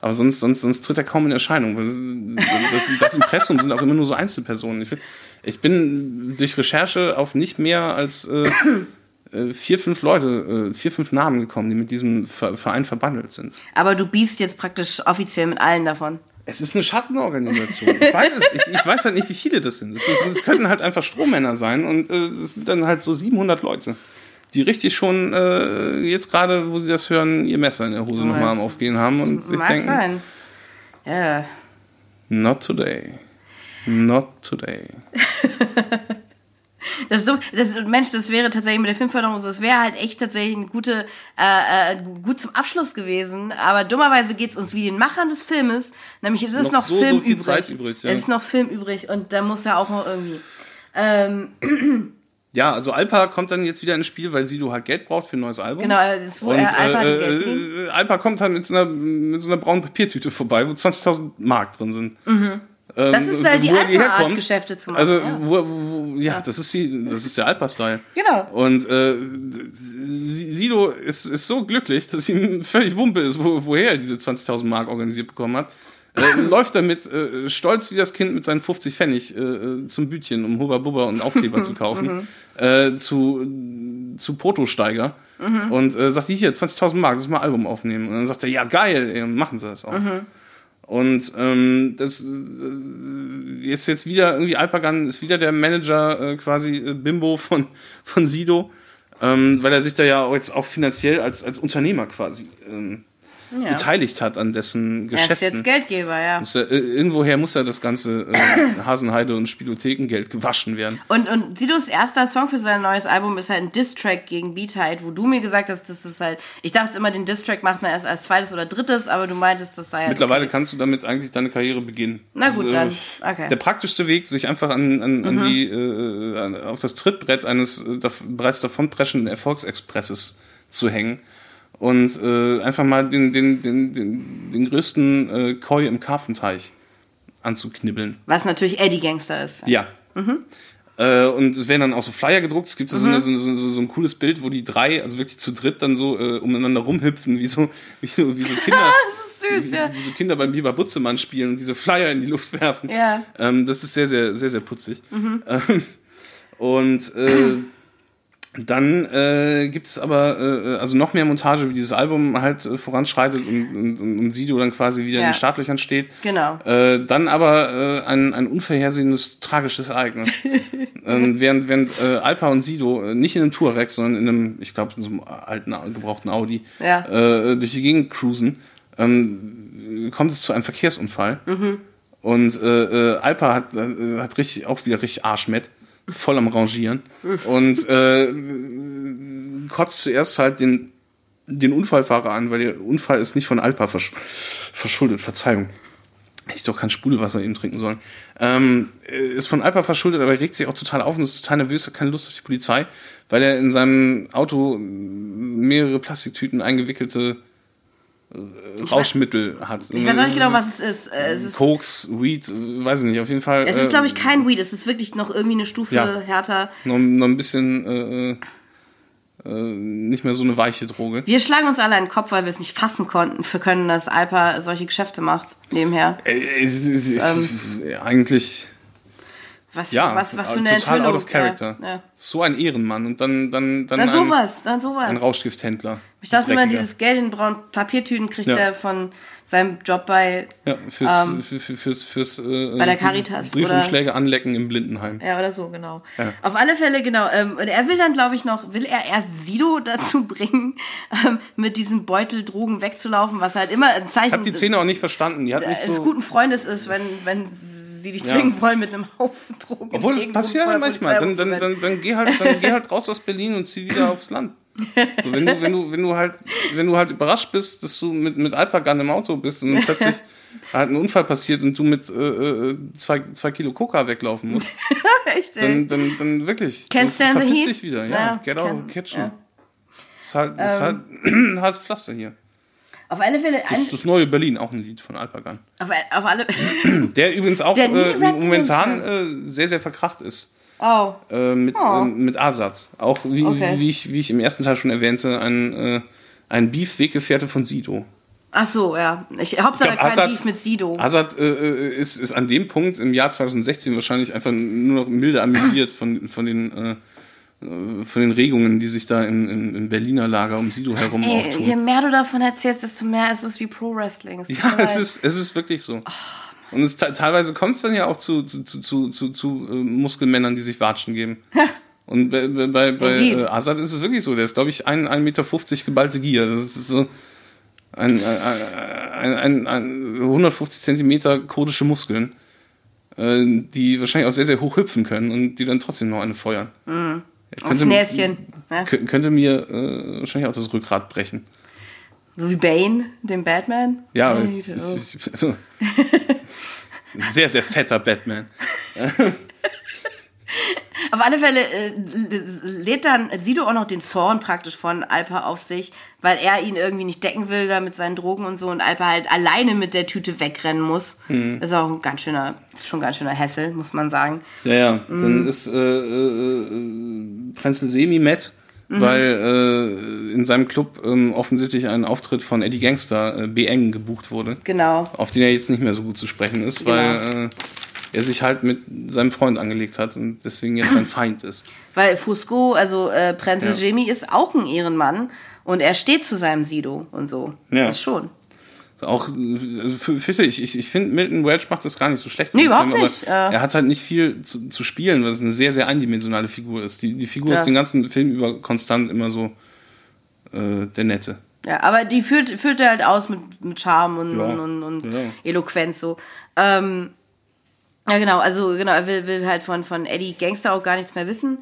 aber sonst, sonst, sonst tritt er kaum in Erscheinung. Das, das Impressum sind auch immer nur so Einzelpersonen. Ich, bin- ich bin durch Recherche auf nicht mehr als äh, vier, fünf Leute, äh, vier, fünf Namen gekommen, die mit diesem Ver- Verein verbandelt sind. Aber du beefst jetzt praktisch offiziell mit allen davon. Es ist eine Schattenorganisation. Ich weiß, es, ich, ich weiß halt nicht, wie viele das sind. Es, könnten halt einfach Strohmänner sein und äh, es sind dann halt so 700 Leute, die richtig schon äh, jetzt gerade, wo sie das hören, ihr Messer in der Hose nochmal am Aufgehen haben und sich Mag denken, sein. Ja. Not today. Not today. Das ist so, das, Mensch, das wäre tatsächlich mit der Filmförderung so, das wäre halt echt tatsächlich eine gute, äh, äh, gut zum Abschluss gewesen. Aber dummerweise geht es uns wie den Machern des Filmes, nämlich es ist Noch noch, so, so Film viel übrig. Zeit übrig, ja. Es ist noch Film übrig und da muss ja auch noch irgendwie. Ähm, Ja, also Alpa kommt dann jetzt wieder ins Spiel, weil Sido halt Geld braucht für ein neues Album. genau, das, wo Und er Alpha hat äh, Geld äh, Alpa kommt dann mit so, einer, mit so einer braunen Papiertüte vorbei, wo 20.000 Mark drin sind. Ähm, Das ist halt die wo er Alpa-Art, herkommt. Geschäfte zu machen, Also, ja. wo, wo, ja, das ist, die, das ist der Alpa-Style. Genau. Und äh, Sido ist, ist so glücklich, dass ihm völlig Wumpe ist, wo, woher er diese 20.000 Mark organisiert bekommen hat. Äh, läuft damit äh, stolz wie das Kind mit seinen 50 Pfennig äh, zum Bütchen, um Hubba Bubba und Aufkleber zu kaufen, äh, zu, zu Protosteiger und äh, sagt, hier, 20.000 Mark, lass mal ein Album aufnehmen. Und dann sagt er, ja geil, ey, machen sie das auch. Und ähm, das äh, ist jetzt wieder irgendwie Alpagan ist wieder der Manager äh, quasi äh, Bimbo von von Sido, ähm, weil er sich da ja jetzt auch finanziell als als Unternehmer quasi ähm, Ja. beteiligt hat an dessen Er ist jetzt Geldgeber, ja. Muss er, äh, irgendwoher muss ja das ganze äh, Hasenheide und Spielothekengeld gewaschen werden. Und, und Sidos erster Song für sein neues Album ist halt ein Diss-Track gegen Beatheit, wo du mir gesagt hast, das ist halt, ich dachte immer, den Diss-Track macht man erst als zweites oder drittes, aber du meintest, das sei halt Mittlerweile okay. kannst du damit eigentlich deine Karriere beginnen. Na gut, Das, dann. äh, Okay. Mhm. Der praktischste Weg, sich einfach an, an, an die, äh, auf das Trittbrett eines äh, bereits davonpreschenden Erfolgsexpresses zu hängen und äh, einfach mal den, den, den, den, den größten äh, Koi im Karpfenteich anzuknibbeln. Was natürlich Eddie Gangster ist. Ja. Mhm. Äh, und es werden dann auch so Flyer gedruckt. Es gibt so, eine, so, so, so, ein cooles Bild, wo die drei, also wirklich zu dritt, dann so äh, umeinander rumhüpfen, wie so, wie so, wie so Kinder. Süß, ja. wie, wie so Kinder beim Biber Butzemann spielen und diese Flyer in die Luft werfen. Ja. Ähm, das ist sehr, sehr, sehr, sehr putzig. Ähm, und äh, dann äh, gibt es aber äh, also noch mehr Montage, wie dieses Album halt äh, voranschreitet und, und, und Sido dann quasi wieder in Ja. den Startlöchern steht. Genau. Äh, dann aber äh, ein, ein unvorhersehendes, tragisches Ereignis. ähm, während während äh, Alpa und Sido äh, nicht in einem Touareg, sondern in einem, ich glaube, in so einem alten, gebrauchten Audi Ja. äh, durch die Gegend cruisen, ähm, kommt es zu einem Verkehrsunfall. Und äh, äh, Alpa hat, äh, hat richtig, auch wieder richtig Arschmett, voll am Rangieren. Und äh, kotzt zuerst halt den, den Unfallfahrer an, weil der Unfall ist nicht von Alpa versch verschuldet, Verzeihung. Ich doch kein Sprudelwasser eben trinken sollen. Ähm, ist von Alpa verschuldet, aber er regt sich auch total auf und ist total nervös, hat keine Lust auf die Polizei, weil er in seinem Auto mehrere Plastiktüten eingewickelte äh, Rauschmittel hat. Ich weiß auch nicht genau, was es ist. Äh, Es ist, Koks, Weed, äh, weiß ich nicht, auf jeden Fall. es ist äh, glaube ich, kein Weed. Es ist wirklich noch irgendwie eine Stufe Ja. härter. noch, noch ein bisschen äh, äh, äh, nicht mehr so eine weiche Droge. Wir schlagen uns alle einen Kopf, weil wir es nicht fassen konnten, für können, dass Alpa solche Geschäfte macht nebenher. Äh, es ist, Ähm, eigentlich Was, ja, was, was für eine total Enthüllung. out of character. Ja, ja. So ein Ehrenmann und dann dann dann, Dann ein, sowas, dann sowas. ein Rauschgifthändler. Ich dachte immer, dieses Geld in braunen Papiertüten kriegt er von seinem Job bei, ja, fürs, ähm, für, für, fürs, fürs äh, bei der Caritas, Briefumschläge anlecken im Blindenheim. ja oder so, genau. Auf alle Fälle, genau. Ähm, und er will dann, glaube ich, noch, will er erst Sido dazu bringen, ähm, mit diesem Beutel Drogen wegzulaufen, was halt immer ein Ich Zeichen habe die Szene auch nicht verstanden. Die hat nicht des so, guten Freundes ist, wenn, wenn sie dich Ja. zwingen wollen, mit einem Haufen Drogen. obwohl entgegenkommen, passiert halt der manchmal. Dann, dann, dann, dann, geh halt, dann geh halt raus aus Berlin und zieh wieder aufs Land. So, wenn du, wenn du, wenn du halt, wenn du halt überrascht bist, dass du mit, mit Alpagan im Auto bist und plötzlich halt ein Unfall passiert und du mit äh, äh, zwei, zwei Kilo Coca weglaufen musst, Echt, dann, dann, dann wirklich. Stand the verpiss dich wieder. Ja, Ja, get out of the kitchen. ja. Das ist halt, das ist halt ein hartes Pflaster hier. Auf alle Fälle, Das das neue Berlin, auch ein Lied von Alpagan. auf, auf alle, Der übrigens auch Der äh, momentan äh, sehr, sehr verkracht ist. oh, Äh, mit, Oh. äh, mit Asad. Auch wie, Okay. wie, ich, wie ich im ersten Teil schon erwähnte, ein, äh, ein Beef-Weggefährte von Sido. ach so, ja. Ich, Hauptsache Ich glaub, kein Assad- Beef mit Sido. Assad äh, äh, ist, ist an dem Punkt im Jahr 2016 wahrscheinlich einfach nur noch milde amüsiert von, von, den, äh, äh, von den Regungen, die sich da im, im, im Berliner Lager um Sido herum Ey, auftun. je mehr du davon erzählst, desto mehr ist es wie Pro-Wrestling. Ja, es leid. ist, es ist wirklich so. Oh. Und es, te- teilweise kommt es dann ja auch zu, zu, zu, zu, zu, äh, Muskelmännern, die sich Watschen geben. Und bei, bei, bei, äh, Assad ist es wirklich so. Der ist, glaube ich, ein 1,50 Meter geballte Gier. Das ist so ein, ein, ein, ein, ein 150 Zentimeter kurdische Muskeln, äh, die wahrscheinlich auch sehr, sehr hoch hüpfen können und die dann trotzdem noch eine feuern. Ich Aufs Näschen. Ja. kö- könnte mir äh, wahrscheinlich auch das Rückgrat brechen. So wie Bane, dem Batman. Ja, es oh. ist, ist, also, ein sehr, sehr fetter Batman. Auf alle Fälle äh, lädt dann Sido auch noch den Zorn praktisch von Alpa auf sich, weil er ihn irgendwie nicht decken will da mit seinen Drogen und so und Alpa halt alleine mit der Tüte wegrennen muss. Mhm. Ist auch ein ganz schöner, ist schon ein ganz schöner Hessel, muss man sagen. Ja, ja. Mhm. Dann ist äh, äh, Prenzel Semi mad, Mhm. weil äh, in seinem Club ähm, offensichtlich ein Auftritt von Eddie Gangster, äh, B. Eng, gebucht wurde. Genau. Auf den er jetzt nicht mehr so gut zu sprechen ist, weil äh, er sich halt mit seinem Freund angelegt hat und deswegen jetzt sein Feind ist. Weil Fusco, also äh, Prenzel Ja. Jemi, ist auch ein Ehrenmann und er steht zu seinem Sido und so. Ja. Das schon. Auch, also ich, ich, ich finde, Milton Welch macht das gar nicht so schlecht. Nee, überhaupt aber nicht, äh. Er hat halt nicht viel zu, zu spielen, weil es eine sehr, sehr eindimensionale Figur ist. Die, die Figur Ja. ist den ganzen Film über konstant immer so äh, der Nette. Ja, aber die füllt, füllt er halt aus mit, mit Charme und, Ja. und, und, und Ja. Eloquenz so. Ähm, ja, genau, also genau, er will, will halt von, von Eddie Gangster auch gar nichts mehr wissen.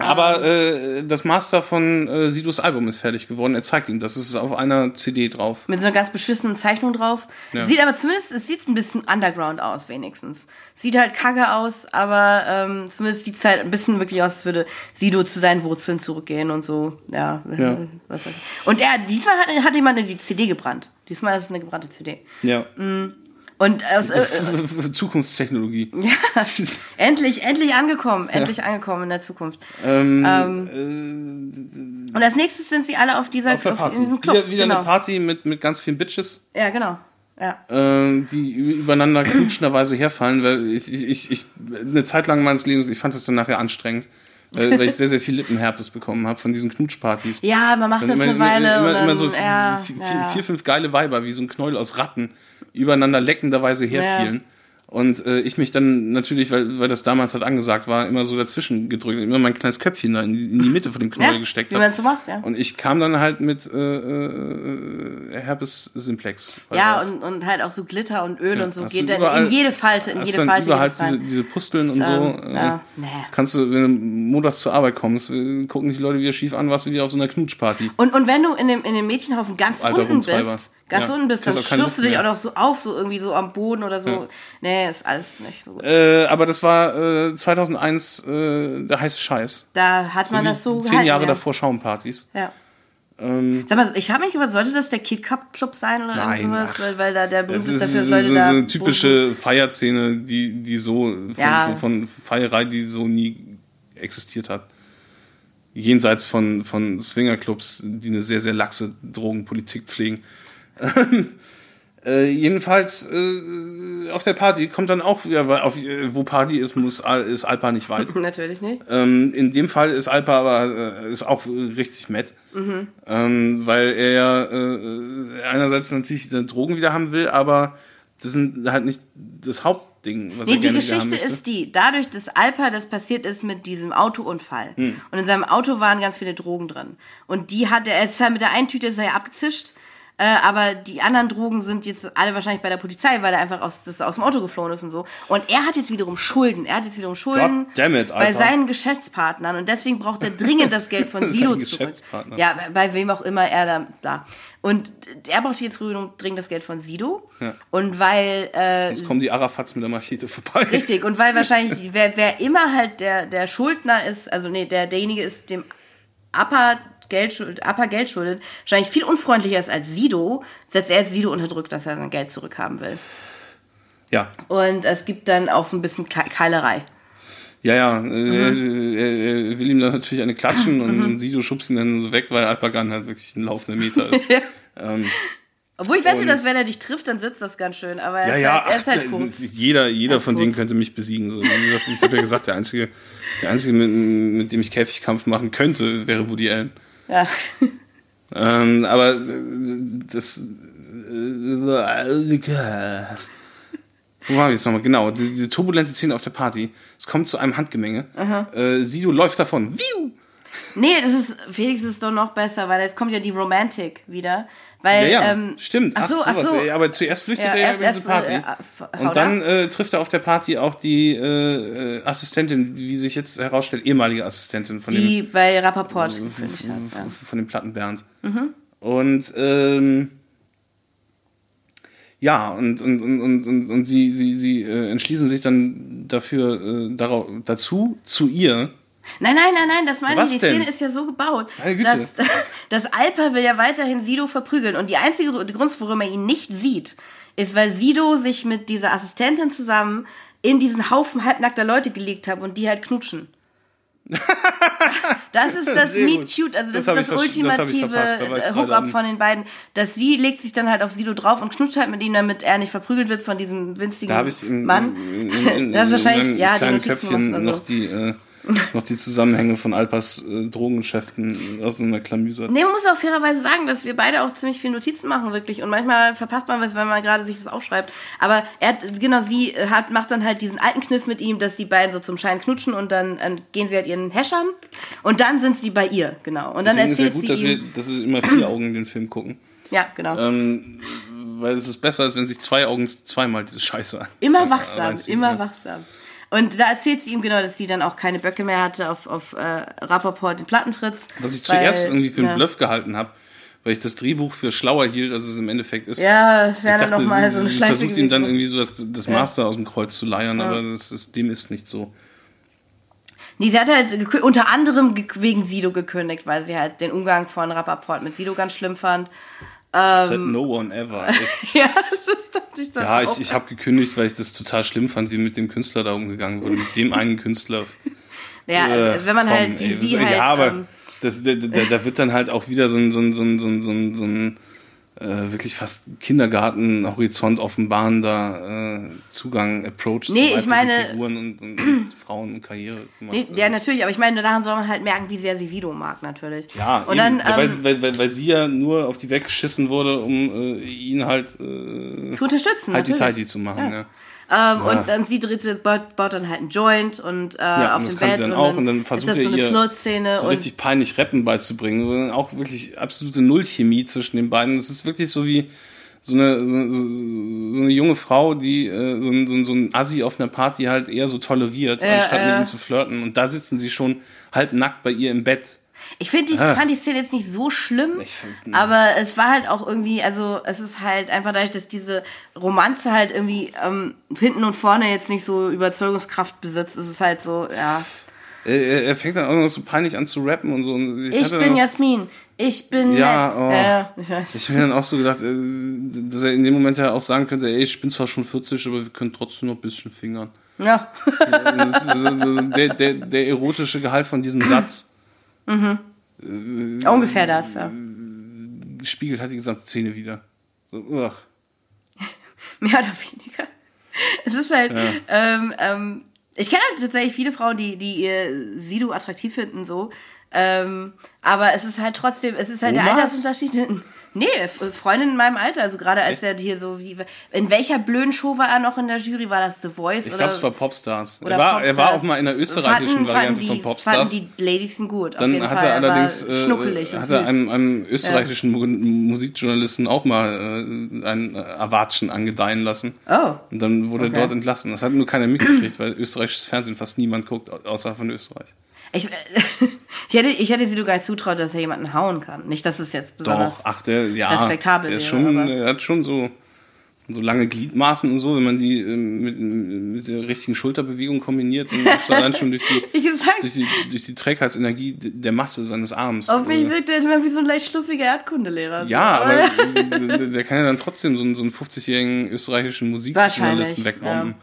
Aber äh, das Master von äh, Sidos Album ist fertig geworden. Er zeigt ihm das. Es ist auf einer CD drauf. Mit so einer ganz beschissenen Zeichnung drauf. Ja. Sieht aber zumindest, es sieht ein bisschen underground aus, wenigstens. Sieht halt kacke aus, aber ähm, zumindest sieht es halt ein bisschen wirklich aus, als würde Sido zu seinen Wurzeln zurückgehen und so. Ja, Ja. was weiß ich. Und er, diesmal hat, hat jemand die CD gebrannt. Diesmal ist es eine gebrannte CD. Ja. Und aus, äh, äh, Zukunftstechnologie. Ja, endlich, endlich angekommen, endlich angekommen in der Zukunft. Ähm, Und als nächstes sind sie alle auf dieser auf Party. in diesem Club. Wieder, wieder genau. eine Party mit, mit ganz vielen Bitches. Ja, genau. Ja. äh, die übereinander knutschenderweise herfallen, weil ich, ich, ich, ich eine Zeit lang meines Lebens, ich fand das dann nachher anstrengend, weil, weil ich sehr, sehr viel Lippenherpes bekommen habe von diesen Knutschpartys. ja, man macht Dann das immer, eine Weile immer, und immer, dann, immer so ja, vier, ja. vier, fünf geile Weiber, wie so ein Knäuel aus Ratten, übereinander leckenderweise herfielen. Und äh, ich mich dann natürlich, weil, weil das damals halt angesagt war, immer so dazwischen gedrückt, immer mein kleines Köpfchen da in die, in die Mitte von dem Knäuel Ja, gesteckt wie habe. man es so macht, ja. Und ich kam dann halt mit äh, äh, Herpes Simplex. Ja, und, und halt auch so Glitter und Öl und so geht dann überall- in jede Falte, in jede Falte überall es diese, diese Pusteln und Das, so. ähm, äh, ja, nee. Kannst du, wenn du montags zur Arbeit kommst, äh, gucken dich die Leute wieder schief an, warst du wieder auf so einer Knutschparty. Und, und wenn du in dem, in dem Mädchenhaufen ganz Alter unten bist, ganz Ja, unten bist, dann schürfst du dich auch noch so auf, so irgendwie so am Boden oder so. Nee, ist alles nicht so gut. Äh, aber das war äh, 2001 äh, der heiße Scheiß. Da hat man Wie das so zehn gehalten, Jahre ja. davor Schaumpartys. Ja. Ähm, Sag mal, ich habe mich gefragt, sollte das der Kid Cup Club sein oder Nein, sowas? ach. Weil, weil da der berühmt ist ist dafür, so, dass Leute so, da. so eine typische Feierszene, die, die so von, Ja. von, von Feierei, die so nie existiert hat. Jenseits von, von Swingerclubs, die eine sehr, sehr laxe Drogenpolitik pflegen. äh, jedenfalls äh, auf der Party kommt dann auch wieder, weil auf, äh, wo Party ist, muss, ist Alpa nicht weit. Natürlich nicht. Ähm, in dem Fall ist Alpa aber äh, ist auch äh, richtig matt, ähm, weil er ja einerseits natürlich Drogen wieder haben will, aber das sind halt nicht das Hauptding, was Nee, die Geschichte ist die, dadurch, dass Alpa das passiert ist mit diesem Autounfall. Hm. Und in seinem Auto waren ganz viele Drogen drin. Und die hat er, er ist halt mit der einen Tüte ist er ja abgezischt. Äh, aber die anderen Drogen sind jetzt alle wahrscheinlich bei der Polizei, weil er einfach aus, das aus dem Auto geflohen ist und so. Und er hat jetzt wiederum Schulden. Er hat jetzt wiederum Schulden it, bei seinen Geschäftspartnern. Und deswegen braucht er dringend das Geld von Sido zurück. Ja, bei- bei wem auch immer er da. da. Und er braucht jetzt dringend das Geld von Sido. Ja. Und weil äh, Jetzt kommen die Arafats mit der Machete vorbei. Richtig, und weil wahrscheinlich, wer, wer immer halt der, der Schuldner ist, also nee, der, derjenige ist dem Upper Geld, schuld- Upper Geld schuldet, wahrscheinlich viel unfreundlicher ist als Sido, setzt er jetzt Sido unter Druck, dass er sein Geld zurückhaben will. Ja, Und es gibt dann auch so ein bisschen Ke- Keilerei. ja, ja. Mhm. Äh, er, er will ihm dann natürlich eine klatschen und, und Sido schubst ihn dann so weg, weil Alpagan halt wirklich ein laufender Meter ist. ähm, Obwohl ich wette, dass wenn er dich trifft, dann sitzt das ganz schön, aber er ja, ist ja, halt, er ist halt ach, kurz. jeder, jeder von denen kurz. könnte mich besiegen. So. Gesagt, ich habe ja gesagt, der einzige, der einzige mit, mit dem ich Käfigkampf machen könnte, wäre Woody Allen. Ja. Ähm, aber äh, das. Äh, wo waren wir jetzt nochmal? Genau, die- diese turbulente Szene auf der Party. Es kommt zu einem Handgemenge. Äh, Sido läuft davon. Wiu! Nee, das ist, Felix ist doch noch besser, weil jetzt kommt ja die Romantik wieder. Weil, Ja, ja, ähm, stimmt. Ach so, ach so. Ja, aber zuerst flüchtet Ja, er ja erst- über diese Party. äh, äh, und dann äh, trifft er auf der Party auch die äh, äh, Assistentin, wie sich jetzt herausstellt, ehemalige Assistentin von dem die bei Rappaport gekündigt hat. Ja. von dem Plattenbernd. Mhm. Und ähm, ja, und, und, und, und, und, und sie, sie, sie äh, entschließen sich dann dafür äh, darauf, dazu, zu ihr. Nein, nein, nein, nein, das meine Was ich. Die Szene denn? ist ja so gebaut, dass, dass Alper will ja weiterhin Sido verprügeln. Und die einzige Gr- Grund, warum er ihn nicht sieht, ist, weil Sido sich mit dieser Assistentin zusammen in diesen Haufen halbnackter Leute gelegt hat und die halt knutschen. Das ist das Sehr Meet gut. Cute, also das, Das ist das das ultimative verpasst, da war ich gerade Hookup von den beiden. Dass sie legt sich dann halt auf Sido drauf und knutscht halt mit ihm, damit er nicht verprügelt wird von diesem winzigen Da in, Mann. in, in, das ist wahrscheinlich, ja, die Notizen Köpfchen oder noch so. die äh, noch die Zusammenhänge von Alpas äh, Drogengeschäften aus so einer Klamüse. Nee, man muss auch fairerweise sagen, dass wir beide auch ziemlich viel Notizen machen, wirklich. Und manchmal verpasst man was, wenn man gerade sich was aufschreibt. Aber er hat, genau, sie äh, hat, macht dann halt diesen alten Kniff mit ihm, dass die beiden so zum Schein knutschen und dann äh, gehen sie halt ihren Häschern. Und dann sind sie bei ihr, genau. Und dann Deswegen ist ja erzählt gut, sie dass wir, ihm. dass wir immer vier Augen den Film gucken. Ja, genau. Ähm, weil es ist besser, als wenn sich zwei Augen zweimal diese Scheiße. Immer wachsam, immer wachsam. Und da erzählt sie ihm genau, dass sie dann auch keine Böcke mehr hatte auf, auf äh, Rappaport, den Plattenfritz. Was ich weil- zuerst irgendwie für einen ja. Bluff gehalten habe, weil ich das Drehbuch für schlauer hielt, als es im Endeffekt ist. Ja, das ich wäre dann nochmal so eine Schleife versucht ihm dann irgendwie so das, das Master aus dem Kreuz zu leiern, aber das ist, dem ist nicht so. Nee, sie hat halt unter anderem ge- wegen Sido gekündigt, weil sie halt den Umgang von Rappaport mit Sido ganz schlimm fand. Said Ähm. no one ever. Ja, das dachte ich dann Ja, auch. ich, ich habe gekündigt, weil ich das total schlimm fand, wie mit dem Künstler da umgegangen wurde. Mit dem einen Künstler. ja, Äh, wenn man komm, halt wie ey, sie das- halt. Ja, aber ähm, das, da, da, da wird dann halt auch wieder so ein, so ein, so ein, so ein, so ein, so ein äh, wirklich fast Kindergarten-Horizont offenbarender äh, Zugang, Approach zu Nee, ich weiblichen meine- Figuren und, und, und Frauen und Karriere gemacht. nee, ja, natürlich, aber ich meine, daran soll man halt merken, wie sehr sie Sido mag, natürlich. Ja, und eben, dann ähm, weil, weil, weil, weil sie ja nur auf die weggeschissen wurde, um äh, ihn halt äh, zu unterstützen, halt die natürlich. Tighty zu machen. Ja. Ähm, Und dann sie dritte baut, baut dann halt einen Joint und äh, Ja, auf und das dem Bett dann und, auch dann und dann ist versucht das er so eine Flirtszene so richtig peinlich Rappen beizubringen, auch wirklich absolute Nullchemie zwischen den beiden. Es ist wirklich so wie so eine, so, so, eine junge Frau, die äh, so, ein, so, ein- ein Assi auf einer Party halt eher so toleriert, Ja, anstatt ja. mit ihm zu flirten. Und da sitzen sie schon halb nackt bei ihr im Bett. Ich finde, ich Ah. fand die Szene jetzt nicht so schlimm, Ich find- aber es war halt auch irgendwie, also es ist halt einfach dadurch, dass diese Romanze halt irgendwie ähm, hinten und vorne jetzt nicht so Überzeugungskraft besitzt, ist es halt so, ja. Er, er fängt dann auch noch so peinlich an zu rappen und so. Und Ich hatte bin noch- Jasmin, ich bin Ja, oh. Ja, ich weiß. Ich habe dann auch so gedacht, äh, dass er in dem Moment ja auch sagen könnte, ey, ich bin zwar schon 40, aber wir können trotzdem noch ein bisschen fingern. Ja. Das ist so- so der, der, der erotische Gehalt von diesem Satz Ungefähr das, ja. spiegelt halt die gesamte Szene wieder. So, ugh. Mehr oder weniger. Es ist halt, ähm, ähm, ich kenne halt tatsächlich viele Frauen, die, die ihr Sido attraktiv finden, so. Ähm, aber es ist halt trotzdem, es ist halt der Omas? Altersunterschied. Nee, F- Freundin in meinem Alter, also gerade als er hier so wie. In welcher blöden Show war er noch in der Jury? War das The Voice? Ich glaube, es war Popstars. oder Er war, er war Popstars. auch mal in der österreichischen Fanden- Variante fanden die, von Popstars. Fanden die Ladies sind gut. auf Dann jeden hat Fall. er allerdings äh, hat er einem, einem österreichischen Mu Musikjournalisten auch mal äh, ein äh, Erwatschen angedeihen lassen. Oh. Und dann wurde er Okay. dort entlassen. Das hat nur keiner mitgekriegt, weil österreichisches Fernsehen fast niemand guckt, au- außer von Österreich. Ich, ich, hätte, ich hätte sie gar zutraut, dass er jemanden hauen kann. Nicht, dass es jetzt besonders. Doch, ach, der, ja, respektabel der ist wäre, schon, aber- er hat schon so, so lange Gliedmaßen und so, wenn man die ähm, mit, mit der richtigen Schulterbewegung kombiniert, dann ist allein schon durch die, durch die, durch die Trägheitsenergie der Masse seines Arms. auf mich äh, wirkt er immer wie so ein leicht schluffiger Erdkundelehrer. Ja, aber der, der kann ja dann trotzdem so einen, so einen 50-jährigen österreichischen Musikjournalisten wegbomben.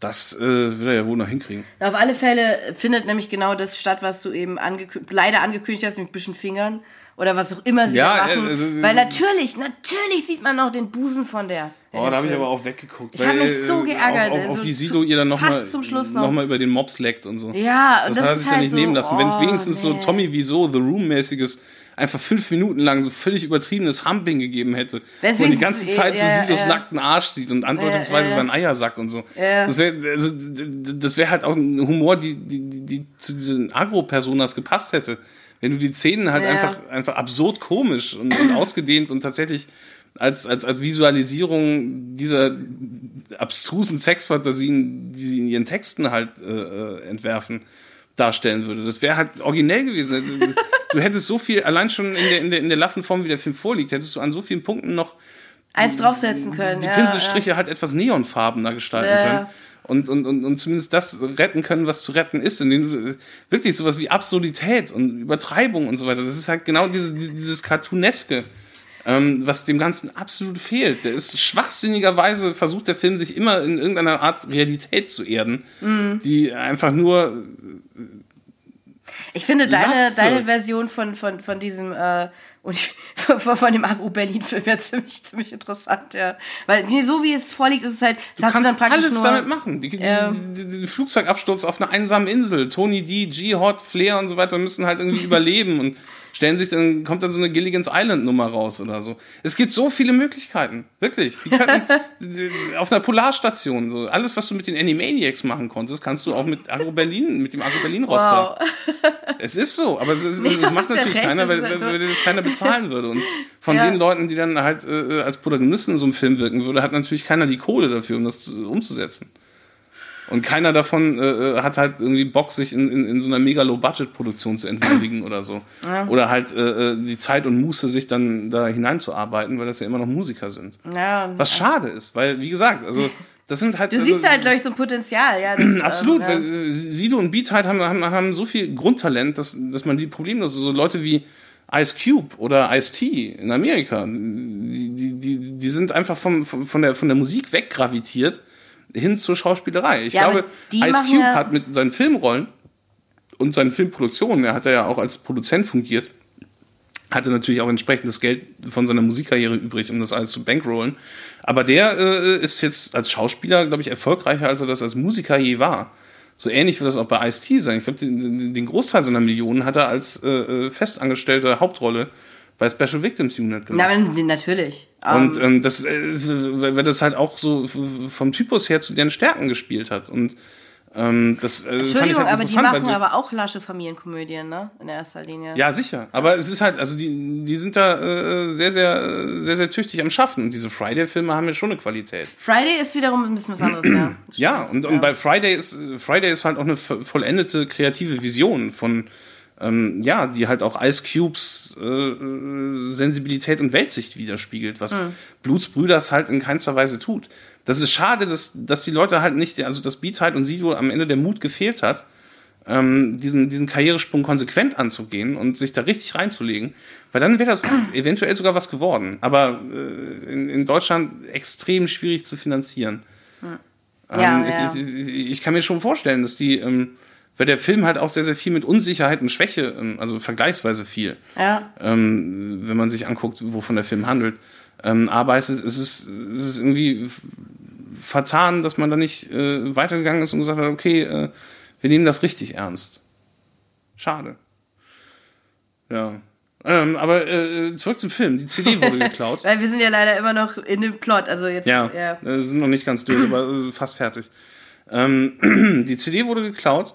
Das äh, wird er ja wohl noch hinkriegen. Auf alle Fälle findet nämlich genau das statt, was du eben angekü leider angekündigt hast, mit ein bisschen Fingern oder was auch immer sie Ja, da machen. äh, äh, Weil natürlich, natürlich sieht man noch den Busen von der. Oh, da habe ich aber auch weggeguckt. Ich hab mich so äh, geärgert, Auch, auch, auch wie zu- Sido ihr dann nochmal noch. noch mal über den Mob leckt und so. Ja, und das, das hat er ist sich ja halt nicht so, nehmen lassen. Wenn es oh, wenigstens so nee. Tommy Wieso, The Room-mäßiges, einfach fünf Minuten lang so völlig übertriebenes Humping gegeben hätte. Wo man die ganze Zeit so ja, Sidos ja. nackten Arsch sieht und andeutungsweise Ja, seinen Eiersack und so. Das wäre also, das wär halt auch ein Humor, die, die, die, die zu diesen Agro-Personas gepasst hätte. Wenn du die Szenen halt einfach, einfach absurd komisch und, und ausgedehnt und tatsächlich als, als, als Visualisierung dieser abstrusen Sexfantasien, die sie in ihren Texten halt äh, äh, entwerfen, darstellen würde. Das wäre halt originell gewesen. Du hättest so viel, allein schon in der, in der, in der Laffenform, wie der Film vorliegt, hättest du an so vielen Punkten noch Eins draufsetzen können. die ja, Pinselstriche halt etwas neonfarbener gestalten Ja, können. ja. Und, und, und, und zumindest das retten können, was zu retten ist, indem wirklich sowas wie Absurdität und Übertreibung und so weiter. Das ist halt genau diese, die- dieses Cartooneske, ähm, was dem Ganzen absolut fehlt. Der ist schwachsinnigerweise versucht der Film sich immer in irgendeiner Art Realität zu erden, Mhm. die einfach nur Ich finde deine, deine Version von, von, von diesem äh, und von, von dem Agro-Berlin-Film ja ziemlich, ziemlich interessant, ja. Weil so wie es vorliegt, ist es halt, das hast du kannst dann praktisch alles nur. damit machen. Die, Ja. die, Flugzeugabsturz auf einer einsamen Insel. Tony D, G-Hot, Flair und so weiter müssen halt irgendwie überleben und stellen sich dann, kommt dann so eine Gilligan's Island Nummer raus oder so. Es gibt so viele Möglichkeiten. Wirklich. Die könnten, die- auf einer Polarstation, so. Alles, was du mit den Animaniacs machen konntest, kannst du auch mit Agro Berlin, mit dem Agro Berlin Roster. Wow. Es ist so, aber es, ist, Nee, es macht ja natürlich recht, keiner, das weil, weil, weil das keiner bezahlen würde. Und von Ja. den Leuten, die dann halt äh, als Protagonisten in so einem Film wirken würde, hat natürlich keiner die Kohle dafür, um das zu, umzusetzen. Und keiner davon äh, hat halt irgendwie Bock, sich in, in, in so einer mega Low-Budget-Produktion zu entwürdigen oder so. Oder halt äh, äh, die Zeit und Muße, sich dann da hineinzuarbeiten, weil das ja immer noch Musiker sind. Ja, Was schade ist, weil, wie gesagt, also das sind halt. du also, siehst halt, glaube ich, so ein Potenzial, ja. Das, Absolut, ähm, weil äh, Sido und Beat halt haben, haben, haben so viel Grundtalent, dass, dass man die problemlos, so Leute wie Ice Cube oder Ice-T in Amerika, die, die, die, die sind einfach vom, von, der, von der Musik weggravitiert hin zur Schauspielerei. Ich Ja, glaube, Ice Cube ja- hat mit seinen Filmrollen und seinen Filmproduktionen, er hat ja auch als Produzent fungiert, hatte natürlich auch entsprechendes Geld von seiner Musikkarriere übrig, um das alles zu bankrollen. Aber der äh, ist jetzt als Schauspieler, glaube ich, erfolgreicher, als er das als Musiker je war. So ähnlich wird das auch bei Ice-T sein. Ich glaube, den, den Großteil seiner Millionen hat er als äh, äh, festangestellte Hauptrolle bei Special Victims Unit gemacht. Na, aber natürlich. Und Ähm, ähm, das, äh, weil das halt auch so vom Typus her zu deren Stärken gespielt hat. Und ähm, das äh, fand ich Entschuldigung, halt aber die machen aber auch lasche Familienkomödien, ne? In erster Linie. ja, sicher. Aber es ist halt, also die, die sind da äh, sehr, sehr, sehr, sehr tüchtig am Schaffen. Und diese Friday-Filme haben ja schon eine Qualität. Friday ist wiederum ein bisschen was anderes, ja. Ja, und, und bei Friday ist, Friday ist halt auch eine vo- vollendete kreative Vision von, ähm, ja, die halt auch Ice Cubes äh, äh, Sensibilität und Weltsicht widerspiegelt, was Blutsbrüders halt in keinster Weise tut. Das ist schade, dass, dass die Leute halt nicht, also dass Beat halt und Sido am Ende der Mut gefehlt hat, ähm, diesen, diesen Karrieresprung konsequent anzugehen und sich da richtig reinzulegen, weil dann wäre das eventuell sogar was geworden. Aber äh, in, in Deutschland extrem schwierig zu finanzieren. Ja, Ähm, ja. Ich, ich, ich kann mir schon vorstellen, dass die, ähm, weil der Film halt auch sehr, sehr viel mit Unsicherheit und Schwäche, ähm, also vergleichsweise viel, Ja. ähm, wenn man sich anguckt, wovon der Film handelt, ähm, arbeitet, es ist, es ist irgendwie vertan, dass man da nicht äh, weitergegangen ist und gesagt hat, okay, äh, wir nehmen das richtig ernst. Schade. Ja. Ähm, aber äh, zurück zum Film. Die CD wurde geklaut. Weil wir sind ja leider immer noch in dem Plot. Also jetzt, ja, ja. äh, sind noch nicht ganz durch, aber äh, fast fertig. Ähm, die CD wurde geklaut.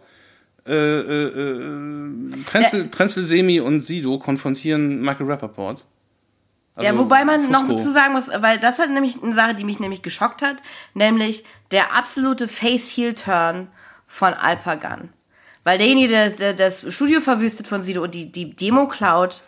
Äh, äh, äh, Prenzel, Prenzel, Semi und Sido konfrontieren Michael Rappaport. ja, Also wobei man Fusco. noch zu sagen muss, weil das hat nämlich eine Sache, die mich nämlich geschockt hat, nämlich der absolute Face-Heel-Turn von Alpagan. Weil derjenige, der, der das Studio verwüstet von Sido und die, die Demo klaut,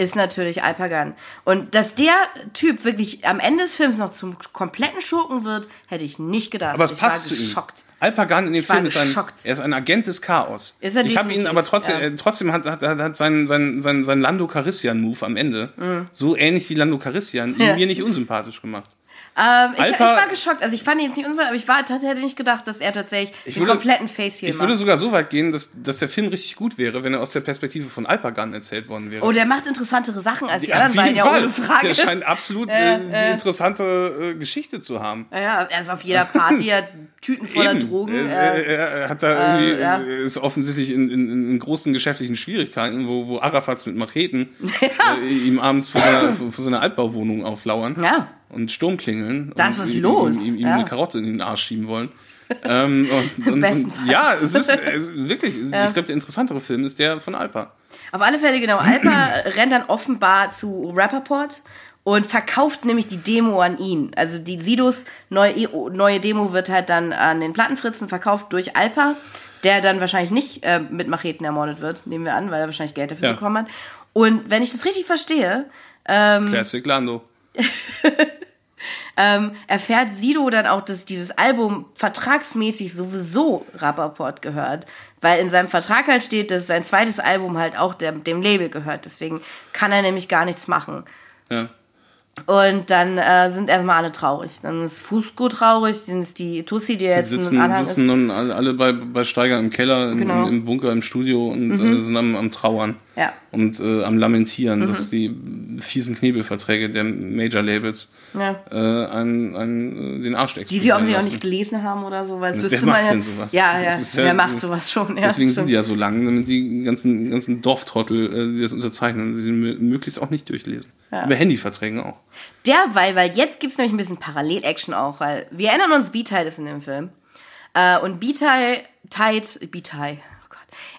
ist natürlich Alpagan. Und dass der Typ wirklich am Ende des Films noch zum kompletten Schurken wird, hätte ich nicht gedacht. Aber es ich passt war zu ihm. Alpagan in dem Ich Film ist ein, er ist ein Agent des Chaos. Ist er ich habe ihn aber trotzdem, ja. äh, trotzdem hat, hat, hat, hat sein, sein, sein, sein Lando Carissian-Move am Ende, so ähnlich wie Lando Carissian, Mhm. Ja. mir nicht unsympathisch gemacht. Ähm, ich, ich war geschockt. Also ich fand ihn jetzt nicht unsympathisch, aber ich war, hätte nicht gedacht, dass er tatsächlich Ich den würde- kompletten Face-Heel Ich macht. würde sogar so weit gehen, dass, dass der Film richtig gut wäre, wenn er aus der Perspektive von Alpagan erzählt worden wäre. Oh, der macht interessantere Sachen als die Auf anderen beiden, ja, ohne Frage. Der scheint absolut äh, die interessante äh, Geschichte zu haben. ja, ja, er ist auf jeder Party, hat Tüten voller Eben. Drogen. Äh, Äh, er, er hat da irgendwie, ja. äh, ist offensichtlich in, in, in großen geschäftlichen Schwierigkeiten, wo, wo Arafats mit Macheten äh, ihm abends vor seiner, vor seiner Altbauwohnung auflauern Ja. Und Sturm klingeln. Da ist was ihm, los, Ihm, ihm, ihm ja. eine Karotte in den Arsch schieben wollen. ähm, und, und, und, ja, es ist, es ist wirklich, ich glaube, der interessantere Film ist der von Alpa. auf alle Fälle, genau. Alpa rennt dann offenbar zu Rapperport und verkauft nämlich die Demo an ihn. Also die Sidos neue, neue Demo wird halt dann an den Plattenfritzen verkauft durch Alpa, der dann wahrscheinlich nicht äh, mit Macheten ermordet wird, nehmen wir an, weil er wahrscheinlich Geld dafür Ja. bekommen hat. Und wenn ich das richtig verstehe, ähm, Classic Lando. ähm, erfährt Sido dann auch, dass dieses Album vertragsmäßig sowieso Rappaport gehört, weil in seinem Vertrag halt steht, dass sein zweites Album halt auch dem, dem Label gehört. Deswegen kann er nämlich gar nichts machen. Ja. Und dann äh, sind erstmal alle traurig. Dann ist Fusco traurig, dann ist die Tussi, die jetzt Sitzen, ein Anhang sitzen ist. nun alle, alle bei, bei Steiger im Keller, im, Genau. im Bunker, im Studio und äh, sind am, am Trauern Ja. Und äh, am Lamentieren, Mhm. dass die fiesen Knebelverträge der Major-Labels Ja. äh, einen, einen, äh, den Arsch Die sie offensichtlich auch nicht gelesen haben oder so, weil es Wer wüsste man ja. denn sowas? Ja, ja, ist ja- wer macht sowas schon? Ja, Deswegen sind stimmt. die ja so lang, damit die ganzen, ganzen Dorftrottel, äh, die das unterzeichnen, die mö- möglichst auch nicht durchlesen. Über Handyverträgen auch. Derweil, weil jetzt gibt es nämlich ein bisschen Parallel-Action auch, weil wir erinnern uns, B-Tide ist in dem Film. Äh, und B-Tide, Tide, B-Tide, Gott.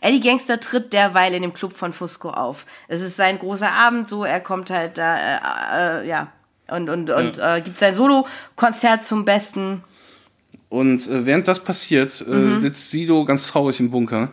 Eddie Gangster tritt derweil in dem Club von Fusco auf. Es ist sein großer Abend, so, er kommt halt da, äh, äh, ja, und, und, und äh, gibt sein Solo-Konzert zum Besten. Und äh, während das passiert, äh, Mhm. sitzt Sido ganz traurig im Bunker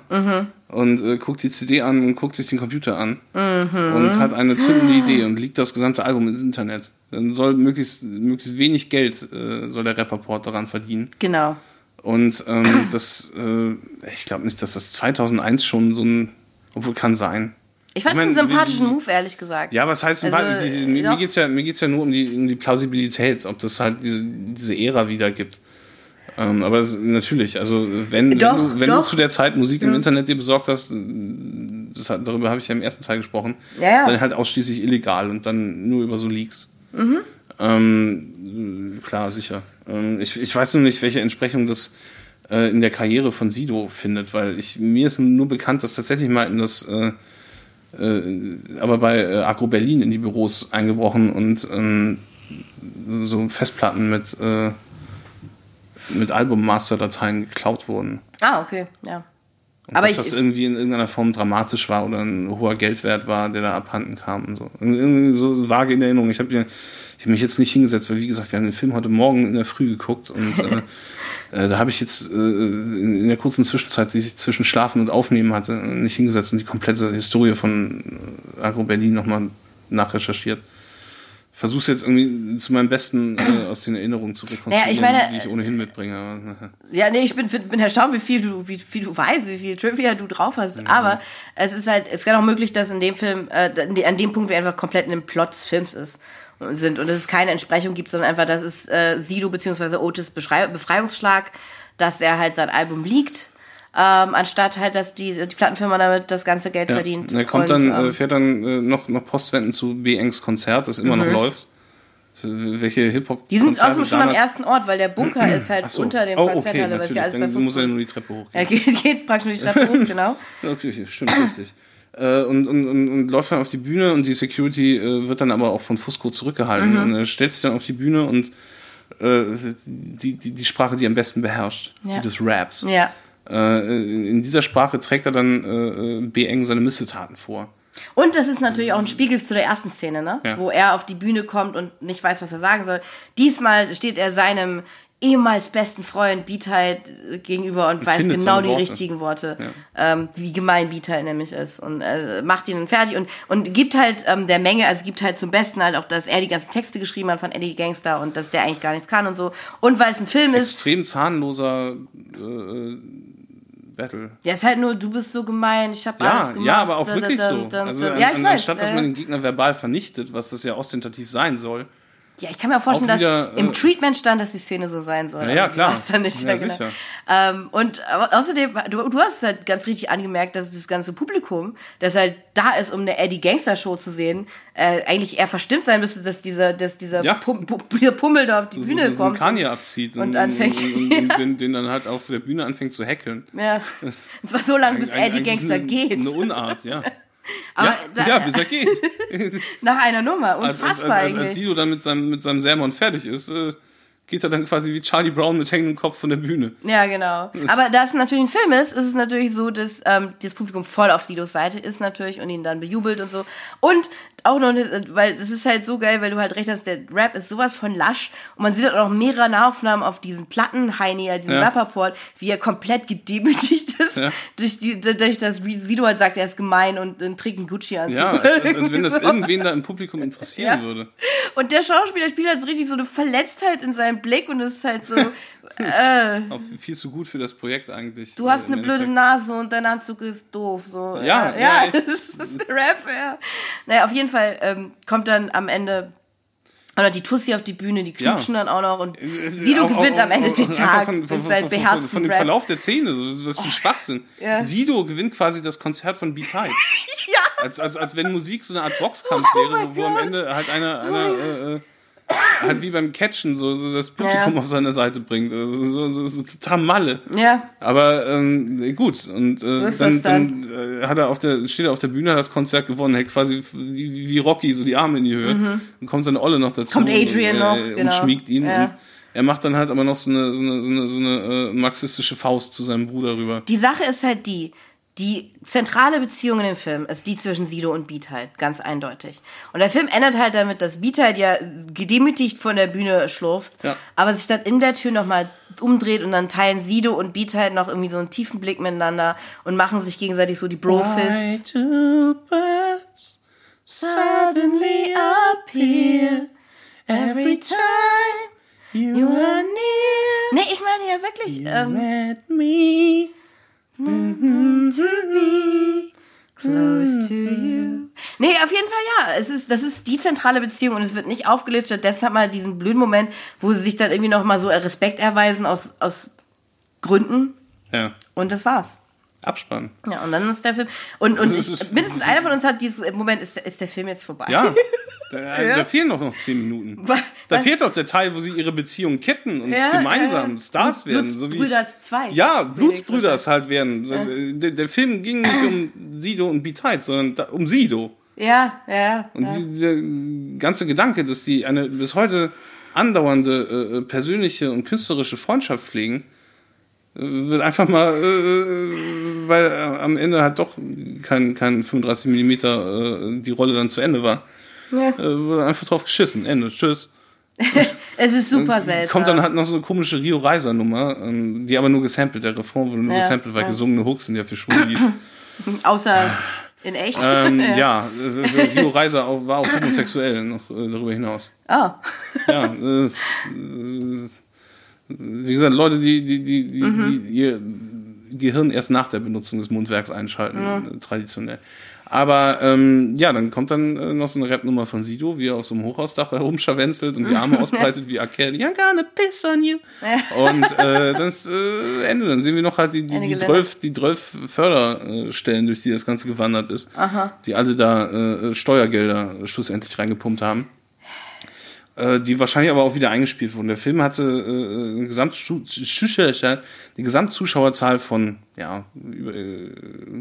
und äh, guckt die CD an und guckt sich den Computer an Mhm. und hat eine zündende Idee und liegt das gesamte Album ins Internet. Dann soll möglichst, möglichst wenig Geld soll der Rapperport daran verdienen. Genau. Und ähm, das, äh, ich glaube nicht, dass das 2001 schon so ein, obwohl kann sein. Ich fand es einen sympathischen wie- Move, ehrlich gesagt. Ja, was heißt, Also, mir, mir doch. geht's ja, mir geht's ja nur um die, um die Plausibilität, ob das halt diese, diese Ära wieder gibt. Ähm, aber es, natürlich, also wenn, Doch, wenn, du, wenn du zu der Zeit Musik im Internet dir besorgt hast, das hat, darüber habe ich ja im ersten Teil gesprochen, ja. dann halt ausschließlich illegal und dann nur über so Leaks. Mhm. Ähm, klar, sicher. Ähm, ich, ich weiß nur nicht, welche Entsprechung das äh, in der Karriere von Sido findet, weil ich, mir ist nur bekannt, dass tatsächlich mal in das äh, äh, aber bei äh, Agro Berlin in die Büros eingebrochen und ähm, so Festplatten mit, äh, mit Album-Master-Dateien geklaut wurden. Ah, okay, ja. Und Aber dass ich- das irgendwie in irgendeiner Form dramatisch war oder ein hoher Geldwert war, der da abhanden kam und so. Irgendwie so vage in Erinnerung. Ich habe ich hab mich jetzt nicht hingesetzt, weil wie gesagt, wir haben den Film heute Morgen in der Früh geguckt und äh, äh, da habe ich jetzt äh, in, in der kurzen Zwischenzeit, die ich zwischen Schlafen und Aufnehmen hatte, nicht hingesetzt und die komplette Historie von äh, Agro Berlin nochmal nachrecherchiert. Versuch's jetzt irgendwie zu meinem Besten äh, aus den Erinnerungen zu rekonstruieren, Naja, ich meine, die ich ohnehin mitbringe. Aber, Ja, nee, ich bin, bin erstaunt, wie viel du, wie viel du weißt, wie viel Trivia du drauf hast. Aber es ist halt, es kann auch möglich, dass in dem Film, äh, an dem Punkt wir einfach komplett in dem Plot des Films ist, sind und es keine Entsprechung gibt, sondern einfach, das ist äh, Sido bzw. Otis Beschrei Befreiungsschlag, dass er halt sein Album liegt, ähm, anstatt halt, dass die, die Plattenfirma damit das ganze Geld Ja, verdient. Er kommt Und, dann, ähm, äh, fährt dann äh, noch, noch postwendend zu B-Engs Konzert, das immer noch läuft. Welche Hip-Hop Mhm. die sind außerdem schon am ersten Ort, weil der Bunker ist halt so. unter dem oh, okay, Konzerthalle, was ja alles bei Dann muss er nur die Treppe hochgehen. Er geht, geht praktisch nur die Treppe hoch, genau. Okay, stimmt richtig. Äh, und, und, und, und läuft dann auf die Bühne und die Security äh, wird dann aber auch von Fusco zurückgehalten. Mhm. Und er stellt sich dann auf die Bühne und äh, die, die, die Sprache, die er am besten beherrscht, Ja. die des Raps. Ja. Äh, in dieser Sprache trägt er dann äh, Beeng seine Missetaten vor. Und das ist natürlich auch ein Spiegel zu der ersten Szene, ne? Ja. Wo er auf die Bühne kommt und nicht weiß, was er sagen soll. Diesmal steht er seinem ehemals besten Freund äh, gegenüber und, weiß findet genau die Worte. richtigen Worte, ähm, wie gemein Beatheit nämlich ist und äh, macht ihn dann fertig und, und gibt halt ähm, der Menge, also gibt halt zum Besten halt auch, dass er die ganzen Texte geschrieben hat von Eddie Gangster und dass der eigentlich gar nichts kann und so. Und weil es ein Film ist, Extrem zahnloser äh, Battle. ja, ist halt nur, du bist so gemein, ich habe Ja, alles gemacht. ja, aber auch wirklich so. Also ja, ich an, weiß. anstatt, dass äh, man den Gegner verbal vernichtet, was das ja ostentativ sein soll. Ja, ich kann mir auch vorstellen, Auch dass wieder, im äh, Treatment stand, dass die Szene so sein soll. Ja, ja, Also, klar. weiß dann nicht, Ja, genau. sicher. Ähm, und au- außerdem, du, du hast halt ganz richtig angemerkt, dass das ganze Publikum, das halt da ist, um eine Eddie Gangster Show zu sehen, äh, eigentlich eher verstimmt sein müsste, dass dieser, dass dieser Ja. Pum, Pum, Pummel da auf die So, Bühne so, so kommt. Kanye abzieht und anfängt- und, und, und den, den dann halt auf der Bühne anfängt zu hackeln. ja. Und zwar so lange, bis Eddie Gangster eine, geht. Eine Unart, ja. Aber ja, da, ja, bis er geht. nach einer Nummer. als, als, Unfassbar als, als, als eigentlich. Sido dann mit seinem, mit seinem Sermon fertig ist, äh, geht er dann quasi wie Charlie Brown mit hängendem Kopf von der Bühne. Ja, genau. Aber da es natürlich ein Film ist, ist es natürlich so, dass ähm, das Publikum voll auf Sidos Seite ist natürlich und ihn dann bejubelt und so. Und auch noch, weil es ist halt so geil, weil du halt recht hast, der Rap ist sowas von lasch und man sieht halt auch noch mehrere Nahaufnahmen auf diesen Platten Heini, halt diesen Ja. Rapperport, wie er komplett gedemütigt ist, Ja. durch, die, durch das, wie Sido halt sagt, er ist gemein und, und trägt einen Gucci-Anzug. Ja, als, wenn das So. irgendwen da im Publikum interessieren Ja. würde. Und der Schauspieler spielt halt richtig so eine Verletztheit in seinem Blick und es ist halt so, äh, Auch viel zu gut für das Projekt eigentlich. Du hast äh, eine blöde Endeffekt. Nase und dein Anzug ist doof. So. Ja, ja, ja, das ist, das ist der Rap, ja. Naja, auf jeden Fall ähm, kommt dann am Ende oder die Tussi auf die Bühne, die knutschen dann auch noch und Sido Auch- gewinnt auch- am Ende den Tag von, von, seinen von, von, beherzten von dem Rap. Oh. Verlauf der Szene, so, was für ein Schwachsinn. Ja. Sido gewinnt quasi das Konzert von B-Type. Ja. Als, als, als wenn Musik so eine Art Boxkampf Oh wäre, wo, wo am. Ende halt einer, einer äh, äh, halt wie beim Catchen so, so das Publikum Ja. auf seine Seite bringt. Also so, so, so total Malle. Ja, Aber ähm, gut, und äh, ist dann, das dann. dann äh, hat er auf der, steht er auf der Bühne, hat das Konzert gewonnen, hält quasi wie, wie Rocky so die Arme in die Höhe. Und kommt seine Olle noch dazu. Mhm. Kommt Adrian und, noch, äh, genau. Und schmiegt ihn. Ja. Und er macht dann halt aber noch so eine, so eine, so eine, so eine äh, marxistische Faust zu seinem Bruder rüber. die Sache ist halt die, die zentrale Beziehung in dem Film ist die zwischen Sido und Beat halt, ganz eindeutig. Und der Film endet halt damit, dass Beat halt ja gedemütigt von der Bühne schlurft, Ja. aber sich dann in der Tür nochmal umdreht und dann teilen Sido und Beat halt noch irgendwie so einen tiefen Blick miteinander und machen sich gegenseitig so die Bro-Fist. Suddenly appear every time you are near. Nee, ich meine ja wirklich. Ähm, Let me. close to you. Nee, auf jeden Fall ja. Es ist, das ist die zentrale Beziehung und es wird nicht aufgelöst. Stattdessen hat man halt diesen blöden Moment, wo sie sich dann irgendwie nochmal so Respekt erweisen aus, aus Gründen. Ja, Und das war's. Abspann. Ja, und dann ist der Film. Und, und Also ich, mindestens einer von uns hat dieses Moment, ist, ist der Film jetzt vorbei? Ja. Da, da fehlen doch noch zehn Minuten. Wa- Da was? fehlt doch der Teil, wo sie ihre Beziehung ketten und Ja, gemeinsam ja. Stars Blut- werden. So wie, Blutsbrüders 2. Ja, Blutsbrüders halt werden. Der, der Film ging nicht um Sido und Beat sondern da, um Sido. Ja, ja. Und ja. dieser ganze Gedanke, dass die eine bis heute andauernde äh, persönliche und künstlerische Freundschaft pflegen, äh, wird einfach mal, äh, weil äh, am Ende halt doch kein, kein 35 Millimeter äh, die Rolle dann zu Ende war, Ja. äh, wurde einfach drauf geschissen. Ende. Tschüss. Es ist super seltsam. Kommt dann halt noch so eine komische Rio Reiser Nummer, ähm, die aber nur gesampelt, der Refrain wurde nur Ja, gesampelt, weil ja. gesungene Hooks sind ja für Schwulis. Außer in echt. ähm, ja, äh, Rio Reiser auch, war auch homosexuell noch äh, darüber hinaus. Oh. Ja, äh, äh, wie gesagt, Leute, die, die, die, die, Mhm. die ihr Gehirn erst nach der Benutzung des Mundwerks einschalten, äh, traditionell. Aber ähm, ja, dann kommt dann äh, noch so eine Rapnummer von Sido, wie er auf so einem Hochhausdach herumscharwenzelt und die Arme ausbreitet wie. Kelly. I'm gonna piss on you. Und äh, das äh, Ende. Dann sehen wir noch halt die, die, die. 12, die 12 Förderstellen, durch die das Ganze gewandert ist, die alle da äh, Steuergelder schlussendlich reingepumpt haben die wahrscheinlich aber auch wieder eingespielt wurden. Der Film hatte äh, eine, Gesamtzu- eine Gesamtzuschauerzahl von ja, über, äh,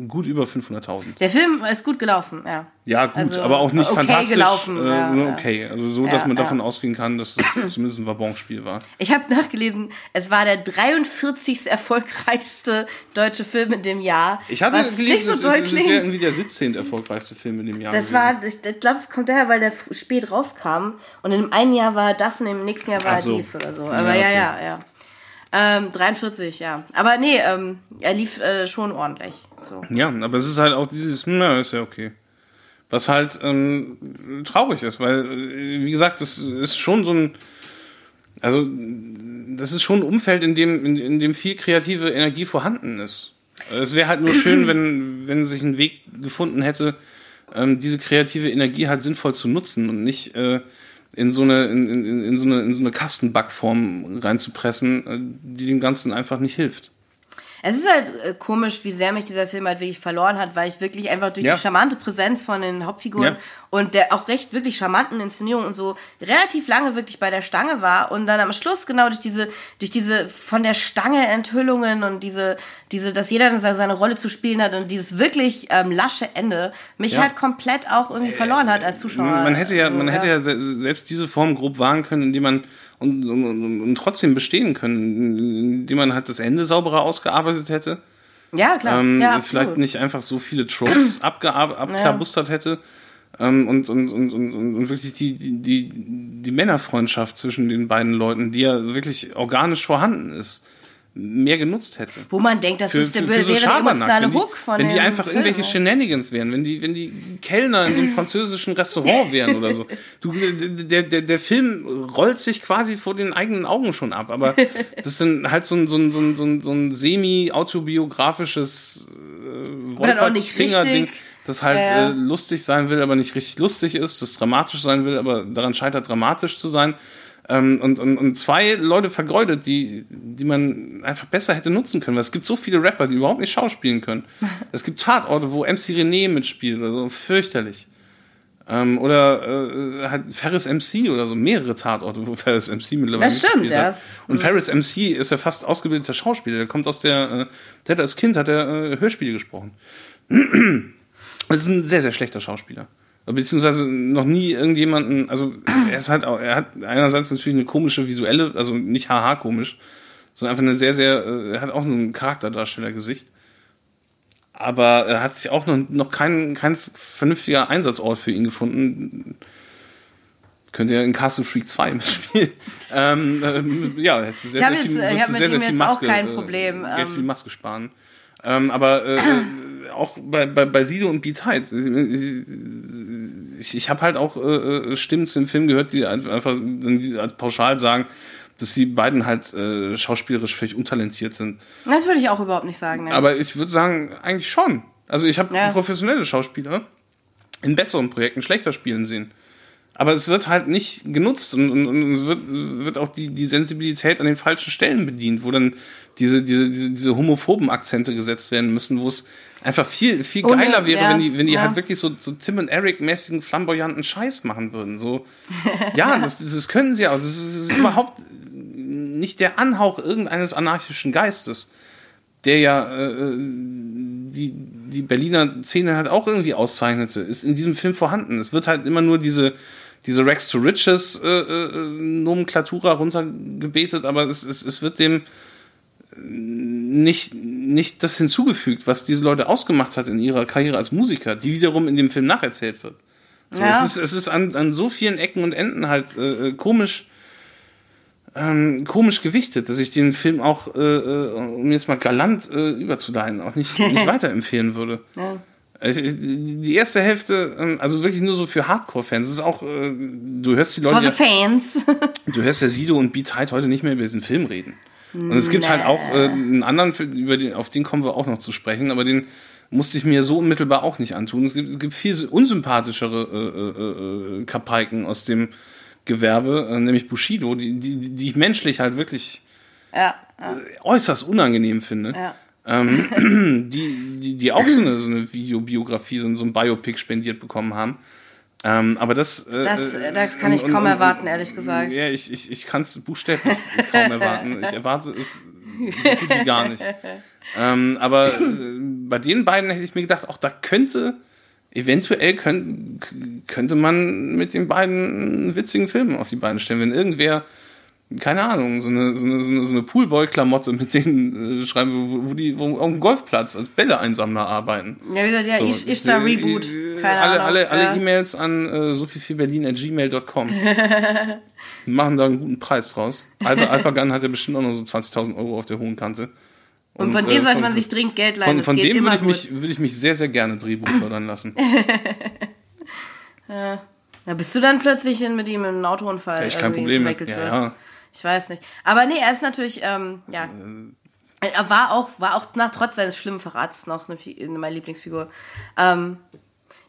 gut über 500.000. Der Film ist gut gelaufen, ja. Ja, gut, Also, aber auch nicht okay fantastisch. gelaufen, äh, ja, okay. Also so, dass Ja, man ja. davon ausgehen kann, dass es zumindest ein Wabonspiel war. Ich habe nachgelesen, es war der 43. erfolgreichste deutsche Film in dem Jahr. Ich hatte was gelesen, nicht so es, doll ist, es wäre irgendwie der 17. erfolgreichste Film in dem Jahr. Das gewesen. war, ich, ich glaube, es kommt daher, weil der spät rauskam. Und in dem einen Jahr war das und im nächsten Jahr war so. dies oder so. Aber Ja, ja, okay. ja, ja. Ähm, 43, ja. Aber nee, ähm, er lief äh, schon ordentlich. So. Ja, aber es ist halt auch dieses, hm, na, ist ja okay. Was halt ähm, traurig ist, weil, äh, wie gesagt, das ist schon so ein, also das ist schon ein Umfeld, in dem, in, in dem viel kreative Energie vorhanden ist. Es wäre halt nur schön, wenn, wenn sich ein Weg gefunden hätte, ähm, diese kreative Energie halt sinnvoll zu nutzen und nicht äh, in so eine, in, in, in so eine, in so eine Kastenbackform reinzupressen, äh, die dem Ganzen einfach nicht hilft. Es ist halt äh, komisch, wie sehr mich dieser Film halt wirklich verloren hat, weil ich wirklich einfach durch Ja. die charmante Präsenz von den Hauptfiguren Ja. und der auch recht wirklich charmanten Inszenierung und so relativ lange wirklich bei der Stange war und dann am Schluss genau durch diese, durch diese von der Stange Enthüllungen und diese, diese, dass jeder dann seine- Rolle zu spielen hat und dieses wirklich ähm, lasche Ende mich Ja. halt komplett auch irgendwie verloren hat als Zuschauer. Man hätte ja, man hätte ja se- selbst diese Form grob wahren können, indem man und, und, und, trotzdem bestehen können, indem man halt das Ende sauberer ausgearbeitet hätte. ja klar, Ähm, ja, vielleicht nicht einfach so viele Tropes abgear- abklabustert hätte. Ähm, und, und, und, und, und wirklich die, die, die, die Männerfreundschaft zwischen den beiden Leuten, die ja wirklich organisch vorhanden ist, mehr genutzt hätte. Wo man denkt, das Für, ist der, für, für so wäre der emotionale wenn die, Hook von wenn die dem einfach Film. irgendwelche Shenanigans wären, wenn die, wenn die Kellner in so einem französischen Restaurant wären oder so. Du, der, der, der Film rollt sich quasi vor den eigenen Augen schon ab, aber das ist dann halt so ein, so ein, so ein, so ein, so ein semi-autobiografisches äh, auch nicht richtig. das halt ja. Äh, lustig sein will, aber nicht richtig lustig ist, das dramatisch sein will, aber daran scheitert, dramatisch zu sein. Ähm, und, und, und zwei Leute vergeudet, die, die man einfach besser hätte nutzen können. Weil es gibt so viele Rapper, die überhaupt nicht schauspielen können. Es gibt Tatorte, wo MC René mitspielt oder so. Fürchterlich. Ähm, oder äh, halt Ferris MC oder so. Mehrere Tatorte, wo Ferris MC mittlerweile Das stimmt, ja. hat. Und Ferris MC ist ja fast ausgebildeter Schauspieler. Der kommt aus der, äh, der hat als Kind hat er äh, Hörspiele gesprochen. Das ist ein sehr, sehr schlechter Schauspieler. Beziehungsweise noch nie irgendjemanden, also er ist halt auch, er hat einerseits natürlich eine komische visuelle, also nicht haha komisch, sondern einfach eine sehr, sehr, äh, er hat auch ein Charakterdarstellergesicht. Aber er hat sich auch noch, noch kein, kein vernünftiger Einsatzort für ihn gefunden. Könnte ja in Castle Freak 2 mitspielen. ähm, ähm, ja, hättest du sehr, Ich hab sehr jetzt- viel, ich sehr, sehr ihm viel jetzt auch Maske, kein äh, Problem, ähm. für die Maske sparen. Ähm, aber äh, äh, auch bei, bei, bei Sido und Beat Hyde, ich, ich habe halt auch äh, äh, Stimmen zu dem Film gehört, die einfach die pauschal sagen, dass die beiden halt äh, schauspielerisch völlig untalentiert sind. Das würde ich auch überhaupt nicht sagen. Ne? Aber ich würde sagen, eigentlich schon. Also ich habe Ja. professionelle Schauspieler in besseren Projekten schlechter spielen sehen. Aber es wird halt nicht genutzt und, und, und es wird, wird auch die, die Sensibilität an den falschen Stellen bedient, wo dann diese, diese, diese, diese homophoben Akzente gesetzt werden müssen, wo es einfach viel, viel geiler wäre, ja, wenn die, wenn die ja. halt wirklich so, so Tim und Eric-mäßigen flamboyanten Scheiß machen würden. So, ja, das, das können sie auch. Das ist, das ist überhaupt nicht der Anhauch irgendeines anarchischen Geistes, der ja äh, die, die Berliner Szene halt auch irgendwie auszeichnete, ist in diesem Film vorhanden. Es wird halt immer nur diese, diese Rex to Riches äh, äh, Nomenklatura runtergebetet, aber es, es, es wird dem nicht, nicht das hinzugefügt, was diese Leute ausgemacht hat in ihrer Karriere als Musiker, die wiederum in dem Film nacherzählt wird. So, Ja. Es ist, es ist an, an so vielen Ecken und Enden halt äh, äh, komisch, ähm, komisch gewichtet, dass ich den Film auch, äh, äh, um jetzt mal galant äh, überzuleiten, auch nicht, nicht weiterempfehlen würde. Ja. Also, ich- die erste Hälfte, ähm, also wirklich nur so für Hardcore-Fans. Es ist auch, äh, du hörst die For Leute, the ja, fans. du hörst ja Sido und Beat Hyde heute nicht mehr über diesen Film reden. Und es gibt halt auch äh, einen anderen, über den, auf den kommen wir auch noch zu sprechen, aber den musste ich mir so unmittelbar auch nicht antun. Es gibt, es gibt viel unsympathischere äh, äh, äh, Kapaiken aus dem Gewerbe, äh, nämlich Bushido, die, die, die ich menschlich halt wirklich ja, äußerst unangenehm finde. ja. Ähm, die, die, die auch so eine, so eine Videobiografie, so, ein- so ein Biopic spendiert bekommen haben. Ähm, aber das. Äh, Das, äh, das kann ich und- kaum und- erwarten, ehrlich gesagt. Ja, ich, ich, ich kann es buchstäblich kaum erwarten. Ich erwarte es so gut wie gar nicht. ähm, aber äh, bei den beiden hätte ich mir gedacht, auch da könnte, eventuell könnt, könnte man mit den beiden einen witzigen Film auf die Beine stellen. Wenn irgendwer, keine Ahnung, so eine, so eine, so eine, so eine Poolboy-Klamotte mit denen äh, schreiben, wo, wo die wo auf dem Golfplatz als Bälleeinsammler arbeiten. Ja, wie gesagt, ja, So, ich, ich da äh, Reboot. äh, Keine alle, Ahnung. alle, alle ja. E-Mails an äh, sovielvielberlin.gmail.com. Machen da einen guten Preis draus. Alper, Alpagan hat ja bestimmt auch noch so 20.000 Euro auf der hohen Kante. Und von dem äh, sollte man sich dringend Geld leihen. Von, von dem würde ich, gut. mich, würde ich mich sehr, sehr gerne Drehbuch fördern lassen. Da bist du dann plötzlich mit ihm in einen Autounfall Ja, ich kein irgendwie Problem. Ja, ja. Ich weiß nicht. Aber nee, er ist natürlich, ähm, ja. Er war auch, war auch nach trotz seines schlimmen Verrats noch eine, Fi- meine Lieblingsfigur. Ähm,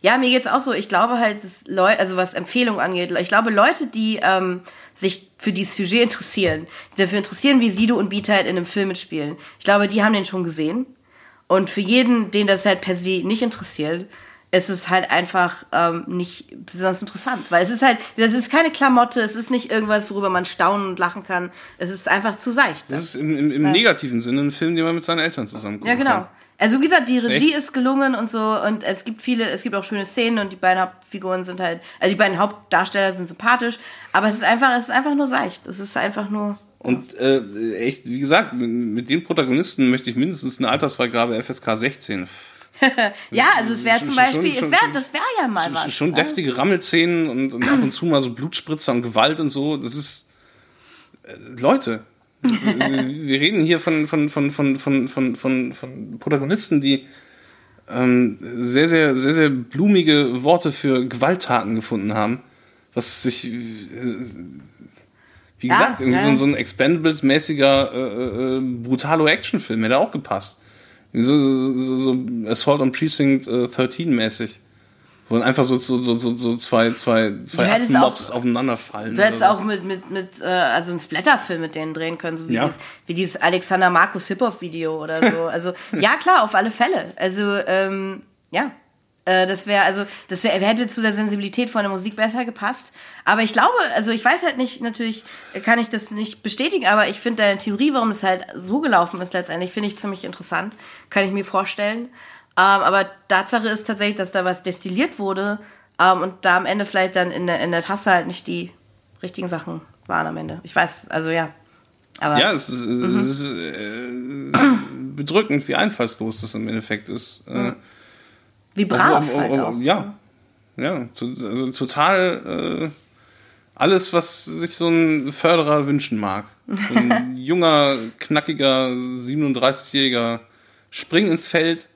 ja, mir geht's auch so. Ich glaube halt, dass Leute, also was Empfehlungen angeht, ich glaube, Leute, die ähm, sich für dieses Sujet interessieren, die dafür interessieren, wie Sido und Beat halt in einem Film mitspielen, ich glaube, die haben den schon gesehen. Und für jeden, den das halt per se nicht interessiert, ist es halt einfach ähm, nicht besonders interessant. Weil es ist halt, das ist keine Klamotte, es ist nicht irgendwas, worüber man staunen und lachen kann. Es ist einfach zu seicht. Das ist im, im, im negativen Sinne ein Film, den man mit seinen Eltern zusammen gucken Ja, genau. kann. Also wie gesagt, die Regie Echt? ist gelungen und so und es gibt viele, es gibt auch schöne Szenen und die beiden Hauptfiguren sind halt, also die beiden Hauptdarsteller sind sympathisch, aber es ist einfach, es ist einfach nur seicht. Es ist einfach nur. Und äh, echt, wie gesagt, mit, mit den Protagonisten möchte ich mindestens eine Altersfreigabe FSK 16. Ja, also es wäre Schon- zum schon- Beispiel, schon- es wäre, schon- das wäre ja mal was. schon ja. deftige Rammelszenen und, und ab und zu mal so Blutspritzer und Gewalt und so. Das ist äh, Leute. wir reden hier von, von, von, von, von, von, von, von Protagonisten, die ähm, sehr, sehr, sehr, sehr blumige Worte für Gewalttaten gefunden haben. Was sich, äh, wie Ja, gesagt, irgendwie ja. so, ein- so ein Expendables-mäßiger äh, äh, Brutalo-Action-Film hätte auch gepasst. So, so, so, so Assault on Precinct äh, 13 mäßig. Wo dann einfach so, so, so, so, so zwei, zwei, zwei Achsenmobs aufeinanderfallen. Du hättest oder auch mit, mit, mit, äh, also einen Splatterfilm mit denen drehen können, so wie, Ja. dieses, wie dieses Alexander Markus Hip-Hop-Video oder so. Also, ja, klar, auf alle Fälle. Also, ähm, ja. Äh, das wäre, also, das wär, hätte zu der Sensibilität von der Musik besser gepasst. Aber ich glaube, also ich weiß halt nicht, natürlich kann ich das nicht bestätigen, aber ich finde deine Theorie, warum es halt so gelaufen ist letztendlich, finde ich ziemlich interessant. Kann ich mir vorstellen. Ähm, aber Tatsache ist tatsächlich, dass da was destilliert wurde ähm, und da am Ende vielleicht dann in der, in der Tasse halt nicht die richtigen Sachen waren am Ende. Ich weiß, also ja. Aber Ja, es ist, es ist äh, bedrückend, wie einfallslos das im Endeffekt ist. Äh, wie brav ob- ob- halt ob- auch. Ja, ja, to- also total äh, alles, was sich so ein Förderer wünschen mag. So ein junger, knackiger, 37-jähriger Spring ins Feld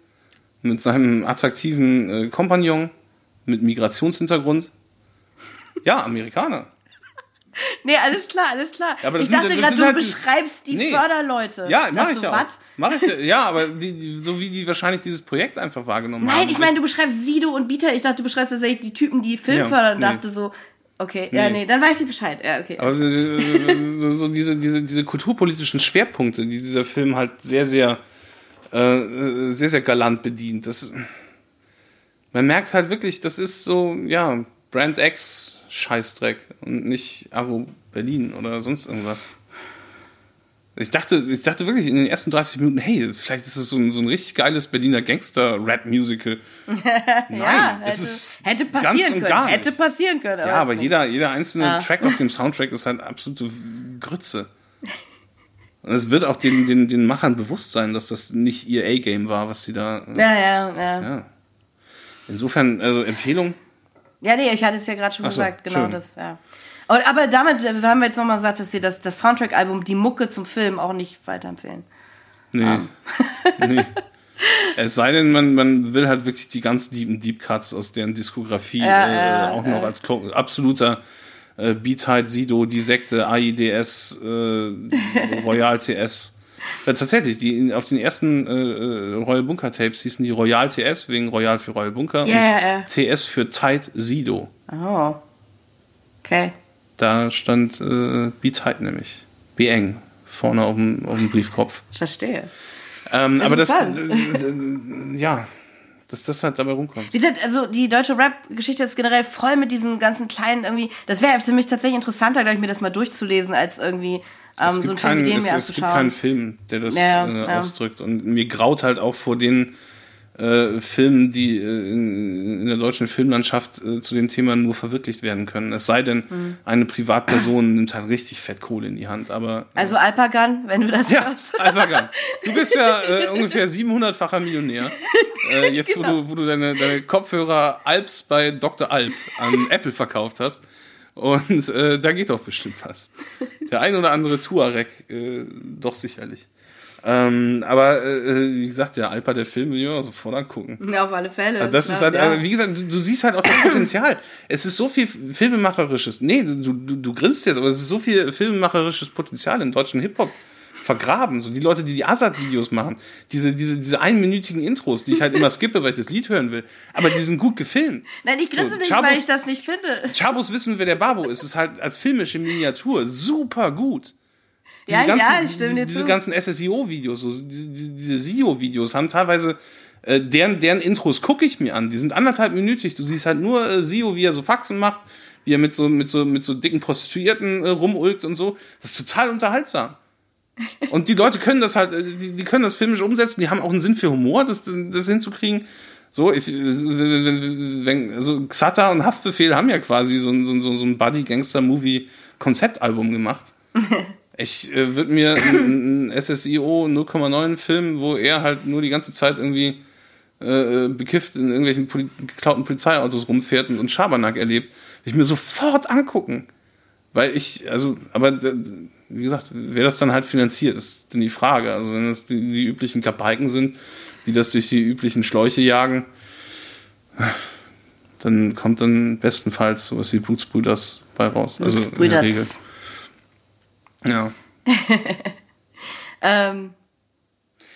mit seinem attraktiven äh, Kompagnon mit Migrationshintergrund. Ja, Amerikaner. Nee, alles klar, alles klar. Ja, ich dachte gerade, du halt beschreibst die Nee. Förderleute. Ja, mach ich so, ja? Mach ich ja, aber die, die, so wie die wahrscheinlich dieses Projekt einfach wahrgenommen haben. Nein, ich meine, du beschreibst Sido und Bieter. Ich dachte, du beschreibst tatsächlich die Typen, die Film Ja, fördern und nee. dachte so, okay, ja, Nee. nee, dann weiß ich Bescheid. Ja, okay. Aber so, so diese, diese, diese kulturpolitischen Schwerpunkte, die dieser Film halt sehr, sehr, äh, sehr, sehr galant bedient. Das, man merkt halt wirklich, das ist so, ja, Brand X Scheißdreck und nicht Aro Berlin oder sonst irgendwas. Ich dachte, ich dachte wirklich in den ersten 30 Minuten, hey, vielleicht ist es so ein, so ein richtig geiles Berliner Gangster-Rap-Musical. Nein, ja, es hätte, ist hätte ganz passieren und können. Hätte passieren können. Ja, ist aber jeder, jeder einzelne Ja. Track auf dem Soundtrack ist halt absolute Grütze. Und es wird auch den, den, den Machern bewusst sein, dass das nicht ihr A-Game war, was sie da. äh, Ja, ja, ja. ja. Insofern, also Empfehlung. Ja, nee, ich hatte es ja gerade schon so, gesagt, genau schön. das, ja. Und, aber damit äh, haben wir jetzt nochmal gesagt, dass wir das, das Soundtrack-Album, die Mucke zum Film auch nicht weiterempfehlen. Nee. nee. Es sei denn, man, man will halt wirklich die ganz lieben Deep Cuts aus deren Diskografie Ja, äh, ja, auch noch als klo- absoluter äh, Beatheit, Sido, die Sekte, AIDS, äh, Royal TS. Äh, tatsächlich, die auf den ersten äh, äh, Royal Bunker Tapes hießen die Royal TS wegen Royal für Royal Bunker Ja, und ja. TS für Tight Sido. Oh. Okay. Da stand äh, Be Tight nämlich. Be eng. Vorne auf dem, auf dem Briefkopf. Verstehe. Ähm, aber das, äh, äh, ja, dass das halt dabei rumkommt. Wie gesagt, also die deutsche Rap-Geschichte ist generell voll mit diesen ganzen kleinen irgendwie. Das wäre für mich tatsächlich interessanter, glaube ich, mir das mal durchzulesen, als irgendwie ähm, so einen Film wie den es, mir es gibt anzuschauen. keinen Film, der das Ja, äh, ja. ausdrückt. Und mir graut halt auch vor den äh, Filmen, die äh, in, in der deutschen Filmlandschaft äh, zu dem Thema nur verwirklicht werden können. Es sei denn, Mhm. eine Privatperson nimmt halt richtig fett Kohle in die Hand. Aber Also Alpagan, wenn du das ja, hörst. Alpagan. Du bist ja äh, ungefähr 700-facher Millionär. Äh, jetzt, Genau. wo du, wo du deine, deine Kopfhörer Alps bei Dr. Alp an Apple verkauft hast. Und äh, da geht doch bestimmt was. Der ein oder andere Tuareg, äh, doch sicherlich. Ähm, aber äh, wie gesagt, der Alpa der Film, ja, sofort angucken. Ja, auf alle Fälle. Also Das ist Ja, halt, ja. äh, wie gesagt, du, du siehst halt auch das Potenzial. Es ist so viel Filmemacherisches. Nee, du, du, du grinst jetzt, aber es ist so viel filmemacherisches Potenzial im deutschen Hip-Hop vergraben. So die Leute, die die Azad-Videos machen, diese, diese, diese einminütigen Intros, die ich halt immer skippe, weil ich das Lied hören will. Aber die sind gut gefilmt. Nein, ich grinse So, nicht, Chabos- weil ich das nicht finde. Chabos wissen, wer der Babo ist, ist halt als filmische Miniatur super gut. Ja, ganzen, ja, ich stimme dir diese zu. ganzen SSIO-Videos, so, diese, diese SIO-Videos haben teilweise, äh, deren, deren Intros gucke ich mir an. Die sind anderthalb minütig. Du siehst halt nur äh, SIO, wie er so Faxen macht, wie er mit so, mit so, mit so dicken Prostituierten äh, rumulkt und so. Das ist total unterhaltsam. Und die Leute können das halt, äh, die, die können das filmisch umsetzen, die haben auch einen Sinn für Humor, das, das hinzukriegen. So, ich, äh, wenn, also Xata und Haftbefehl haben ja quasi so ein, so ein, so ein Buddy-Gangster-Movie-Konzeptalbum gemacht. Ich äh, würde mir einen einen SSIO 0,9 Film, wo er halt nur die ganze Zeit irgendwie äh, bekifft in irgendwelchen Poli geklauten Polizeiautos rumfährt und, und Schabernack erlebt, würde ich mir sofort angucken. Weil ich, also, aber d- wie gesagt, wer das dann halt finanziert, ist dann die Frage. Also wenn das die, die üblichen Kapaiken sind, die das durch die üblichen Schläuche jagen, dann kommt dann bestenfalls sowas wie Blutsbrüders bei raus. Also in der Regel. Ja. Ähm,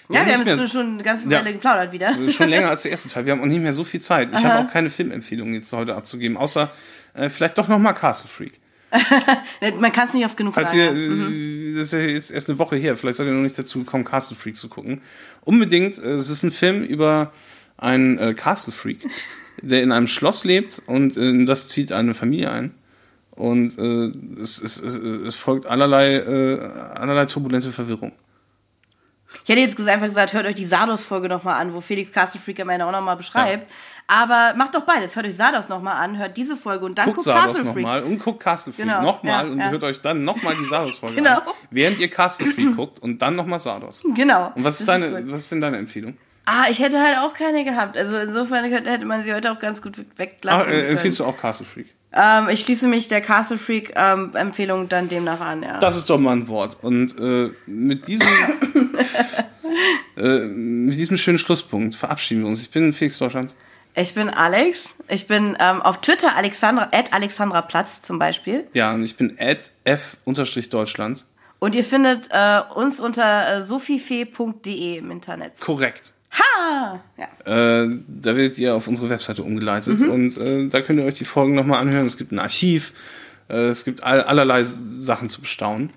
ja, wir haben jetzt schon eine ganze Ja. Weile geplaudert wieder. Ist schon länger als der erste Teil. Wir haben auch nicht mehr so viel Zeit. Ich habe auch keine Filmempfehlungen jetzt heute abzugeben, außer äh, vielleicht doch nochmal Castle Freak. Man kann es nicht oft genug Falls sagen. ihr, ja. Mhm. äh, das ist ja jetzt erst eine Woche her, vielleicht seid ihr noch nicht dazu gekommen, Castle Freak zu gucken. Unbedingt, äh, es ist ein Film über einen äh, Castle Freak, der in einem Schloss lebt und äh, in das zieht eine Familie ein. Und äh, es, es, es, es folgt allerlei, allerlei turbulente Verwirrung. Ich hätte jetzt einfach gesagt, hört euch die Sardos-Folge nochmal an, wo Felix Castle Freak am Ende auch nochmal beschreibt. Aber macht doch beides. Hört euch Sardos nochmal an, hört diese Folge und dann Guckt guckt Sardos Castle Freak. nochmal und guckt Castle Freak Genau, nochmal ja, und ja. hört euch dann nochmal die Sardos-Folge Genau. an. Während ihr Castle Freak guckt und dann nochmal Sardos. Genau. Und was ist, Das deine, was ist denn deine Empfehlung? Ah, ich hätte halt auch keine gehabt. Also insofern könnte- hätte man sie heute auch ganz gut Ach, weglassen äh, können. empfiehlst du auch Castle Freak? Ähm, ich schließe mich der Castle Freak ähm, Empfehlung dann demnach an, ja. Das ist doch mal ein Wort. Und äh, mit diesem äh, mit diesem schönen Schlusspunkt verabschieden wir uns. Ich bin Felix Deutschland. Ich bin Alex. Ich bin ähm, auf Twitter Alexandra, at Alexandra Platz zum Beispiel. Ja, und ich bin at f-deutschland. Und ihr findet äh, uns unter äh, sophiefee.de im Internet. Korrekt. Ha! Ja. Äh, da werdet ihr auf unsere Webseite umgeleitet und äh, da könnt ihr euch die Folgen nochmal anhören. Es gibt ein Archiv, äh, es gibt all, allerlei Sachen zu bestaunen.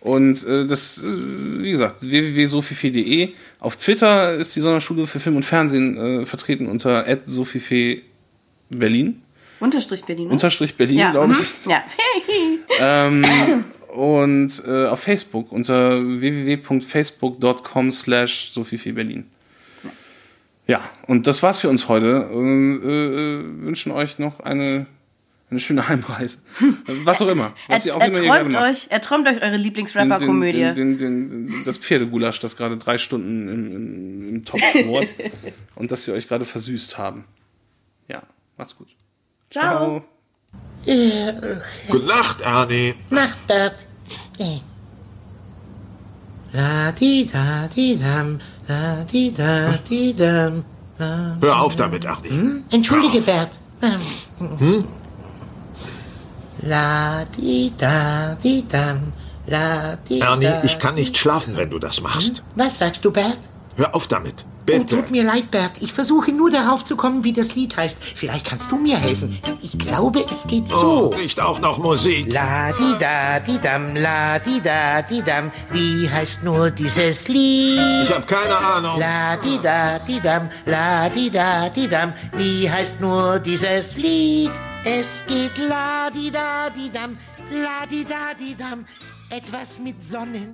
Und äh, das, äh, wie gesagt, www.sophifee.de. Auf Twitter ist die Sonderschule für Film und Fernsehen äh, vertreten unter sophifee Berlin. Unterstrich Berlin. Ne? Unterstrich Berlin, ja. glaube mhm. ich. Ja. Ähm, und äh, auf Facebook unter www.facebook.com slash Berlin. Ja, und das war's für uns heute. Und, äh, äh, wünschen euch noch eine, eine schöne Heimreise. Was auch immer. Was er, auch er, immer träumt euch, er träumt euch eure Lieblingsrapper-Komödie. Den, den, den, den, das Pferdegulasch, das gerade drei Stunden im, im, im Topf schmort und das wir euch gerade versüßt haben. Ja, macht's gut. Ciao. Gute Nacht, Ernie. Nacht, Bert. Eh. La di da di dam, la di da di dam. Hör auf damit, Ernie. Entschuldige, Bert. Hm? La di da di dam, la di Ernie, da. ich kann nicht schlafen, wenn du das machst. Was sagst du, Bert? Hör auf damit. Oh, Bitte. tut mir leid, Bert. Ich versuche nur darauf zu kommen, wie das Lied heißt. Vielleicht kannst du mir helfen. Ich glaube, es geht Oh, so. nicht auch noch Musik. La di da di dam, la di da di dam. Wie heißt nur dieses Lied? Ich habe keine Ahnung. La di da di dam, la di da di dam. Wie heißt nur dieses Lied? Es geht la di da di dam, la di da di dam, etwas mit Sonnen.